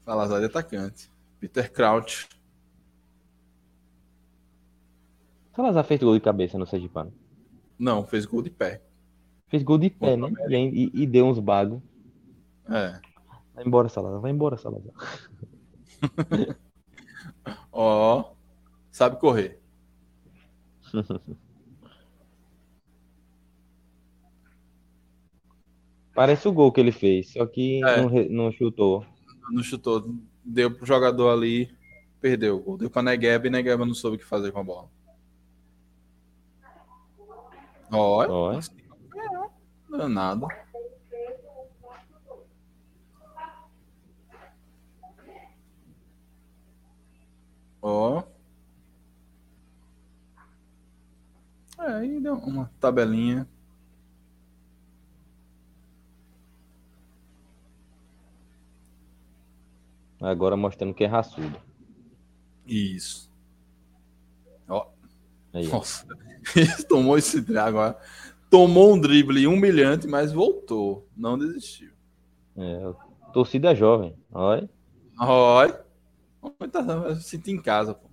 Salazar de atacante. Peter Crouch. Salazar fez gol de cabeça no Sergipano. Não, fez gol de pé. Fez gol de pé, né? E, e- deu uns bagos. É. Vai embora, Salazar. Vai embora, Salazar. Ó, sabe correr. Parece o gol que ele fez, só que É. não, não chutou. Não chutou. Deu pro jogador ali, perdeu. o gol. Deu pra Negueba e Negueba não soube o que fazer com a bola. Ó. nada. Ó. É, aí deu uma tabelinha. Agora mostrando que é raçudo. Isso. Ó, Aí. Nossa, tomou esse agora. Tomou um drible humilhante, mas voltou. Não desistiu. É, torcida jovem. Olha. Olha. Tá, se sentir em casa, pô.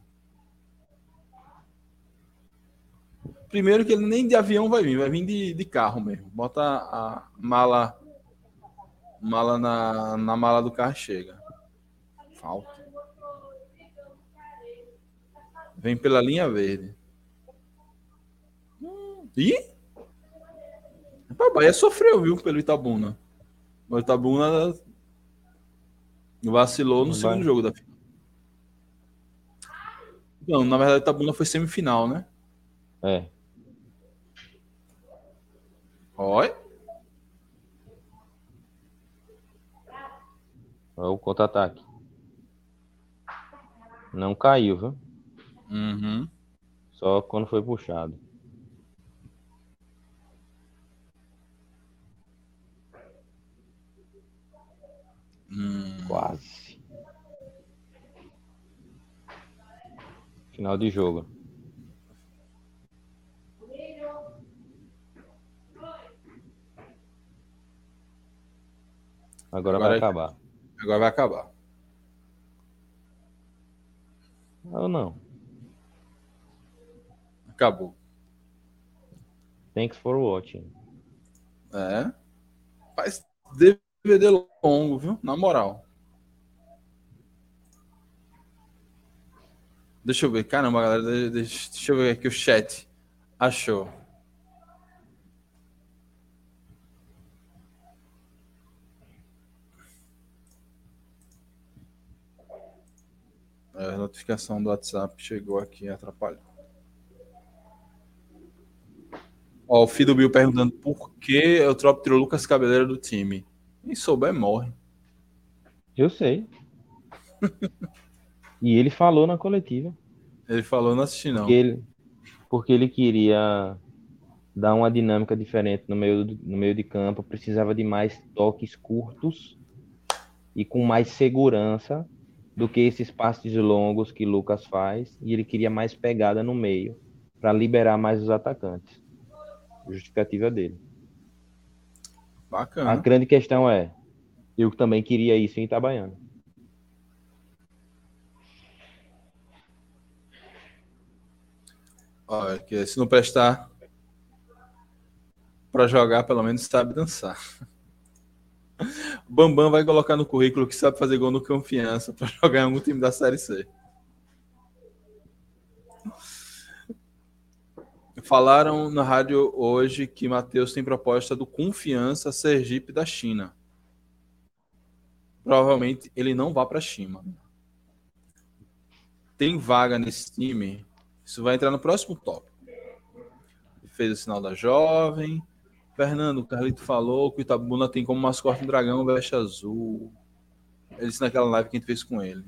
Primeiro que ele nem de avião vai vir, vai vir de, de carro mesmo. Bota a mala mala na, na mala do carro chega. Falta. Vem pela linha verde. Ih! O Bahia sofreu, viu, pelo Itabuna. O Itabuna vacilou no segundo jogo da final. Não, na verdade, o Itabuna foi semifinal, né? É. Oi? Olha o contra-ataque. Não caiu, viu? Uhum. Só quando foi puxado. Hum. Quase. Final de jogo. Agora, Agora vai é- acabar. Agora vai acabar. Ou não? Acabou. Thanks for watching. É. Faz DVD longo, viu? Na moral. Deixa eu ver. Caramba, galera. de- Deixa, eu ver aqui o chat. Achou. A notificação do WhatsApp chegou aqui e atrapalhou. Ó, o filho do Bill perguntando por que eu troco tirou Lucas Cabeleira do time. Quem souber, morre. Eu sei. e ele falou na coletiva Ele falou, não assisti não. que ele, porque ele queria dar uma dinâmica diferente no meio, do- no meio de campo, precisava de mais toques curtos e com mais segurança do que esses passes longos que Lucas faz, e ele queria mais pegada no meio para liberar mais os atacantes. Justificativa dele. A Bacana. grande questão é, eu também queria isso em Itabaiana. Olha, que se não prestar pra jogar, pelo menos sabe dançar. Bambam vai colocar no currículo que sabe fazer gol no confiança pra jogar em algum time da Série C. Falaram na rádio hoje que Matheus tem proposta do Confiança Sergipe da China. Provavelmente ele não vá para a China. Tem vaga nesse time? Isso vai entrar no próximo tópico. Fez o sinal da jovem. Fernando, o Carlito falou que o Itabuna tem como mascote um dragão veste azul. Ele disse naquela live que a gente fez com ele.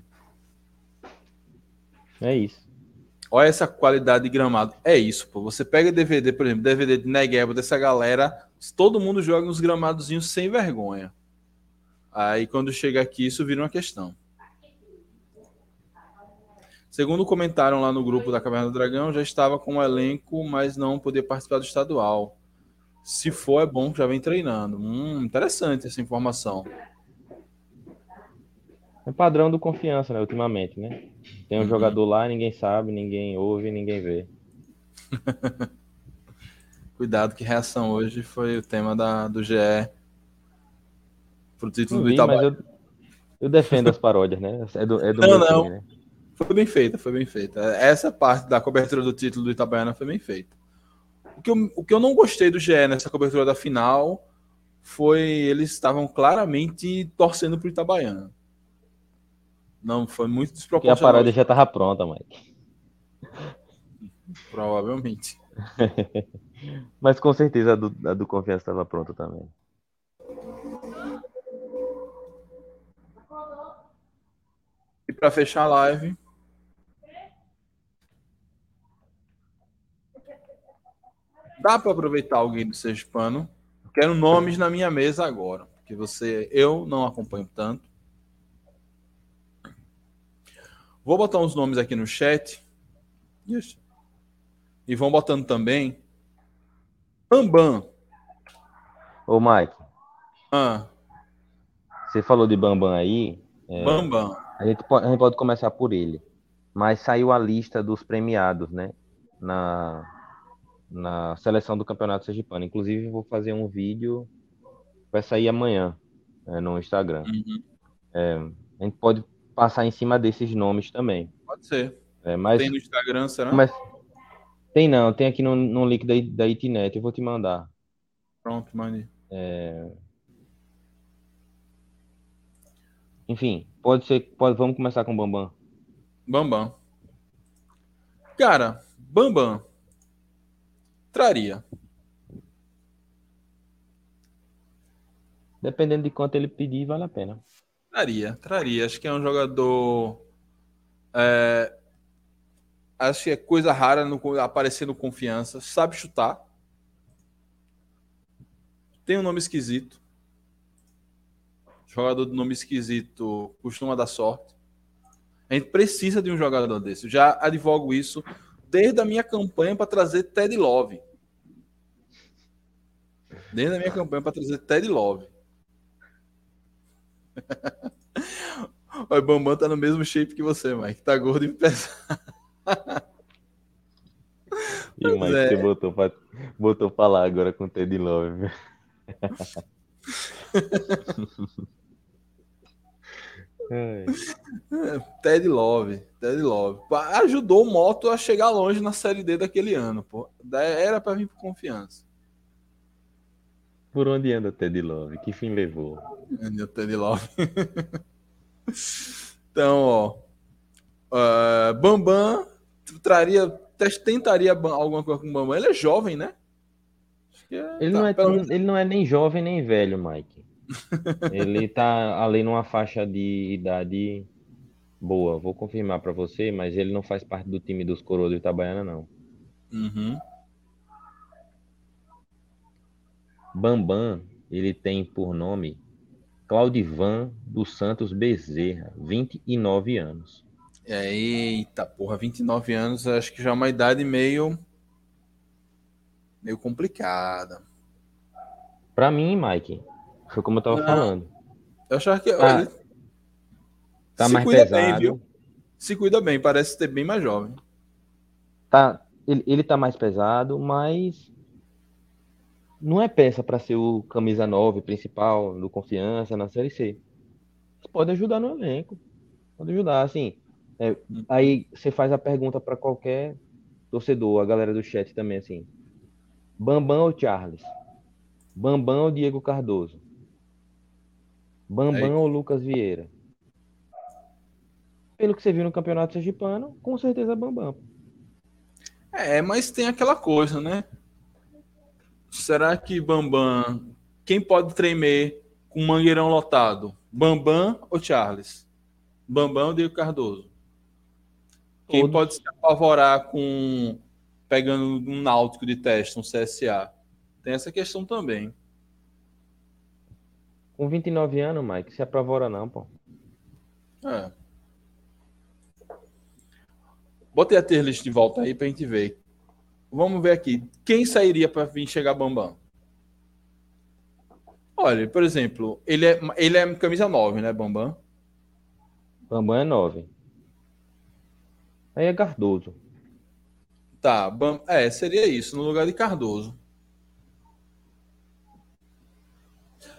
É isso. Olha essa qualidade de gramado. É isso, pô. Você pega DVD, por exemplo, DVD de Negueba dessa galera, todo mundo joga nos gramadozinhos sem vergonha. Aí quando chega aqui, isso vira uma questão. Segundo comentaram lá no grupo da Caverna do Dragão, já estava com o elenco, mas não podia participar do estadual. Se for, é bom que já vem treinando. Hum, interessante essa informação. É padrão do confiança, né, ultimamente, né? Tem um Uhum. jogador lá, ninguém sabe, ninguém ouve, ninguém vê. Cuidado que reação hoje foi o tema da, do GE pro título do vi, mas Itabaiana. eu, eu defendo as paródias, né? É do, é do Não, não. time, né? Foi bem feita, foi bem feita. Essa parte da cobertura do título do Itabaiana foi bem feita. O que eu, o que eu não gostei do GE nessa cobertura da final foi eles estavam claramente torcendo pro Itabaiana. Não, foi muito Porque a desproporcional. paródia já tava pronta, Mike. Provavelmente. Mas com certeza a do, a do confiança estava pronta também. E para fechar a live. Dá para aproveitar alguém do Sergipano. Quero nomes na minha mesa agora, porque você, eu não acompanho tanto. Vou botar uns nomes aqui no chat. Isso. E vão botando também. Bambam. Ô, Mike, Ah, você falou de Bambam aí. é, Bambam. a, gente pode, a gente pode começar por ele. Mas saiu a lista dos premiados, né? Na, na seleção do Campeonato Sergipano. Inclusive, vou fazer um vídeo, vai sair amanhã é, no Instagram. Uhum. É, a gente pode passar em cima desses nomes também. Pode ser. É, mas, tem no Instagram, será? Mas, tem não, tem aqui no, no link da, da Itinet, eu vou te mandar. Pronto, mande. É... Enfim, pode ser. Pode, vamos começar com o Bambam. Bambam. Cara, Bambam traria. Dependendo de quanto ele pedir, vale a pena. Traria, traria. Acho que é um jogador. É, acho que é coisa rara no, aparecer no confiança. Sabe chutar. Tem um nome esquisito. Jogador de nome esquisito costuma dar sorte. A gente precisa de um jogador desse. Já advogo isso desde a minha campanha para trazer Ted Love. Desde a minha campanha para trazer Ted Love. o Bambam tá no mesmo shape que você, Mike. Tá gordo e pesado. E o Mike é. você botou pra, botou pra lá agora com o Ted Love. Ted Love, Ted Love. Ajudou o Moto a chegar longe na Série D daquele ano, pô. Era para vir por confiança. Por onde anda Ted Love? Que fim levou? Anda Ted Love. então, ó. Uh, Bambam traria, tentaria alguma coisa com o Bambam. Ele é jovem, né? É, ele, tá, não é tão, ele não é nem jovem nem velho, Mike. ele tá ali numa faixa de idade boa. Vou confirmar para você, mas ele não faz parte do time dos Coroas do Itabaiana, não. Uhum. Bambam, ele tem por nome Claudivan dos Santos Bezerra, 29 anos. Eita, porra, 29 anos, acho que já é uma idade meio meio complicada. Para mim, Mike, foi como eu tava Não. falando. Eu achava que tá, ele... tá mais pesado. Bem, viu? Se cuida bem, parece ser bem mais jovem. Tá, ele, ele tá mais pesado, mas não é peça para ser o camisa 9 principal do Confiança na Série C. Pode ajudar no elenco. Pode ajudar, assim. É, aí você faz a pergunta para qualquer torcedor, a galera do chat também, assim. Bambam ou Charles? Bambam ou Diego Cardoso? Bambam é ou Lucas Vieira? Pelo que você viu no Campeonato Sergipano, com certeza Bambam. É, mas tem aquela coisa, né? Será que Bambam. Quem pode tremer com mangueirão lotado? Bambam ou Charles? Bambam ou Diego Cardoso? Quem Todos. pode se apavorar com pegando um náutico de teste, um CSA? Tem essa questão também. Com 29 anos, Mike, se apavora não, pô. É. Botei a tier list de volta aí pra gente ver Vamos ver aqui. Quem sairia para vir chegar Bambam? Olha, por exemplo, ele é, ele é camisa 9, né, Bambam? Bambam é 9. Aí é Cardoso. Tá, Bam... é, seria isso, no lugar de Cardoso.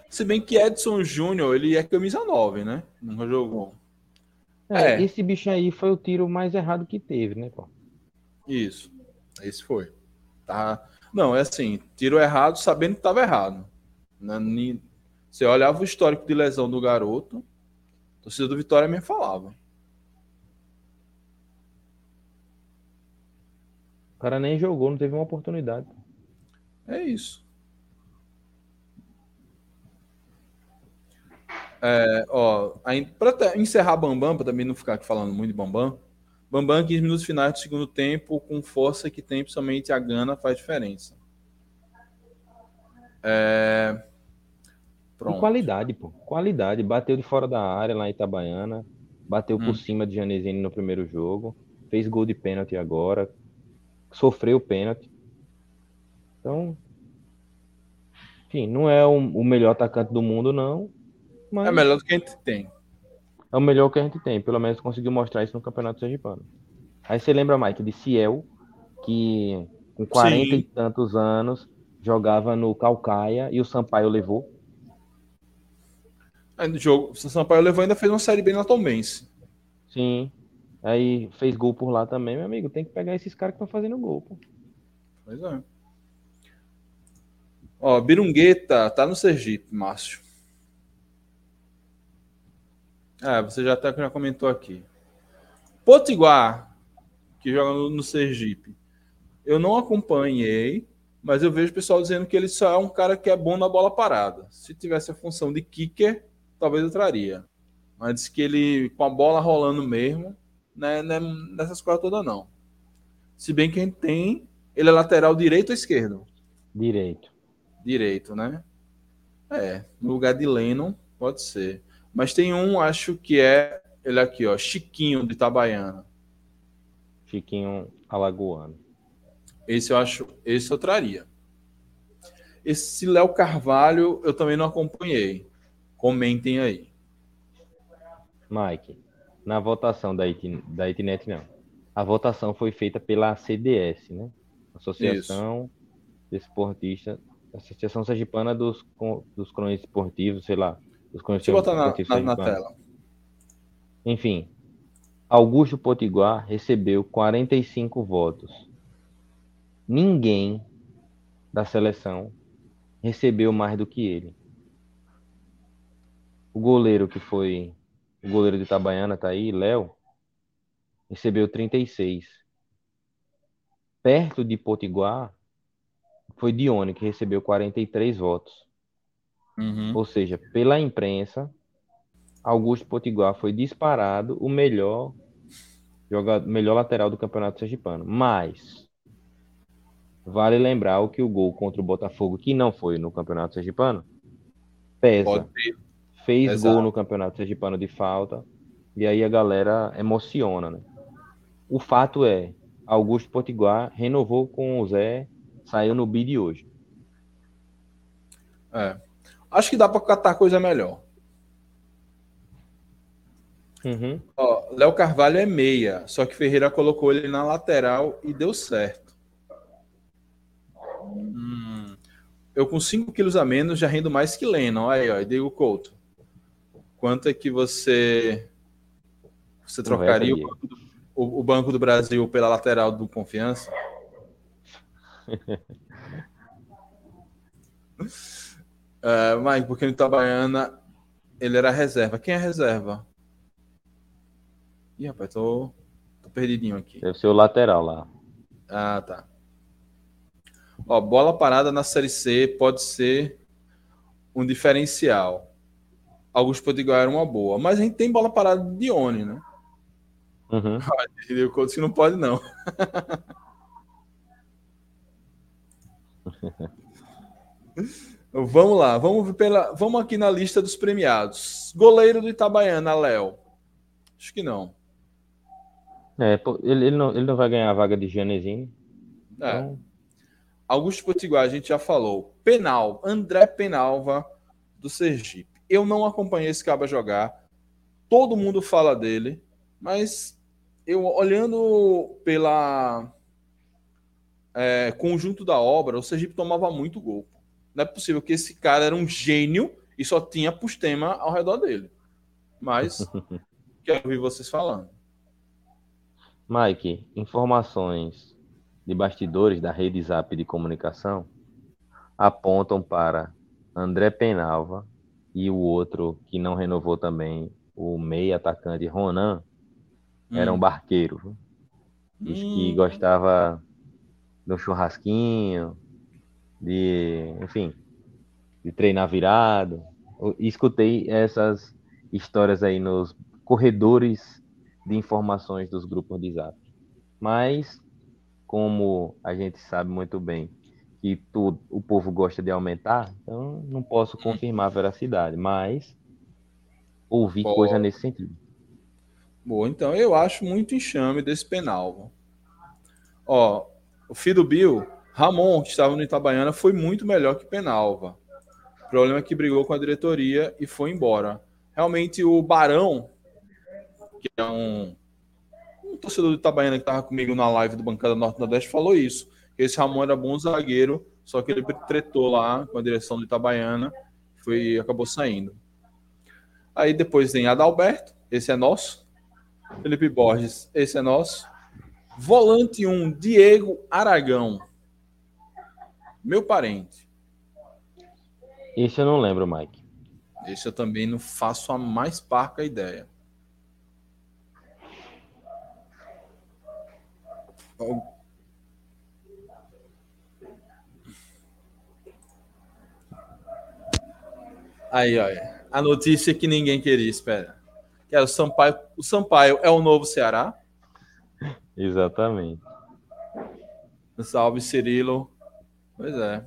Se bem que Edson Júnior, ele é camisa 9, né? Nunca jogou. É, é, esse bicho aí foi o tiro mais errado que teve, né, pô? Isso. Esse foi. Tá? Não, é assim, tiro errado sabendo que estava errado. Né? Você olhava o histórico de lesão do garoto, a torcida do Vitória me falava. O cara nem jogou, não teve uma oportunidade. É isso. É, ó, para encerrar Bambam, para também não ficar aqui falando muito de Bambam, Bambam, 15 minutos finais do segundo tempo, com força que tem, principalmente a Gana, faz diferença. É... Pronto. E qualidade, pô. Qualidade. Bateu de fora da área lá em Itabaiana. Bateu hum. por cima de Janesini no primeiro jogo. Fez gol de pênalti agora. Sofreu pênalti. Então. Enfim, não é o, melhor atacante do mundo, não. Mas... É melhor do que a gente tem é o melhor que a gente tem. Pelo menos conseguiu mostrar isso no Campeonato Sergipano. Aí você lembra, Mike, de Ciel, que com 40 Sim. e tantos anos, jogava no Calcaia e o Sampaio levou. Aí no jogo, o Sampaio levou ainda fez uma série bem na Tombense. Sim. Aí fez gol por lá também, meu amigo. Tem que pegar esses caras que estão fazendo gol, pô. Pois é. Ó, Birungueta tá no Sergipe, Márcio. É, você já até já comentou aqui. Potiguar, que joga no, no Sergipe. Eu não acompanhei, mas eu vejo o pessoal dizendo que ele só é um cara que é bom na bola parada. Se tivesse a função de kicker, talvez eu traria. Mas disse que ele, com a bola rolando mesmo, né, né, nessas coisas todas não. Se bem que a gente tem, ele é lateral direito ou esquerdo? Direito. Direito, né? É, no lugar de Lennon, pode ser. Mas tem um, acho que é ele aqui, ó, Chiquinho de Itabaiana. Chiquinho Alagoano. Esse eu acho, esse eu traria. Esse Léo Carvalho eu também não acompanhei. Comentem aí. Mike, na votação da, IT, da Itnet, não. A votação foi feita pela CDS, né? Associação Desportista, Associação Sergipana dos, dos Cronistas Esportivos, sei lá. Dos Deixa eu botar na, na, na tela. Enfim, Augusto Potiguar recebeu 45 votos ninguém da seleção recebeu mais do que ele. O goleiro que foi o goleiro de Itabaiana tá aí, Léo, recebeu 36. Perto de Potiguar foi Dione que recebeu 43 votos. Uhum. Ou seja, pela imprensa, Augusto Potiguar foi disparado o melhor jogador, melhor lateral do Campeonato Sergipano. Mas Vale lembrar o que o gol contra o Botafogo, que não foi no Campeonato Sergipano, pesa. Fez Exato. gol no Campeonato Sergipano de falta, e aí a galera emociona, né? O fato é, Augusto Potiguar renovou com o Zé, saiu no bid hoje. É. Acho que dá para catar coisa melhor. Uhum. Léo Carvalho é meia, só que Ferreira colocou ele na lateral e deu certo. Hum, eu com 5 quilos a menos já rendo mais que Lennon. Aí, ó, Diego Couto. Quanto é que você você trocaria o banco, do, o, o banco, do, Brasil pela lateral do Confiança? é, mas porque no Itabaiana ele era reserva. Quem é reserva? Ih, rapaz, tô, tô perdidinho aqui. Deve ser o lateral lá. Ah, tá. Ó, bola parada na Série C pode ser um diferencial. Augusto Potiguar era uma boa. Mas a gente tem bola parada de Dione, né? Uhum. Eu que não pode, não. vamos lá, vamos pela, vamos aqui na lista dos premiados. Goleiro do Itabaiana, Léo. Acho que não. É, ele, ele, não, ele não vai ganhar a vaga de Janezinho. É. Então... Augusto Potiguar, a gente já falou. Penal, André Penalva, do Sergipe. Eu não acompanhei esse caba jogar. Todo mundo fala dele, mas eu olhando pela é, conjunto da obra, o Sergipe tomava muito gol. Não é possível que esse cara era um gênio e só tinha Pustema ao redor dele. Mas quero ouvir vocês falando. Mike, informações de bastidores da rede Zap de comunicação apontam para André Penalva e o outro que não renovou também, o meio atacante Ronan, hum. era um hum. barqueiro. Diz hum. que gostava do churrasquinho, de, enfim, de treinar virado. E escutei essas histórias aí nos corredores de informações dos grupos de Zap. Mas como a gente sabe muito bem que tudo, o povo gosta de aumentar, então não posso confirmar a veracidade, mas ouvi Boa. coisa nesse sentido. Boa, então eu acho muito enxame desse penal. Ó, o filho do Bill, Ramon, que estava no Itabaiana, foi muito melhor que Penalva. O problema é que brigou com a diretoria e foi embora. Realmente o Barão, que é um torcedor do Itabaiana que estava comigo na live do Bancada Norte Nordeste falou isso. Esse Ramon era bom zagueiro, só que ele tretou lá com a direção do Itabaiana, foi acabou saindo. Aí depois tem Adalberto, esse é nosso. Felipe Borges, esse é nosso. Volante 1, Diego Aragão. Meu parente. Esse eu não lembro, Mike. Esse eu também não faço a mais parca ideia. Aí, olha. A notícia que ninguém queria, espera. Que era o Sampaio. O Sampaio é o novo Ceará? Exatamente. Salve, Cirilo. Pois é.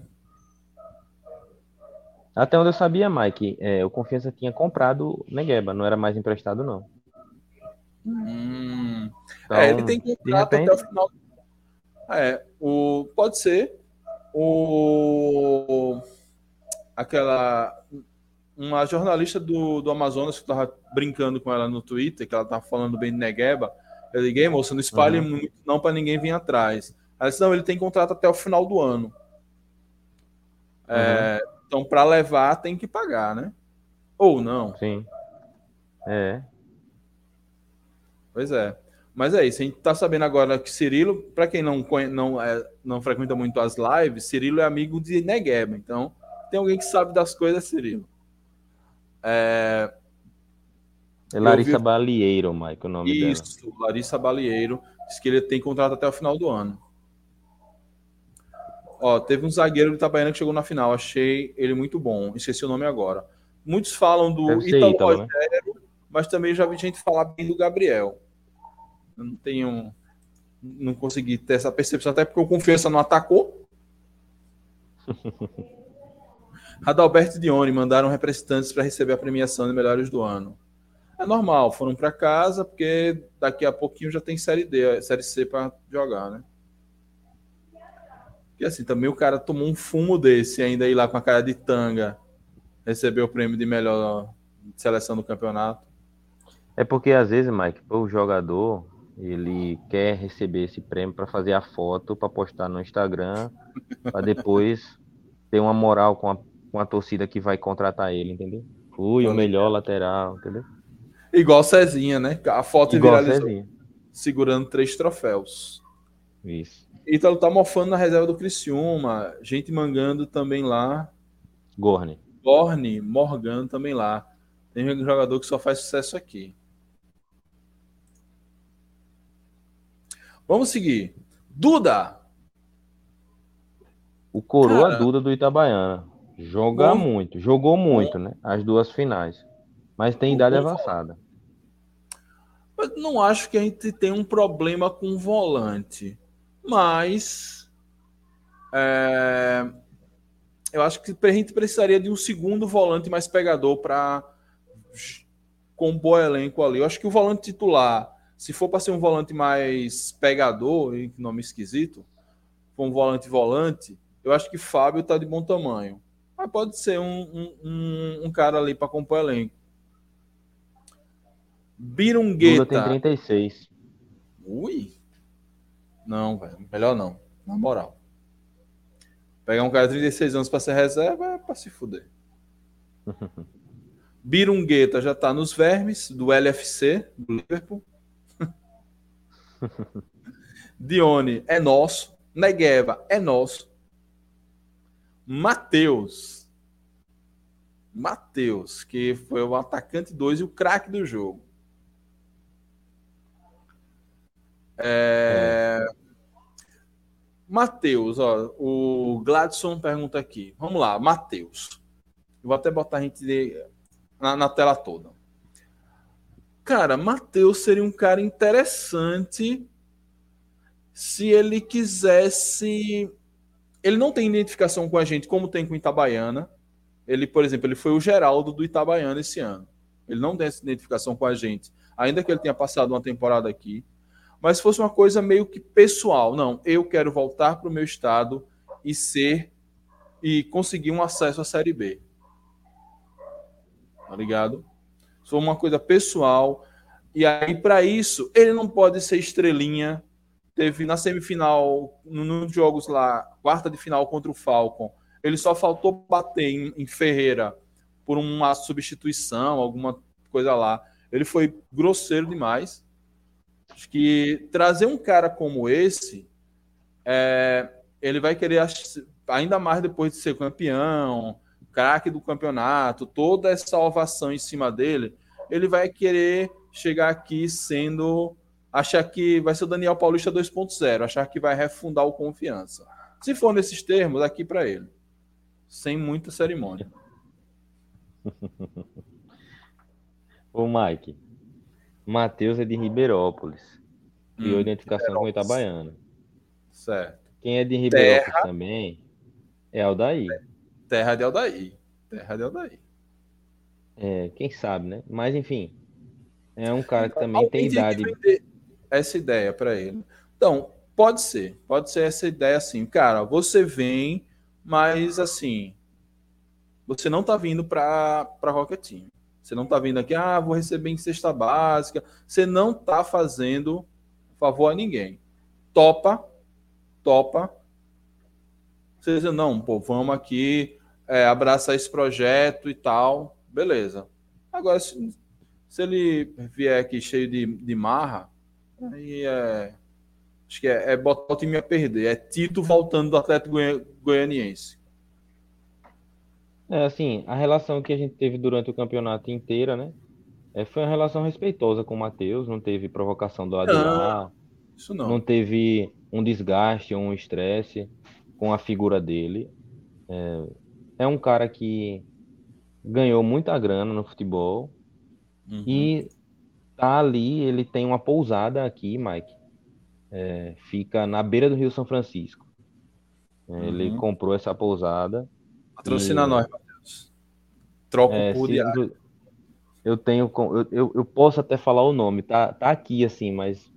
Até onde eu sabia, Mike, é, o Confiança tinha comprado Negueba, não era mais emprestado, não. Hum. Então, é, ele tem contrato repente... até o final. É, o, pode ser. O, aquela. Uma jornalista do, do Amazonas que estava brincando com ela no Twitter, que ela estava falando bem de Negueba. Eu liguei, moça, não espalhe uhum. muito, não, para ninguém vir atrás. Ela disse, não, ele tem contrato até o final do ano. É, uhum. Então, para levar, tem que pagar, né? Ou não. Sim. É. Pois é. Mas é isso, a gente tá sabendo agora que Cirilo, para quem não, não, é, não frequenta muito as lives, Cirilo é amigo de Negueba. Então, tem alguém que sabe das coisas, Cirilo. É, é Larissa vi... Balieiro, Mike, o nome isso, dela. Isso, Larissa Balieiro. Diz que ele tem contrato até o final do ano. Ó, teve um zagueiro do Itabaiana que chegou na final. Achei ele muito bom. Esqueci o nome agora. Muitos falam do Ítalo Rogério, né? mas também já vi gente falar bem do Gabriel. Eu não tenho. Não consegui ter essa percepção, até porque o Confiança não atacou. Adalberto e Dione mandaram representantes para receber a premiação de melhores do ano. É normal, foram para casa, porque daqui a pouquinho já tem Série D, Série C para jogar, né? E assim, também o cara tomou um fumo desse, ainda ir lá com a cara de tanga, receber o prêmio de melhor seleção do campeonato. É porque às vezes, Mike, o jogador ele quer receber esse prêmio para fazer a foto, para postar no Instagram, para depois ter uma moral com a, com a torcida que vai contratar ele, entendeu? Fui o melhor lateral, entendeu? Igual Cezinha, né? A foto Igual viralizou Cezinha. segurando três troféus. Isso. Ítalo tá mofando na reserva do Criciúma. Gente mangando também lá. Gorne. Gorne, Morgan também lá. Tem um jogador que só faz sucesso aqui. Vamos seguir. Duda. O Coroa Cara, Duda do Itabaiana. Joga bom, muito. Jogou muito, bom. né? As duas finais. Mas tem idade avançada. Mas não acho que a gente tem um problema com volante mas é, eu acho que a gente precisaria de um segundo volante mais pegador para compor elenco ali. Eu acho que o volante titular, se for para ser um volante mais pegador, nome esquisito, for um volante volante, eu acho que Fábio está de bom tamanho. Mas pode ser um, um, um cara ali para compor elenco. Birungueta. tem 36. Ui. Não, velho. Melhor não. Na moral. Pegar um cara de 36 anos para ser reserva é para se fuder. Birungueta já tá nos vermes do LFC, do Liverpool. Dione é nosso. Negueva é nosso. Matheus. Matheus, que foi o atacante 2 e o craque do jogo. É... Matheus, ó, o Gladson pergunta aqui. Vamos lá, Matheus. Vou até botar a gente de... na, na tela toda. Cara, Matheus seria um cara interessante se ele quisesse. Ele não tem identificação com a gente como tem com Itabaiana. Ele, por exemplo, ele foi o Geraldo do Itabaiana esse ano. Ele não tem essa identificação com a gente, ainda que ele tenha passado uma temporada aqui mas fosse uma coisa meio que pessoal. Não, eu quero voltar para o meu estado e ser e conseguir um acesso à Série B. Tá ligado? For uma coisa pessoal. E aí, para isso, ele não pode ser estrelinha, teve na semifinal, nos jogos lá, quarta de final contra o Falcon, ele só faltou bater em, em Ferreira por uma substituição, alguma coisa lá. Ele foi grosseiro demais. Acho que trazer um cara como esse, é, ele vai querer, ainda mais depois de ser campeão, craque do campeonato, toda essa ovação em cima dele, ele vai querer chegar aqui sendo. achar que vai ser o Daniel Paulista 2.0, achar que vai refundar o confiança. Se for nesses termos, aqui para ele. Sem muita cerimônia. Ô, Mike. Matheus é de Ribeirópolis. Hum, identificação com Itabaiana. Certo. Quem é de Ribeirópolis Terra... também é Aldair. Terra de Aldair. Terra de Aldair. É, quem sabe, né? Mas, enfim. É um cara que também tem idade. Essa ideia para ele. Então, pode ser. Pode ser essa ideia assim. Cara, você vem, mas assim. Você não tá vindo para Rocket Team. Você não está vindo aqui, ah, vou receber em cesta básica. Você não está fazendo favor a ninguém. Topa, topa. Você diz, não, pô, vamos aqui é, abraçar esse projeto e tal. Beleza. Agora, se, se ele vier aqui cheio de, de marra, aí é. Acho que é, é botar o time a perder. É Tito voltando do Atlético Goianiense. É, assim, a relação que a gente teve durante o campeonato inteiro, né? É, foi uma relação respeitosa com o Matheus, não teve provocação do Adriano, isso não. não teve um desgaste ou um estresse com a figura dele. É, é, um cara que ganhou muita grana no futebol uhum. e tá ali, ele tem uma pousada aqui, Mike. É, fica na beira do Rio São Francisco. É, ele uhum. comprou essa pousada. Patrocina e... nós, Troca é, por diário. Eu tenho. Eu, eu, eu, posso até falar o nome, tá, tá aqui assim, mas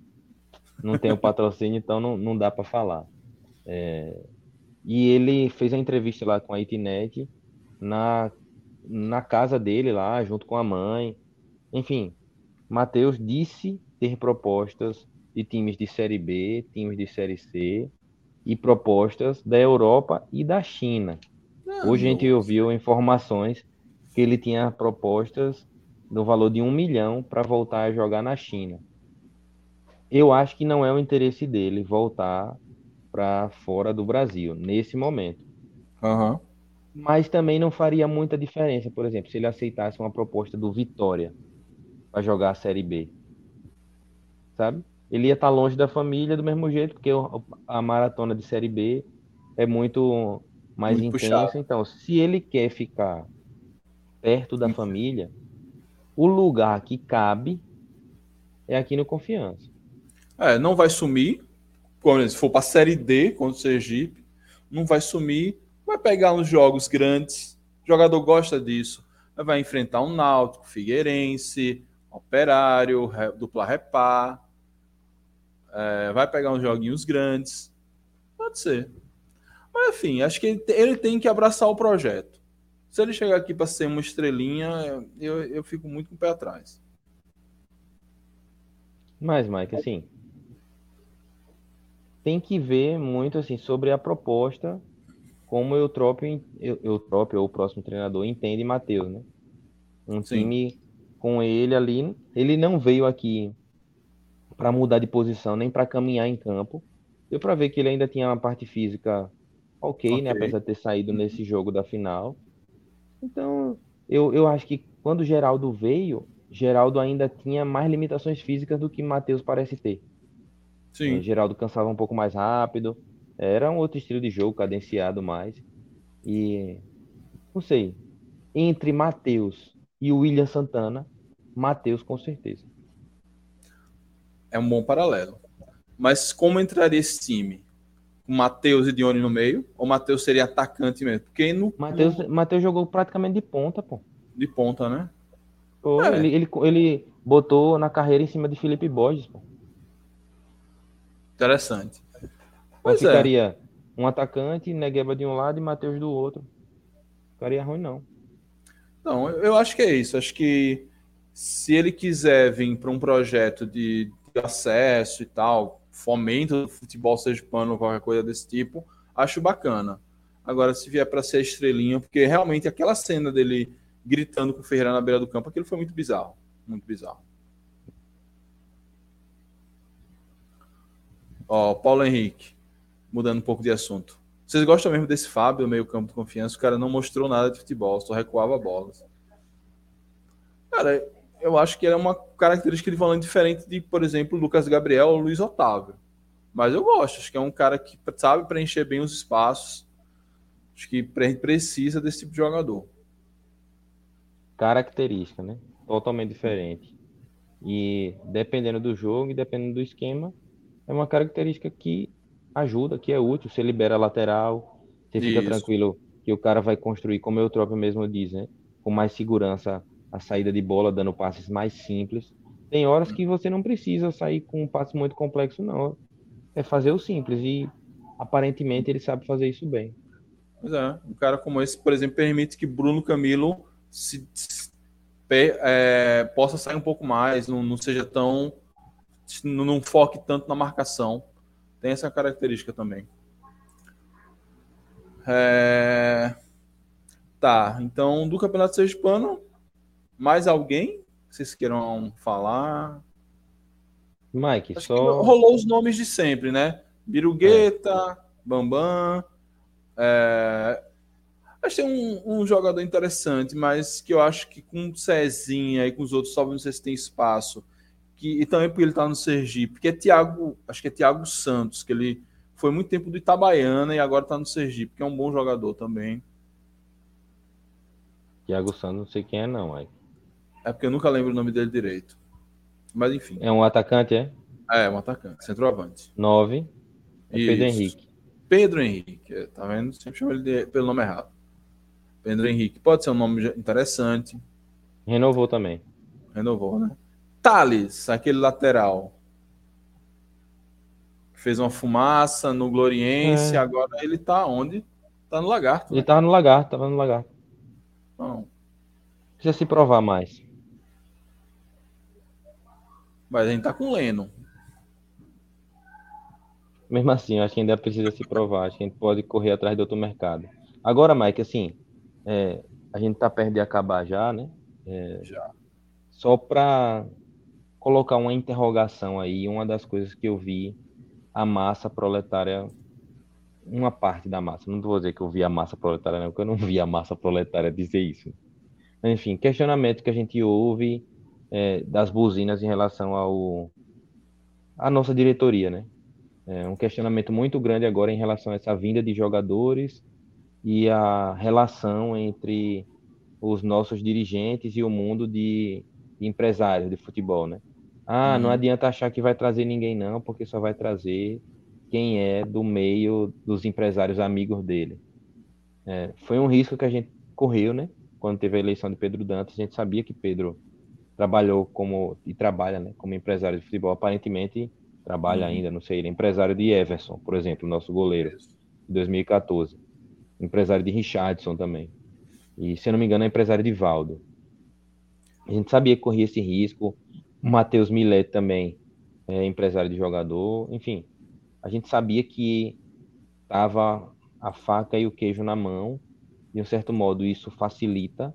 não tem o patrocínio, então não, não dá para falar. É, e ele fez a entrevista lá com a Itinet na, na casa dele lá, junto com a mãe. Enfim, Matheus disse ter propostas de times de Série B, times de Série C e propostas da Europa e da China. Não, Hoje a gente ouviu informações que ele tinha propostas no valor de um milhão para voltar a jogar na China. Eu acho que não é o interesse dele voltar para fora do Brasil nesse momento. Uhum. Mas também não faria muita diferença, por exemplo, se ele aceitasse uma proposta do Vitória para jogar a Série B. Sabe? Ele ia estar tá longe da família do mesmo jeito, porque a maratona de Série B é muito mais muito intensa. Puxado. Então, se ele quer ficar perto da família, o lugar que cabe é aqui no Confiança. É, não vai sumir. Quando se for para a Série D contra o Sergipe, não vai sumir. Vai pegar uns jogos grandes. O jogador gosta disso. Vai enfrentar um Náutico, Figueirense, Operário, dupla repar. É, vai pegar uns joguinhos grandes. Pode ser. Mas enfim, acho que ele tem que abraçar o projeto. Se ele chegar aqui para ser uma estrelinha, eu, eu fico muito com o pé atrás. Mas, Mike, assim, tem que ver muito assim sobre a proposta, como o Eutrópio, Eutrópio ou o próximo treinador entende Matheus, né? Um Sim. time com ele ali, ele não veio aqui para mudar de posição, nem para caminhar em campo. Deu para ver que ele ainda tinha uma parte física ok, né? okay. né? Apesar de ter saído nesse jogo da final. Então, eu, eu acho que quando o Geraldo veio, Geraldo ainda tinha mais limitações físicas do que Matheus parece ter. Sim. É, Geraldo cansava um pouco mais rápido, era um outro estilo de jogo, cadenciado mais. E não sei, entre Matheus e o William Santana, Matheus com certeza. É um bom paralelo. Mas como entraria esse time? Com Matheus e Dione no meio, ou Matheus seria atacante mesmo? Porque no. Matheus, Matheus jogou praticamente de ponta, pô. De ponta, né? Pô, é. ele, ele, ele botou na carreira em cima de Felipe Borges, pô. Interessante. Mas é. ficaria um atacante, Negueba de um lado e Matheus do outro. Ficaria ruim, não. Não, eu acho que é isso. Acho que se ele quiser vir para um projeto de, de acesso e tal, fomenta o futebol sergipano ou qualquer coisa desse tipo, acho bacana. Agora, se vier para ser estrelinha, porque realmente aquela cena dele gritando com o Ferreira na beira do campo, aquilo foi muito bizarro. Muito bizarro. Ó, Paulo Henrique, mudando um pouco de assunto. Vocês gostam mesmo desse Fábio, meio campo de confiança? O cara não mostrou nada de futebol, só recuava bolas. Cara, eu acho que é uma característica de volante diferente de, por exemplo, Lucas Gabriel ou Luiz Otávio. Mas eu gosto, acho que é um cara que sabe preencher bem os espaços. Acho que precisa desse tipo de jogador. Característica, né? Totalmente diferente. E dependendo do jogo e dependendo do esquema, é uma característica que ajuda, que é útil. Você libera a lateral, você fica Isso. tranquilo que o cara vai construir, como eu próprio mesmo diz, né? Com mais segurança a saída de bola, dando passes mais simples. Tem horas que você não precisa sair com um passe muito complexo, não. É fazer o simples e aparentemente ele sabe fazer isso bem. Pois é, um cara como esse, por exemplo, permite que Bruno Camilo se, é, possa sair um pouco mais, não, não seja tão. Não, não foque tanto na marcação. Tem essa característica também. É... Tá, então do Campeonato Sergipano, mais alguém que vocês queiram falar? Mike, Acho só... rolou os nomes de sempre, né? Birugueta, é. Bambam. É... Acho que tem um, um, jogador interessante, mas que eu acho que com Cezinha e com os outros, só não sei se tem espaço. Que, e também porque ele está no Sergipe, que é Thiago, acho que é Thiago Santos, que ele foi muito tempo do Itabaiana e agora está no Sergipe, que é um bom jogador também. Thiago Santos, não sei quem é, não, Mike. É porque eu nunca lembro o nome dele direito. Mas enfim. É um atacante, é? É, um atacante, centroavante. Nove. É Pedro Henrique. Pedro Henrique, é, tá vendo? Sempre chamo ele de, pelo nome errado. Pedro Henrique. Pode ser um nome interessante. Renovou também. Renovou, né? Thales, aquele lateral. Fez uma fumaça no Gloriense, é. agora ele tá onde? Tá no Lagarto. Ele né? tava no Lagarto, tava no Lagarto. Não. Precisa se provar mais. Mas a gente tá com o Leno. Mesmo assim, acho que ainda precisa se provar. Acho que a gente pode correr atrás de outro mercado. Agora, Mike, assim, é, a gente tá perto de acabar já, né? É, já. Só para colocar uma interrogação aí, uma das coisas que eu vi a massa proletária, uma parte da massa, não vou dizer que eu vi a massa proletária, não, porque eu não vi a massa proletária dizer isso. Enfim, questionamento que a gente ouve é, das buzinas em relação ao a nossa diretoria, né? É um questionamento muito grande agora em relação a essa vinda de jogadores e a relação entre os nossos dirigentes e o mundo de, de empresários de futebol, né? Ah, não uhum. adianta achar que vai trazer ninguém não, porque só vai trazer quem é do meio dos empresários amigos dele. É, foi um risco que a gente correu, né? Quando teve a eleição de Pedro Dantas, a gente sabia que Pedro trabalhou como e trabalha, né, como empresário de futebol. Aparentemente trabalha uhum. ainda, não sei, ele é empresário de Everson, por exemplo, nosso goleiro, de 2014. Empresário de Richardson também. E, se eu não me engano, é empresário de Valdo. A gente sabia que corria esse risco. O Matheus Milet também é empresário de jogador. Enfim, a gente sabia que tava a faca e o queijo na mão. De um certo modo, isso facilita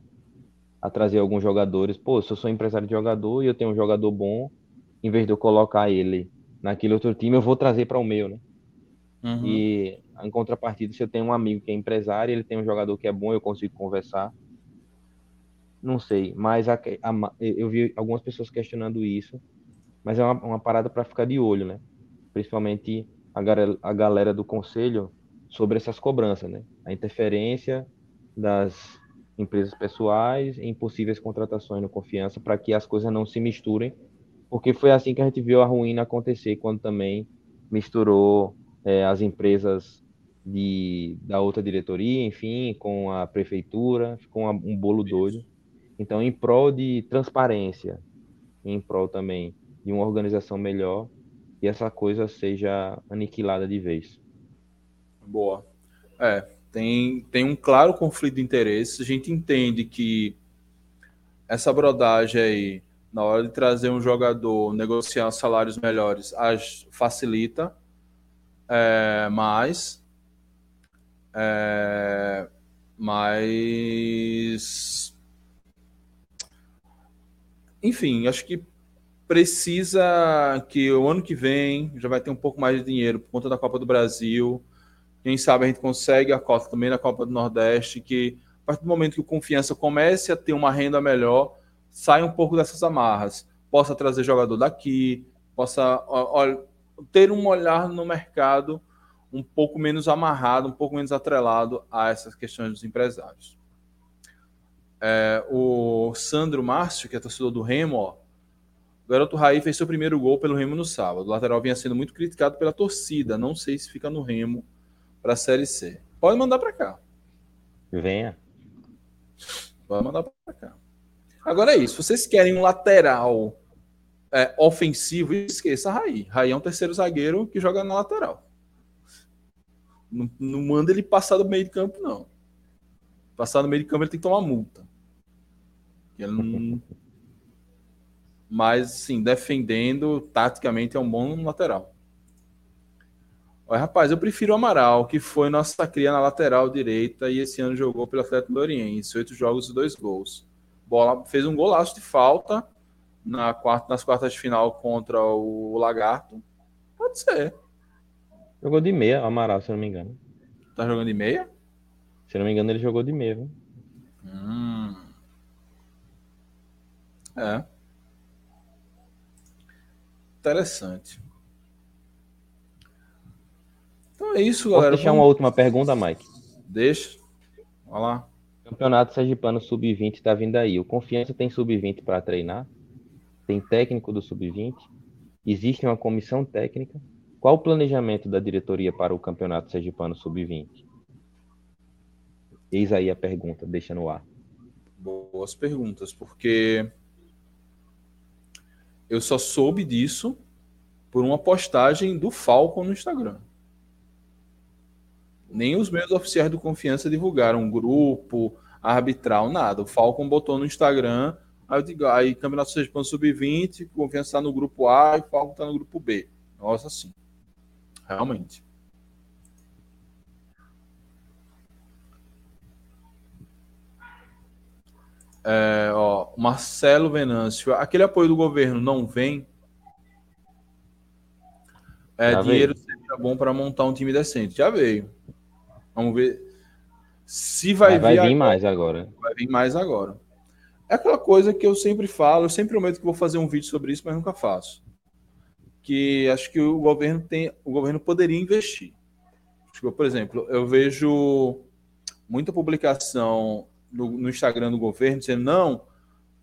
a trazer alguns jogadores. Pô, se eu sou empresário de jogador e eu tenho um jogador bom, em vez de eu colocar ele naquele outro time, eu vou trazer para o meu, né? Uhum. E em contrapartida, se eu tenho um amigo que é empresário, ele tem um jogador que é bom, eu consigo conversar. Não sei, mas a, a, eu vi algumas pessoas questionando isso, mas é uma, uma parada para ficar de olho, né? Principalmente a, a galera do conselho sobre essas cobranças, né? A interferência das empresas pessoais em possíveis contratações no confiança para que as coisas não se misturem, porque foi assim que a gente viu a ruína acontecer quando também misturou é, as empresas de, da outra diretoria, enfim, com a prefeitura, ficou um bolo doido. Então, em prol de transparência, em prol também de uma organização melhor, e essa coisa seja aniquilada de vez. Boa. É, tem, tem um claro conflito de interesses. A gente entende que essa brodagem aí na hora de trazer um jogador, negociar salários melhores, facilita é. É, mas. Enfim, acho que precisa que o ano que vem já vai ter um pouco mais de dinheiro por conta da Copa do Brasil. Quem sabe a gente consegue a cota também na Copa do Nordeste, que a partir do momento que o Confiança comece a ter uma renda melhor, sai um pouco dessas amarras. Possa trazer jogador daqui, possa ó, ter um olhar no mercado um pouco menos amarrado, um pouco menos atrelado a essas questões dos empresários. É, o Sandro Márcio, que é torcedor do Remo, ó, o garoto Raí fez seu primeiro gol pelo Remo no sábado. O lateral vinha sendo muito criticado pela torcida. Não sei se fica no Remo para a Série C. Pode mandar para cá. Venha. Pode mandar para cá. Agora é isso. Vocês querem um lateral é, ofensivo? Esqueça Raí. Raí é um terceiro zagueiro que joga na lateral. Não, não manda ele passar do meio de campo, não. Passar no meio de campo ele tem que tomar multa. Ele não... Mas, sim, defendendo, taticamente é um bom lateral. Olha, rapaz, eu prefiro o Amaral, que foi nossa cria na lateral direita e esse ano jogou pelo Atlético do Oriente. Oito jogos e dois gols. Bola, fez um golaço de falta na quarta, nas quartas de final contra o Lagarto. Pode ser. Jogou de meia, Amaral, se eu não me engano. Tá jogando de meia? Se não me engano, ele jogou de meia, viu? Hum. É. Interessante. Então é isso, galera. Vou deixar uma última pergunta, Mike. Deixa. Vai lá. Campeonato Sergipano Sub-20 está vindo aí. O Confiança tem Sub-20 para treinar? Tem técnico do Sub-20? Existe uma comissão técnica? Qual o planejamento da diretoria para o Campeonato Sergipano Sub-20? Eis aí a pergunta, deixa no ar. Boas perguntas, porque eu só soube disso por uma postagem do Falcon no Instagram. Nem os meus oficiais do Confiança divulgaram um grupo arbitral, nada. O Falcon botou no Instagram, aí eu digo, aí Campeonato Sergipano Sub-20, Confiança está no grupo A e o Falcon está no grupo B. Nossa, assim. Realmente. É, ó, Marcelo Venâncio, aquele apoio do governo não vem. É, Já dinheiro veio. seria bom para montar um time decente. Já veio. Vamos ver se vai, vai vir. Vai vir mais agora. Vai vir mais agora. É aquela coisa que eu sempre falo, eu sempre prometo que vou fazer um vídeo sobre isso, mas nunca faço que acho que o governo tem, o governo poderia investir. Tipo, por exemplo, eu vejo muita publicação no, no Instagram do governo dizendo não,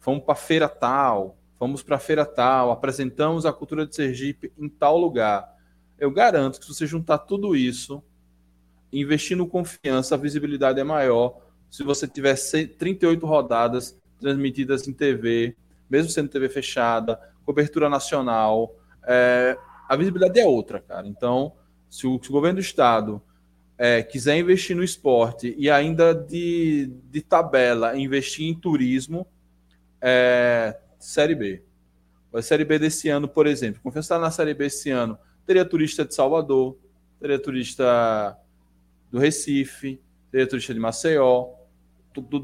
vamos para feira tal, vamos para feira tal, apresentamos a cultura de Sergipe em tal lugar. Eu garanto que se você juntar tudo isso, investindo confiança, a visibilidade é maior. Se você tiver 38 rodadas transmitidas em TV, mesmo sendo TV fechada, cobertura nacional, é, a visibilidade é outra, cara. Então, se o, se o governo do estado é, quiser investir no esporte e ainda de, de tabela investir em turismo, é, Série B. A Série B desse ano, por exemplo, Confiança está na Série B esse ano, teria turista de Salvador, teria turista do Recife, teria turista de Maceió.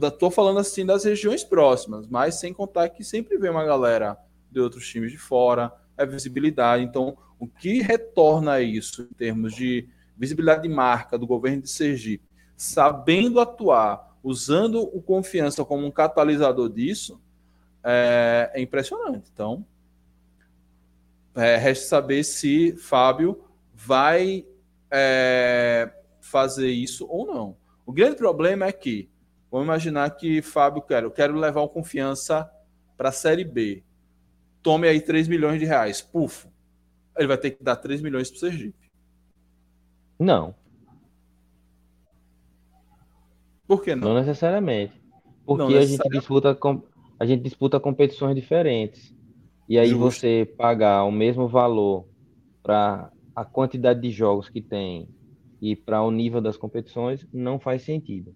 Estou falando assim das regiões próximas, mas sem contar que sempre vem uma galera de outros times de fora, é visibilidade. Então, o que retorna isso em termos de visibilidade de marca do governo de Sergipe, sabendo atuar, usando o confiança como um catalisador disso, é, é impressionante. Então, é, resta saber se Fábio vai é, fazer isso ou não. O grande problema é que, vamos imaginar que Fábio quer, eu quero levar o confiança para a Série B tome aí 3 milhões de reais. Pufo. Ele vai ter que dar 3 milhões para o Sergipe. Não. Por que não? Não necessariamente. Porque não necessariamente. a, gente disputa, a gente disputa competições diferentes. E aí Justo. você pagar o mesmo valor para a quantidade de jogos que tem e para o nível das competições não faz sentido.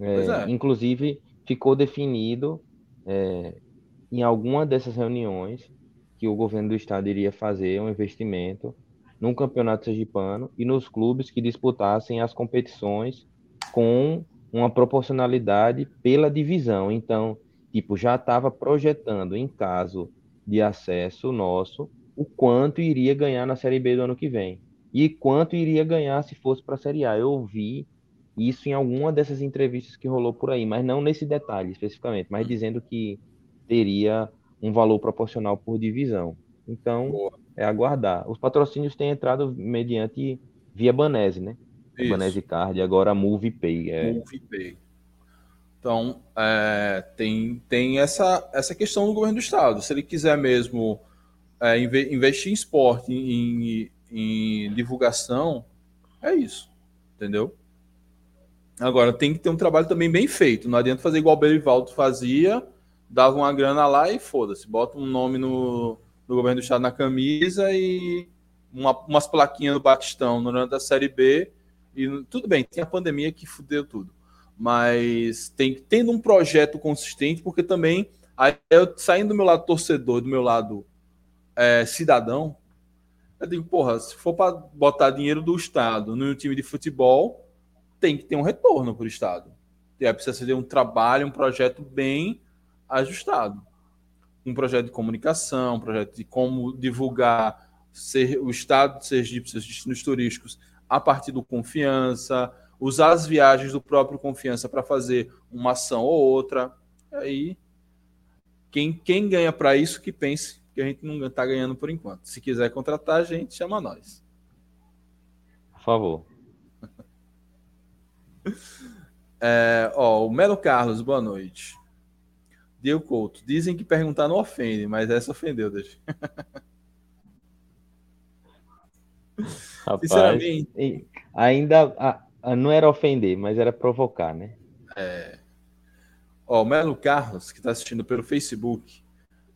É, é. Inclusive, ficou definido é, em alguma dessas reuniões que o governo do estado iria fazer um investimento no campeonato sergipano e nos clubes que disputassem as competições com uma proporcionalidade pela divisão. Então, tipo, já estava projetando em caso de acesso nosso o quanto iria ganhar na Série B do ano que vem e quanto iria ganhar se fosse para a Série A. Eu ouvi isso em alguma dessas entrevistas que rolou por aí, mas não nesse detalhe especificamente, mas dizendo que teria um valor proporcional por divisão. Então, Boa. é aguardar. Os patrocínios têm entrado mediante via Banese, né? Isso. Banese Card, agora a MovePay. É... MovePay. Então, é, tem, tem essa, essa questão do governo do estado. Se ele quiser mesmo é, investir em esporte, em, em divulgação, é isso. Entendeu? Agora, tem que ter um trabalho também bem feito. Não adianta fazer igual o Belivaldo fazia, dava uma grana lá e foda-se. Bota um nome no, no governo do estado na camisa e uma, umas plaquinhas do Batistão durante a Série B. E tudo bem, tem a pandemia que fudeu tudo. Mas tem tendo um projeto consistente, porque também aí eu saindo do meu lado torcedor, do meu lado é, cidadão, eu digo, porra, se for para botar dinheiro do Estado no time de futebol, tem que ter um retorno para o Estado. E aí precisa ser um trabalho, um projeto bem ajustado. Um projeto de comunicação, um projeto de como divulgar ser, o Estado de Sergipe, seus destinos turísticos, a partir do Confiança, usar as viagens do próprio Confiança para fazer uma ação ou outra. Aí, quem, quem ganha para isso, que pense que a gente não está ganhando por enquanto. Se quiser contratar a gente, chama nós. Por favor. É, ó, o Melo Carlos, boa noite. Diego Couto, dizem que perguntar não ofende, mas essa ofendeu, deixa. Rapaz, Sinceramente. Ainda a, a, não era ofender, mas era provocar, né? É. Ó, o Melo Carlos, que está assistindo pelo Facebook,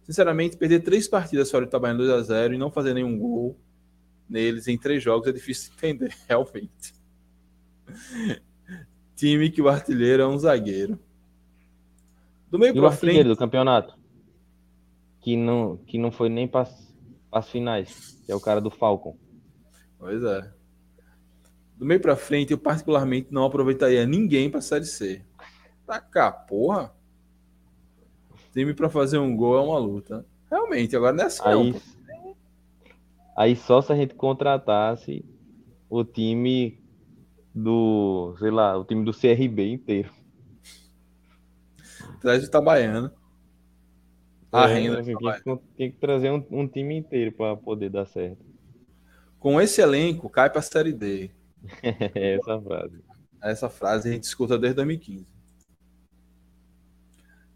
Sinceramente, perder três partidas fora do Itabaiana 2x0 e não fazer nenhum gol neles em três jogos é difícil de entender, realmente. Time que o artilheiro é um zagueiro. Do meio para frente. do campeonato. Que não, que não foi nem para as finais. Que é o cara do Falcon. Pois é. Do meio para frente, eu particularmente não aproveitaria ninguém para a Série C. Tá cá, porra time para fazer um gol é uma luta. Realmente, agora não é assim. Aí, não. aí só se a gente contratasse o time do, sei lá, o time do CRB inteiro. Traz o Itabaiana. A é, renda. Tem, que, tem, que, trazer um, um time inteiro para poder dar certo. Com esse elenco, cai para a Série D. Essa frase. Essa frase a gente escuta desde 2015.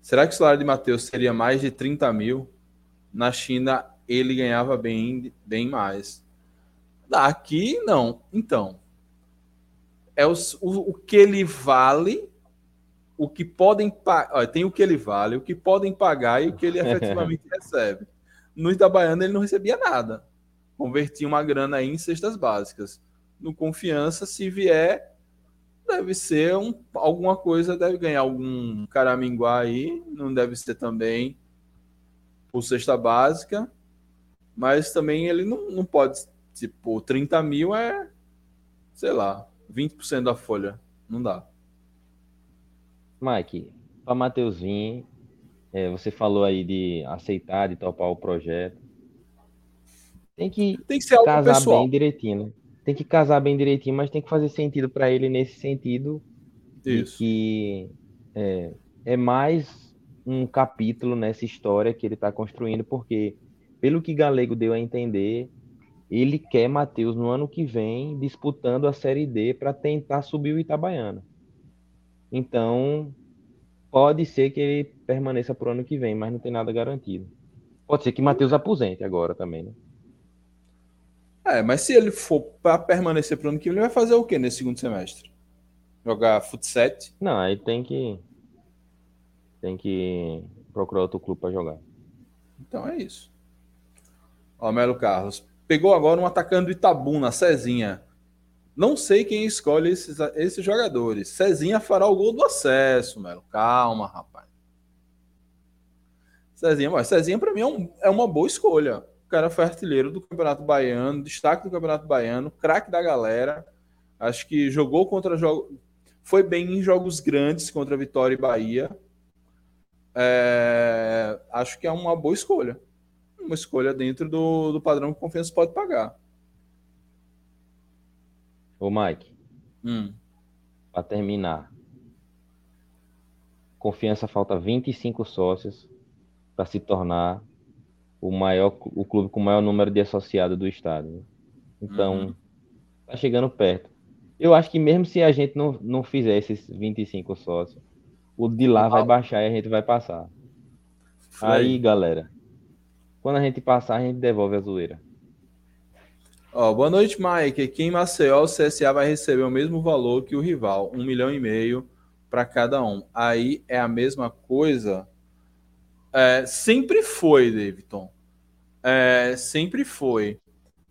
Será que o salário de Matheus seria mais de 30 mil? Na China ele ganhava bem, bem mais. Aqui não. Então, é o, o, o que ele vale, o que podem pagar. Tem o que ele vale, o que podem pagar e o que ele efetivamente recebe. No Itabaiana ele não recebia nada. Convertia uma grana aí em cestas básicas. No Confiança, se vier, deve ser um, alguma coisa, deve ganhar algum caraminguá aí, não deve ser também por cesta básica, mas também ele não, não pode, tipo, 30 mil é, sei lá, 20% da folha, não dá. Mike, para Mateuzinho, é, você falou aí de aceitar, de topar o projeto. Tem que, tem que ser casar pessoal. bem direitinho, né? Tem que casar bem direitinho, mas tem que fazer sentido para ele nesse sentido Isso. que é, é mais um capítulo nessa história que ele está construindo, porque pelo que Galego deu a entender, ele quer Matheus no ano que vem disputando a Série D para tentar subir o Itabaiana. Então, pode ser que ele permaneça para o ano que vem, mas não tem nada garantido. Pode ser que Matheus aposente agora também, né? É, mas se ele for para permanecer para o ano que vem, ele vai fazer o que nesse segundo semestre? Jogar futsal? Não, aí tem que tem que procurar outro clube para jogar. Então é isso. Ó, Melo Carlos. Pegou agora um atacante do Itabuna, Cezinha. Não sei quem escolhe esses, esses jogadores. Cezinha fará o gol do acesso, Melo. Calma, rapaz. Cezinha, mas Cezinha para mim é, um, é, uma boa escolha. Cara foi artilheiro do Campeonato Baiano, destaque do Campeonato Baiano, craque da galera. Acho que jogou contra jogos. Foi bem em jogos grandes contra Vitória e Bahia. É, acho que é uma boa escolha. Uma escolha dentro do, do padrão que Confiança pode pagar. Ô, Mike. Hum. Para terminar. Confiança falta 25 sócios para se tornar o maior o clube com o maior número de associados do estado. Então, uhum. tá chegando perto. Eu acho que mesmo se a gente não, não fizer esses 25 sócios, o de lá vai baixar e a gente vai passar. Foi. Aí, galera, quando a gente passar, a gente devolve a zoeira. Ó, boa noite, Mike. Aqui em Maceió, o CSA vai receber o mesmo valor que o rival, um milhão e meio para cada um. Aí é a mesma coisa. É, sempre foi, Davidson. É, sempre foi.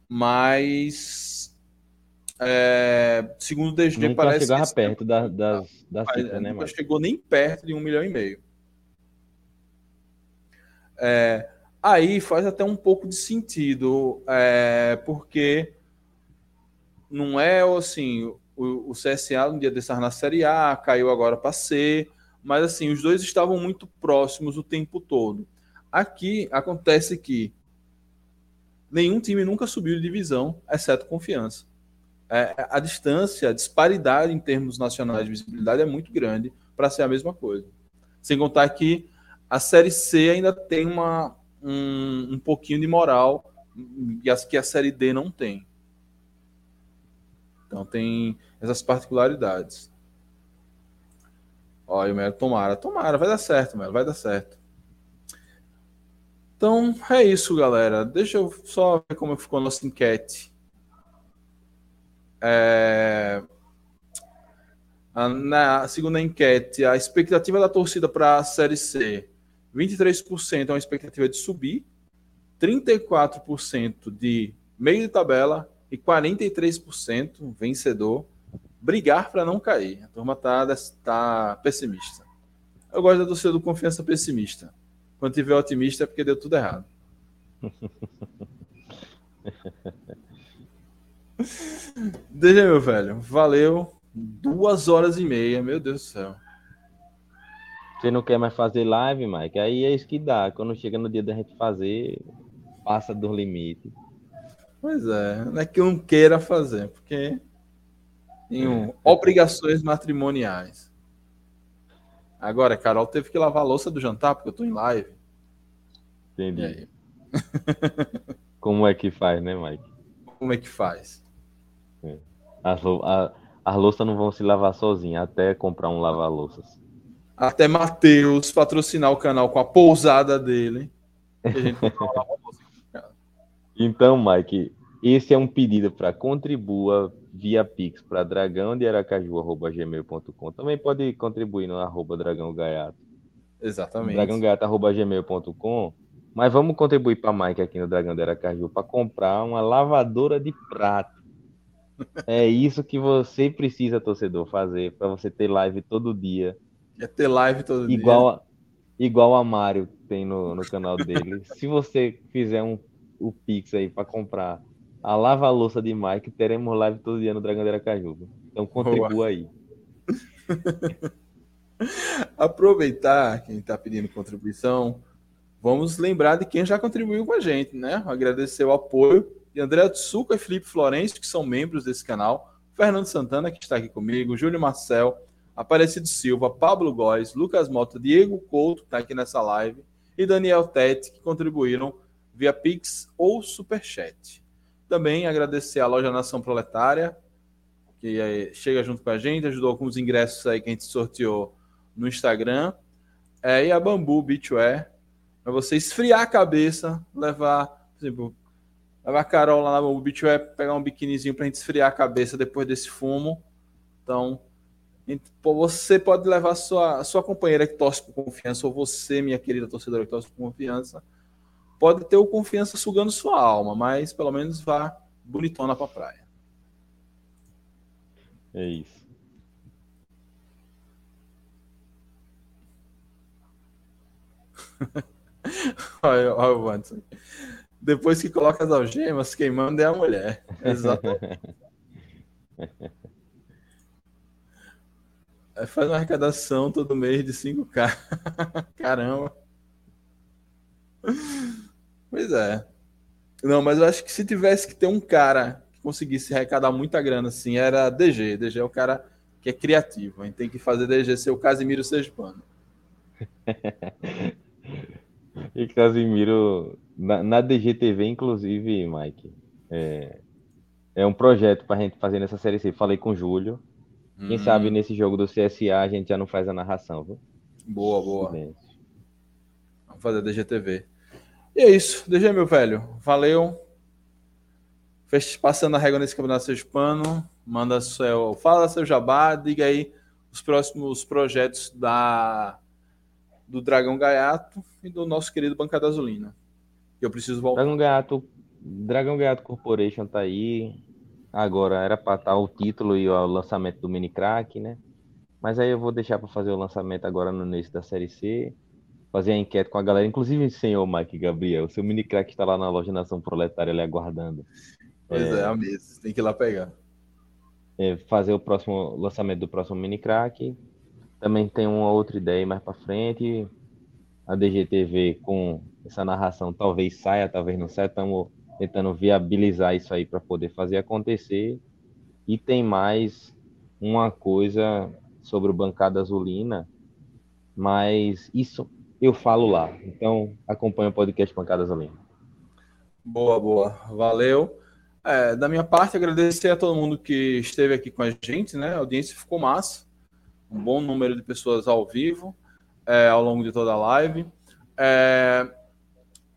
Mas é, segundo o DG, nunca parece chegava que perto da, das, das cifras, né, Nunca chegou nem perto de um milhão e meio. É, aí faz até um pouco de sentido, é, porque não é assim, o, o CSA um dia desse na Série A, caiu agora para C, mas assim, os dois estavam muito próximos o tempo todo. Aqui acontece que nenhum time nunca subiu de divisão, exceto Confiança. É, a distância, a disparidade em termos nacionais de visibilidade é muito grande para ser a mesma coisa. Sem contar que a Série C ainda tem uma, um, um pouquinho de moral que a Série D não tem. Então tem essas particularidades. Olha, o Melo, tomara, tomara, vai dar certo, Melo, vai dar certo. Então é isso, galera. Deixa eu só ver como ficou a nossa enquete. É... Na segunda enquete, a expectativa da torcida para a Série C: 23% é uma expectativa de subir, 34% de meio de tabela e 43% vencedor brigar para não cair. A turma tá, tá pessimista. Eu gosto da torcida do confiança pessimista. Quando tiver otimista é porque deu tudo errado. Deixa meu velho. Valeu. Duas horas e meia, meu Deus do céu. Você não quer mais fazer live, Mike? Aí é isso que dá. Quando chega no dia da gente fazer, passa do limite. Pois é, não é que eu não queira fazer, porque tenho é. obrigações matrimoniais. Agora, Carol teve que lavar a louça do jantar, porque eu tô em live. Entendi. Como é que faz, né, Mike? Como é que faz? É. As, a, as louças não vão se lavar sozinhas, até comprar um lava-louças. Até Matheus patrocinar o canal com a pousada dele. A gente Então, Mike, esse é um pedido para contribua via Pix para dragão de aracaju.gmail.com. Também pode contribuir no arroba dragão gaiato. Exatamente. dragãogaiato.gmail.com. Mas vamos contribuir para Mike aqui no Dragão de Aracaju para comprar uma lavadora de prato. É isso que você precisa, torcedor, fazer para você ter live todo dia. É ter live todo igual dia. igual a Mário tem no, no canal dele. Se você fizer um o Pix aí para comprar a lava-louça de Mike, teremos live todo dia no Dragão de Aracaju. Então contribua Boa. aí. Aproveitar quem está pedindo contribuição, vamos lembrar de quem já contribuiu com a gente, né? Agradecer o apoio de André Tsuka e Felipe Florencio, que são membros desse canal, Fernando Santana, que está aqui comigo, Júlio Marcel, Aparecido Silva, Pablo Góes, Lucas Mota, Diego Couto, que está aqui nessa live, e Daniel Tete, que contribuíram via Pix ou Superchat. Também agradecer à Loja Nação Proletária, que é, chega junto com a gente, ajudou com os ingressos aí que a gente sorteou no Instagram. É, e a Bambu Beachwear, para você esfriar a cabeça, levar, por exemplo, levar a Carol lá na Bambu Beachwear, pegar um biquinizinho para a gente esfriar a cabeça depois desse fumo. Então, você pode levar sua, sua companheira que torce por confiança, ou você, minha querida torcedora que torce por confiança, pode ter o confiança sugando sua alma, mas pelo menos vá bonitona pra praia. É isso. Olha, olha o Wanderson. Depois que coloca as algemas, quem manda é a mulher. Exatamente. Faz uma arrecadação todo mês de 5K. Caramba. Pois é. Não, mas eu acho que se tivesse que ter um cara que conseguisse arrecadar muita grana assim, era DG. DG é o cara que é criativo. A gente tem que fazer DG ser o Casimiro Sejpano. e Casimiro, na, na DGTV, inclusive, Mike, é, é um projeto para a gente fazer nessa série C. Falei com o Júlio. Quem hum. sabe nesse jogo do CSA a gente já não faz a narração, viu? Boa, boa. Vamos fazer DGTV. E é isso. DG, meu velho. Valeu. Passando a régua nesse campeonato sergipano. Manda seu. Fala seu jabá, diga aí os próximos projetos da do Dragão Gaiato e do nosso querido Bancada Azulina. Eu preciso voltar. Dragão Gaiato, Dragão Gaiato Corporation tá aí. Agora era para estar o título e o lançamento do mini crack, né? Mas aí eu vou deixar para fazer o lançamento agora no início da série C, fazer a enquete com a galera, inclusive o senhor Mike Gabriel, o seu mini crack está lá na loja Nação Proletária ali aguardando. Pois é, é a mesa, tem que ir lá pegar. É, fazer o próximo lançamento do próximo mini crack também tem uma outra ideia mais para frente. A DGTV com essa narração talvez saia, talvez não saia. Estamos tentando viabilizar isso aí para poder fazer acontecer. E tem mais uma coisa sobre o Bancada Azulina, mas isso eu falo lá. Então acompanha o podcast Bancada Azulina. Boa, boa. Valeu. É, da minha parte, agradecer a todo mundo que esteve aqui com a gente, né? A audiência ficou massa um bom número de pessoas ao vivo é, ao longo de toda a live. É,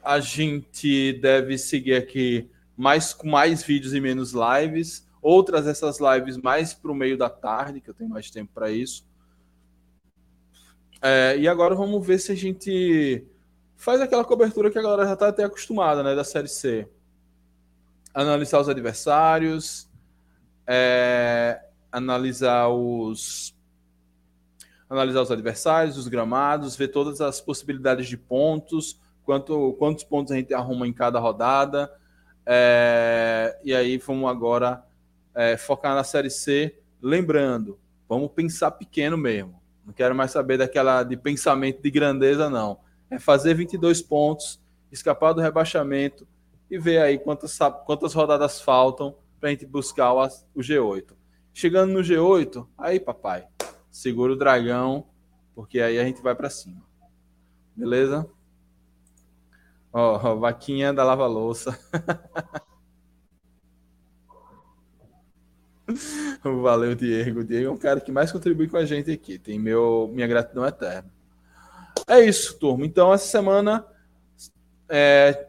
a gente deve seguir aqui mais com mais vídeos e menos lives. Outras essas lives mais para o meio da tarde, que eu tenho mais tempo para isso. É, e agora vamos ver se a gente faz aquela cobertura que a galera já está até acostumada, né, da Série C. Analisar os adversários, é, analisar os analisar os adversários, os gramados, ver todas as possibilidades de pontos, quanto, quantos pontos a gente arruma em cada rodada. É, e aí vamos agora é, focar na Série C. Lembrando, vamos pensar pequeno mesmo. Não quero mais saber daquela de pensamento de grandeza, não. É fazer 22 pontos, escapar do rebaixamento e ver aí quantas, quantas rodadas faltam para a gente buscar o, o G8. Chegando no G8, aí, papai, segura o dragão, porque aí a gente vai para cima. Beleza? Ó, oh, vaquinha da lava-louça. Valeu, Diego. O Diego é um cara que mais contribui com a gente aqui. Tem meu, minha gratidão eterna. É isso, turma. Então, essa semana, é,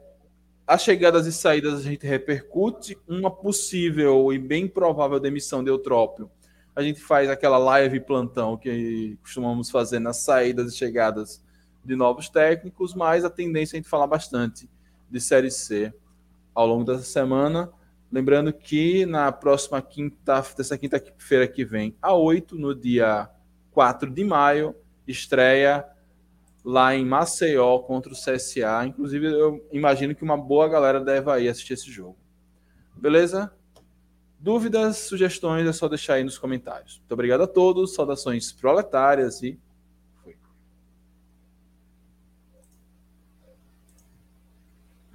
as chegadas e saídas a gente repercute. Uma possível e bem provável demissão de Eutrópio a gente faz aquela live plantão que costumamos fazer nas saídas e chegadas de novos técnicos, mas a tendência é a gente falar bastante de Série C ao longo dessa semana. Lembrando que na próxima quinta, dessa quinta-feira que vem, a 8, no dia 4 de maio, estreia lá em Maceió contra o CSA. Inclusive, eu imagino que uma boa galera deve aí assistir esse jogo. Beleza? Dúvidas, sugestões, é só deixar aí nos comentários. Muito obrigado a todos, saudações proletárias e